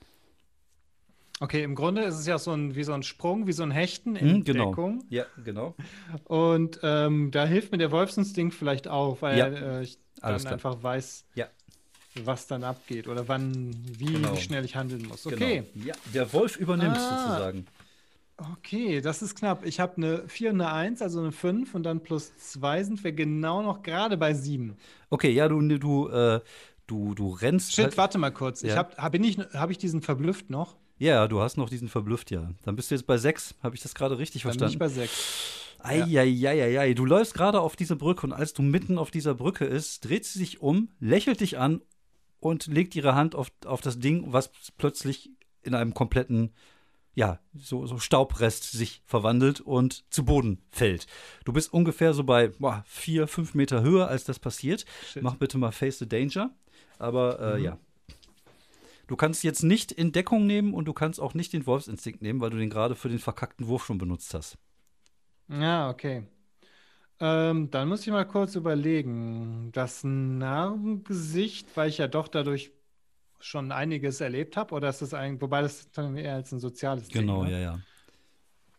Okay, im Grunde ist es ja so ein, wie so ein Sprung, wie so ein Hechten in Hm, genau. Deckung. Ja, genau. Und ähm, da hilft mir der Wolfsinstinkt vielleicht auch, weil Ja, äh, ich dann einfach weiß, Ja. was dann abgeht oder wann, wie, Genau. wie schnell ich handeln muss. Okay, Genau. Ja, der Wolf übernimmt Ah. sozusagen. Okay, das ist knapp. Ich habe eine 4 und eine 1, also eine 5 und dann plus 2 sind wir genau noch gerade bei 7. Okay, ja, du, du, äh, du, du rennst. Shit, halt, warte mal kurz. Ich Ja. hab, hab, ich, hab ich diesen verblüfft noch? ja, du hast noch diesen verblüfft, ja. Dann bist du jetzt bei sechs. Habe ich das gerade richtig Dann bin ich verstanden? bei 6. Eieieiei. Du läufst gerade auf diese Brücke und als du mitten auf dieser Brücke ist, dreht sie sich um, lächelt dich an und legt ihre Hand auf, auf das Ding, was plötzlich in einem kompletten, ja, so, so Staubrest sich verwandelt und zu Boden fällt. Du bist ungefähr so bei boah, vier, fünf Meter höher, als das passiert. Shit. Mach bitte mal Face the Danger. Aber äh, Mhm. ja. Du kannst jetzt nicht in Deckung nehmen und du kannst auch nicht den Wolfsinstinkt nehmen, weil du den gerade für den verkackten Wurf schon benutzt hast. Ja, okay. Ähm, dann muss ich mal kurz überlegen. Das Narbengesicht, weil ich ja doch dadurch schon einiges erlebt habe, oder ist das eigentlich, wobei das dann eher als ein soziales Ding, Genau, ne? ja, ja.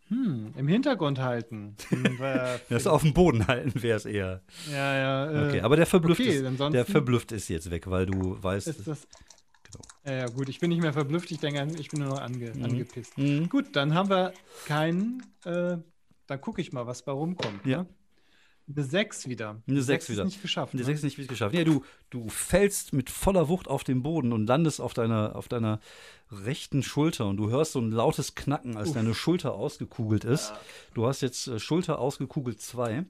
Hm, im Hintergrund halten. Hm, Das auf dem Boden halten wäre es eher. ja, ja. Äh, Okay, aber der verblüfft okay, ist, der verblüfft ist jetzt weg, weil du weißt. ist das. Genau. Ja, ja, gut, ich bin nicht mehr verblüfft, ich denke, ich bin nur noch ange, Mhm. angepisst. Mhm. Gut, dann haben wir keinen, äh, dann gucke ich mal, was bei rumkommt. Ja. Ne? Eine 6 wieder. Eine Die sechs ist wieder. nicht geschafft. Die Ne? sechs ist nicht geschafft. Ja, du, du fällst mit voller Wucht auf den Boden und landest auf deiner, auf deiner rechten Schulter und du hörst so ein lautes Knacken, als Uff. deine Schulter ausgekugelt ist. Du hast jetzt äh, Schulter ausgekugelt 2.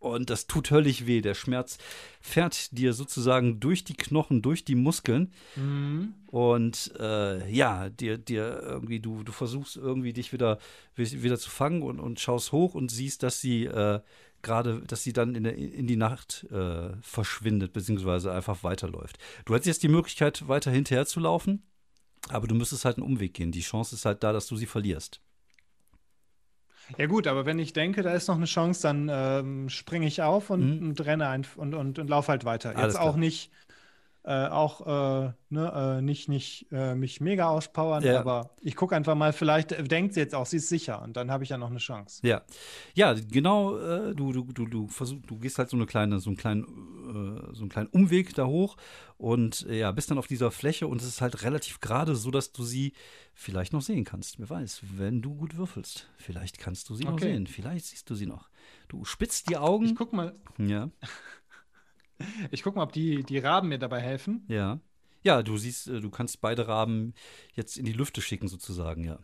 Und das tut höllisch weh. Der Schmerz fährt dir sozusagen durch die Knochen, durch die Muskeln. Mhm. Und äh, ja, dir, dir irgendwie, du, du versuchst irgendwie dich wieder, wieder zu fangen und, und schaust hoch und siehst, dass sie äh, gerade, dass sie dann in, der, in die Nacht äh, verschwindet, beziehungsweise einfach weiterläuft. Du hättest jetzt die Möglichkeit, weiter hinterher zu laufen, aber du müsstest halt einen Umweg gehen. Die Chance ist halt da, dass du sie verlierst. Ja gut, aber wenn ich denke, da ist noch eine Chance, dann ähm, springe ich auf und, Mhm. und renne ein und, und, und laufe halt weiter. Jetzt auch nicht, äh, auch äh, ne, äh, nicht, nicht äh, mich mega auspowern, Ja. aber ich gucke einfach mal, vielleicht äh, denkt sie jetzt auch, sie ist sicher und dann habe ich ja noch eine Chance. Ja, ja, genau. Äh, du, du, du, du versuch, du gehst halt so eine kleine, so einen kleinen, so einen kleinen Umweg da hoch und ja, bist dann auf dieser Fläche und es ist halt relativ gerade, so dass du sie vielleicht noch sehen kannst. Wer weiß, wenn du gut würfelst, vielleicht kannst du sie noch Okay. sehen. Vielleicht siehst du sie noch. Du spitzt die Augen. Ich guck mal, ja, ich guck mal, ob die, die Raben mir dabei helfen. ja, ja. Du siehst, äh, du kannst beide Raben jetzt in die Lüfte schicken sozusagen. Ja.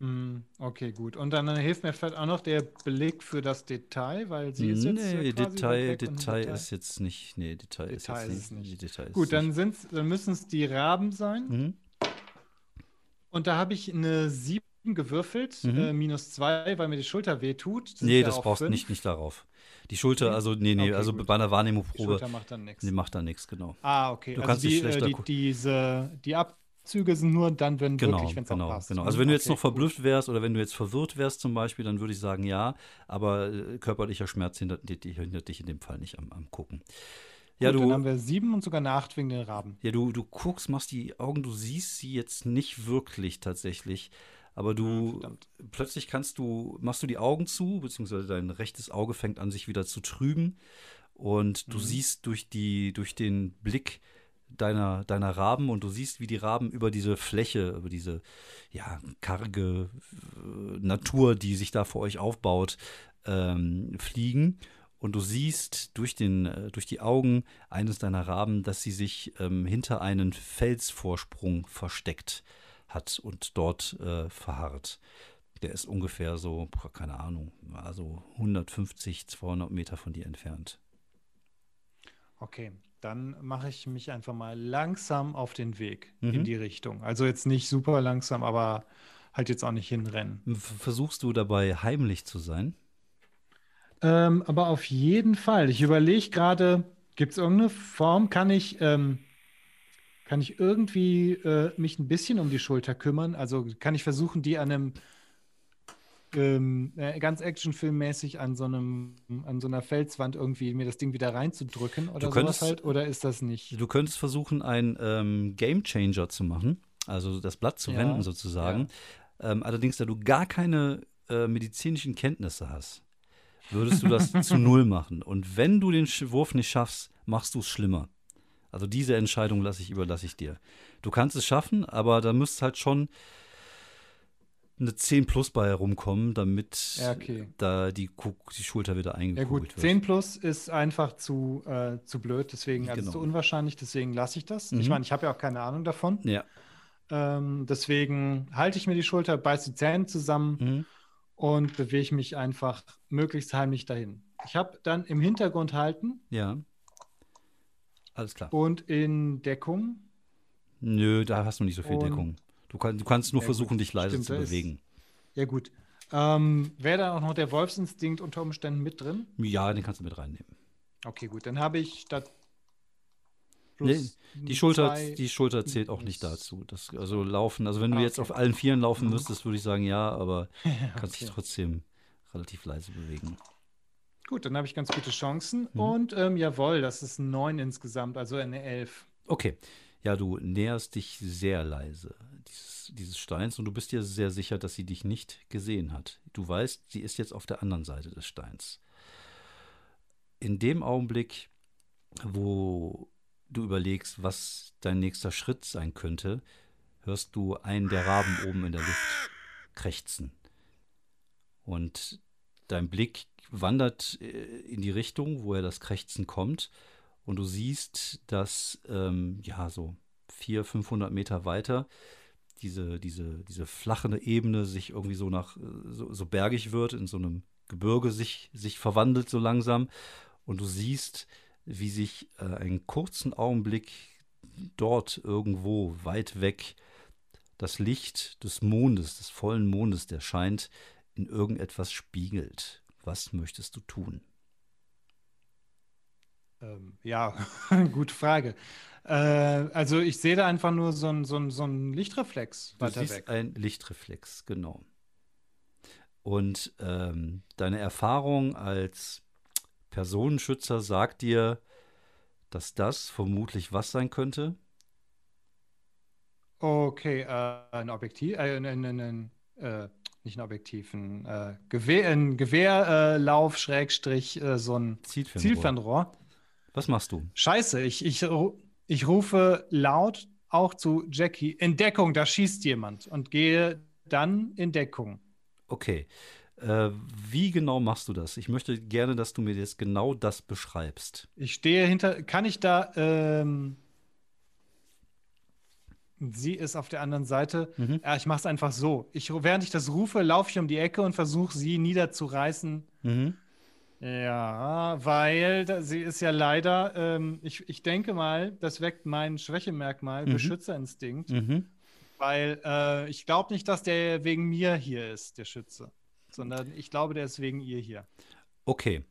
Hm, okay, gut. Und dann äh, hilft mir vielleicht auch noch der Beleg für das Detail, weil sie ist jetzt nee, Detail, Detail, Detail. ist jetzt nicht. Nee, Detail, ist Detail jetzt ist nicht. nicht. Detail ist Gut, dann, sind's, dann müssen es die Raben sein. Mhm. Und da habe ich eine 7 gewürfelt, Mhm. äh, minus 2, weil mir die Schulter wehtut. Sind Nee, das auch brauchst du nicht, nicht darauf. Die Schulter, Nee? also, nee, nee, Okay, also gut. bei einer Die Wahrnehmungsprobe, Schulter macht dann nichts. die macht da nichts, genau. Ah, okay. Du also kannst die, äh, schlechter die, diese, die Abzüge sind nur dann, wenn Genau, wirklich, wenn es genau, passt. genau. Also wenn du jetzt noch verblüfft wärst oder wenn du jetzt verwirrt wärst zum Beispiel, dann würde ich sagen ja, aber äh, körperlicher Schmerz hindert, dich- hindert dich in dem Fall nicht am, am Gucken. Ja, Gut, du, dann haben wir sieben und sogar eine acht wegen den Raben. ja, du, du guckst, machst die Augen, du siehst sie jetzt nicht wirklich tatsächlich. Aber du verdammt. plötzlich kannst du, machst du die Augen zu, beziehungsweise dein rechtes Auge fängt an, sich wieder zu trüben. Und du siehst durch die, durch den Blick deiner, deiner Raben und du siehst, wie die Raben über diese Fläche, über diese ja, karge äh, Natur, die sich da vor euch aufbaut, ähm, fliegen. Und du siehst durch, den, äh, durch die Augen eines deiner Raben, dass sie sich ähm, hinter einen Felsvorsprung versteckt hat und dort äh, verharrt. Der ist ungefähr so, keine Ahnung, also 150, 200 Meter von dir entfernt. Okay, dann mache ich mich einfach mal langsam auf den Weg Mhm. in die Richtung. Also jetzt nicht super langsam, aber halt jetzt auch nicht hinrennen. Versuchst du dabei heimlich zu sein? Ähm, aber auf jeden Fall. Ich überlege gerade, gibt es irgendeine Form, kann ich, ähm, kann ich irgendwie äh, mich ein bisschen um die Schulter kümmern? Also kann ich versuchen, die an einem ähm, äh, ganz actionfilmmäßig an so einem, an so einer Felswand irgendwie mir das Ding wieder reinzudrücken oder könntest- sowas halt? Oder ist das nicht? Du könntest versuchen, einen ähm, Game Changer zu machen, also das Blatt zu Ja, wenden sozusagen. Ähm, allerdings, da du gar keine äh, medizinischen Kenntnisse hast, würdest du das zu null machen. Und wenn du den Wurf nicht schaffst, machst du es schlimmer. Also diese Entscheidung lasse ich, überlasse ich dir. Du kannst es schaffen, aber da müsste halt schon eine 10 plus bei herumkommen, damit Ja, okay. da die, die Schulter wieder Ja eingekugelt gut, wird. 10 plus ist einfach zu, äh, zu blöd, deswegen, also Genau. zu unwahrscheinlich, deswegen lasse ich das. Ich Mhm. meine, ich habe ja auch keine Ahnung davon. Ja. Ähm, deswegen halte ich mir die Schulter, beiß die Zähne zusammen Mhm. und bewege mich einfach möglichst heimlich dahin. Ich habe dann im Hintergrund halten Ja. Alles klar. und in Deckung. Nö, da hast du nicht so viel Und- Deckung. Du, kann, du kannst nur Ja, versuchen, gut, dich leise stimmt, zu da ist- bewegen. Ja, gut. Ähm, Wäre da auch noch der Wolfsinstinkt unter Umständen mit drin? Ja, den kannst du mit reinnehmen. Okay, gut. Dann habe ich statt. Nee, Die Schulter, zwei- die Schulter zählt auch nicht dazu. Das, also laufen, also wenn du Ah, jetzt okay. auf allen Vieren laufen Mhm. müsstest, würde ich sagen, ja, aber kannst Okay. dich trotzdem relativ leise bewegen. Gut, dann habe ich ganz gute Chancen. Mhm. Und ähm, jawohl, das ist ein 9 insgesamt, also eine 11. Okay. Ja, du näherst dich sehr leise dieses, dieses Steins und du bist dir sehr sicher, dass sie dich nicht gesehen hat. Du weißt, sie ist jetzt auf der anderen Seite des Steins. In dem Augenblick, wo du überlegst, was dein nächster Schritt sein könnte, hörst du einen der Raben oben in der Luft krächzen. Und dein Blick wandert äh, in die Richtung, wo er das Krächzen kommt. Und du siehst, dass ähm, ja so 400, 500 Meter weiter diese, diese, diese flache Ebene sich irgendwie so nach äh, so, so bergig wird, in so einem Gebirge sich, sich verwandelt so langsam. Und du siehst, wie sich äh, einen kurzen Augenblick dort irgendwo weit weg das Licht des Mondes, des vollen Mondes, der scheint, in irgendetwas spiegelt. Was möchtest du tun? Ähm, ja, gute Frage. Äh, also ich sehe da einfach nur so einen so ein- so ein Lichtreflex Du weiter siehst weg. ein Lichtreflex, genau. Und ähm, deine Erfahrung als Personenschützer sagt dir, dass das vermutlich was sein könnte? Okay, äh, ein Objektiv, äh, ein, ein, ein, ein, äh, nicht ein Objektiv, ein äh, Gewehr, ein Gewehrlauf, Schrägstrich, äh, so ein Zielfernrohr. Zielfernrohr. Was machst du? Scheiße, ich, ich, ich rufe laut auch zu Jackie, in Deckung, da schießt jemand und gehe dann in Deckung. Okay. Äh, wie genau machst du das? Ich möchte gerne, dass du mir jetzt genau das beschreibst. Ich stehe hinter, kann ich da, ähm, sie ist auf der anderen Seite. Mhm. Ja, ich mache es einfach so. Ich, während ich das rufe, laufe ich um die Ecke und versuche sie niederzureißen. Mhm. Ja, weil da, sie ist ja leider, ähm, ich, ich denke mal, das weckt mein Schwächemerkmal, Mhm. Beschützerinstinkt, Mhm. weil äh, ich glaube nicht, dass der wegen mir hier ist, der Schütze, sondern ich glaube, der ist wegen ihr hier. Okay.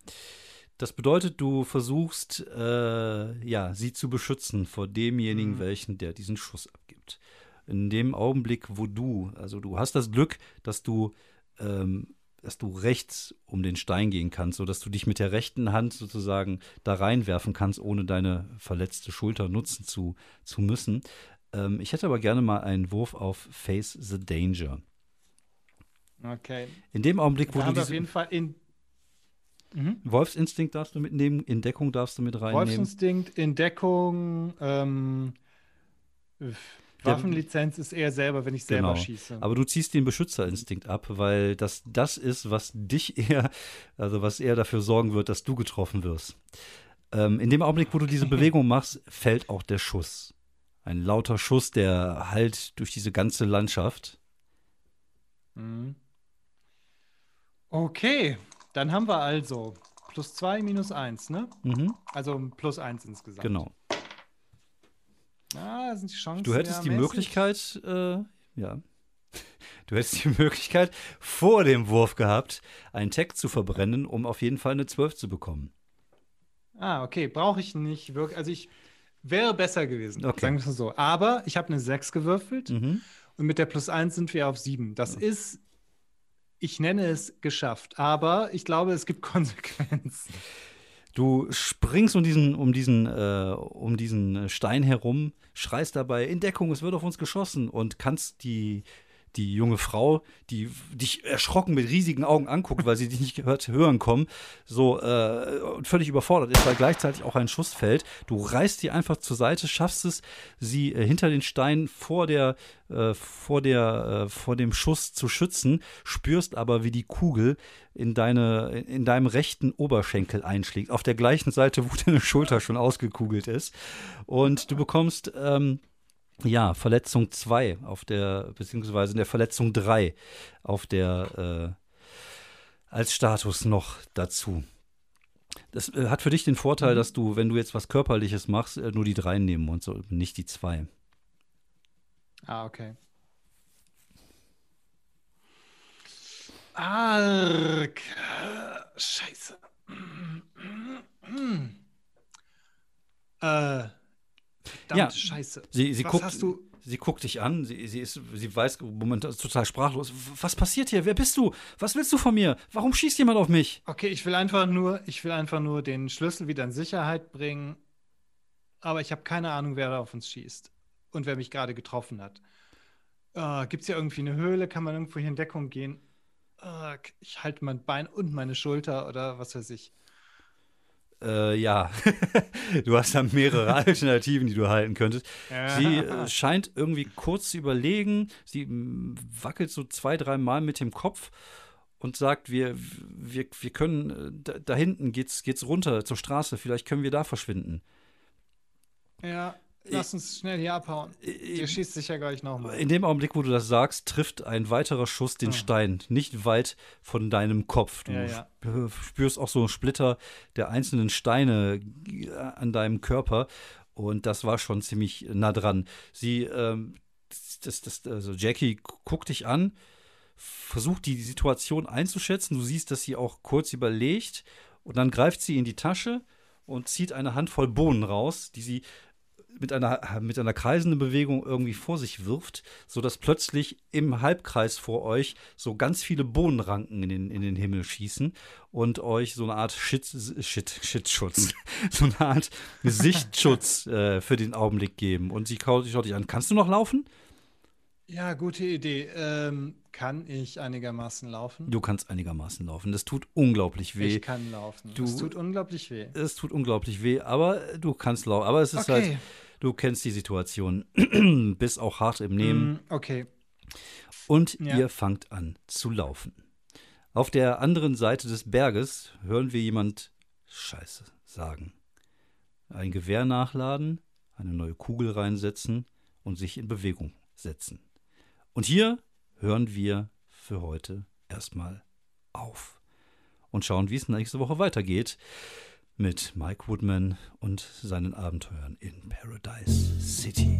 Das bedeutet, du versuchst, äh, ja, sie zu beschützen vor demjenigen, Mhm. welchen, der diesen Schuss abgibt. In dem Augenblick, wo du, also du hast das Glück, dass du ähm, dass du rechts um den Stein gehen kannst, sodass du dich mit der rechten Hand sozusagen da reinwerfen kannst, ohne deine verletzte Schulter nutzen zu, zu müssen. Ähm, ich hätte aber gerne mal einen Wurf auf Face the Danger. Okay. In dem Augenblick, wo Da du haben wir auf jeden Fall in mhm. Wolfsinstinkt darfst du mitnehmen, in Deckung darfst du mit reinnehmen. Wolfsinstinkt in Deckung. Ähm, Waffenlizenz ist eher selber, wenn ich selber Genau. schieße. Aber du ziehst den Beschützerinstinkt ab, weil das das ist, was dich eher, also was eher dafür sorgen wird, dass du getroffen wirst. Ähm, in dem Augenblick, wo du diese Bewegung machst, fällt auch der Schuss. Ein lauter Schuss, der halt durch diese ganze Landschaft. Mhm. Okay, dann haben wir also plus zwei, minus eins, ne? Mhm, Also plus eins insgesamt. genau. Ah, sind die Chancen. Du hättest die mäßig. Möglichkeit, äh, ja. Du hättest die Möglichkeit, vor dem Wurf gehabt, einen Tag zu verbrennen, um auf jeden Fall eine 12 zu bekommen. Ah, okay, brauche ich nicht wirklich. Also ich wäre besser gewesen, Okay. sagen wir es so. Aber ich habe eine 6 gewürfelt Mhm. und mit der plus 1 sind wir auf 7. Das ist, ich nenne es geschafft, aber ich glaube, es gibt Konsequenzen. Du springst um diesen, um diesen, äh, um diesen Stein herum, schreist dabei in Deckung, es wird auf uns geschossen und kannst die, die junge Frau, die dich erschrocken mit riesigen Augen anguckt, weil sie dich nicht gehört hören kommen, so äh, völlig überfordert ist, weil gleichzeitig auch ein Schuss fällt. Du reißt sie einfach zur Seite, schaffst es, sie äh, hinter den Stein vor der, äh, vor der, äh, vor dem Schuss zu schützen, spürst aber, wie die Kugel in deine, in deinem rechten Oberschenkel einschlägt, auf der gleichen Seite, wo deine Schulter schon ausgekugelt ist. Und du bekommst ähm, ja, Verletzung 2 auf der, beziehungsweise in der Verletzung 3 auf der, äh, als Status noch dazu. Das äh, hat für dich den Vorteil, dass du, wenn du jetzt was Körperliches machst, äh, nur die 3 nehmen und nicht die 2. Ah, okay. Arg. Scheiße. Äh. Verdammte Ja, Scheiße. Sie, sie, Was guckt, hast du? sie guckt dich an, sie, sie, ist, sie weiß momentan ist total sprachlos. Was passiert hier? Wer bist du? Was willst du von mir? Warum schießt jemand auf mich? Okay, ich will einfach nur, ich will einfach nur den Schlüssel wieder in Sicherheit bringen. Aber ich habe keine Ahnung, wer da auf uns schießt und wer mich gerade getroffen hat. Äh, Gibt es hier irgendwie eine Höhle? Kann man irgendwo hier in Deckung gehen? Äh, ich halte mein Bein und meine Schulter oder was weiß ich. Äh, ja, du hast da mehrere Alternativen, die du halten könntest. Sie äh, scheint irgendwie kurz zu überlegen. Sie mm, wackelt so zwei, drei Mal mit dem Kopf und sagt, wir, wir, wir können, äh, da, da hinten geht's, geht's runter zur Straße, vielleicht können wir da verschwinden. Ja, lass uns schnell hier abhauen. Der schießt sich ja gleich nochmal. In dem Augenblick, wo du das sagst, trifft ein weiterer Schuss den Ah. Stein, nicht weit von deinem Kopf. Du Ja, ja. sp- spürst auch so Splitter der einzelnen Steine äh, an deinem Körper und das war schon ziemlich nah dran. Sie, ähm, das, das, also Jackie guckt dich an, versucht die Situation einzuschätzen. Du siehst, dass sie auch kurz überlegt und dann greift sie in die Tasche und zieht eine Handvoll Bohnen raus, die sie mit einer, mit einer kreisenden Bewegung irgendwie vor sich wirft, sodass plötzlich im Halbkreis vor euch so ganz viele Bohnenranken in den, in den Himmel schießen und euch so eine Art Shit, Shit, Shitschutz, so eine Art Sichtschutz äh, für den Augenblick geben. Und sie schaut dich an. Kannst du noch laufen? Ja, gute Idee. Ähm, kann ich einigermaßen laufen? Du kannst einigermaßen laufen. Das tut unglaublich weh. Ich kann laufen. Du- Es tut unglaublich weh. Es tut unglaublich weh, aber du kannst laufen. Aber es ist Okay. halt, du kennst die Situation, bist auch hart im Nehmen. Mm, okay. Und Ja. ihr fangt an zu laufen. Auf der anderen Seite des Berges hören wir jemand Scheiße sagen. Ein Gewehr nachladen, eine neue Kugel reinsetzen und sich in Bewegung setzen. Und hier hören wir für heute erstmal auf und schauen, wie es nächste Woche weitergeht mit Mike Woodman und seinen Abenteuern in Paradise City.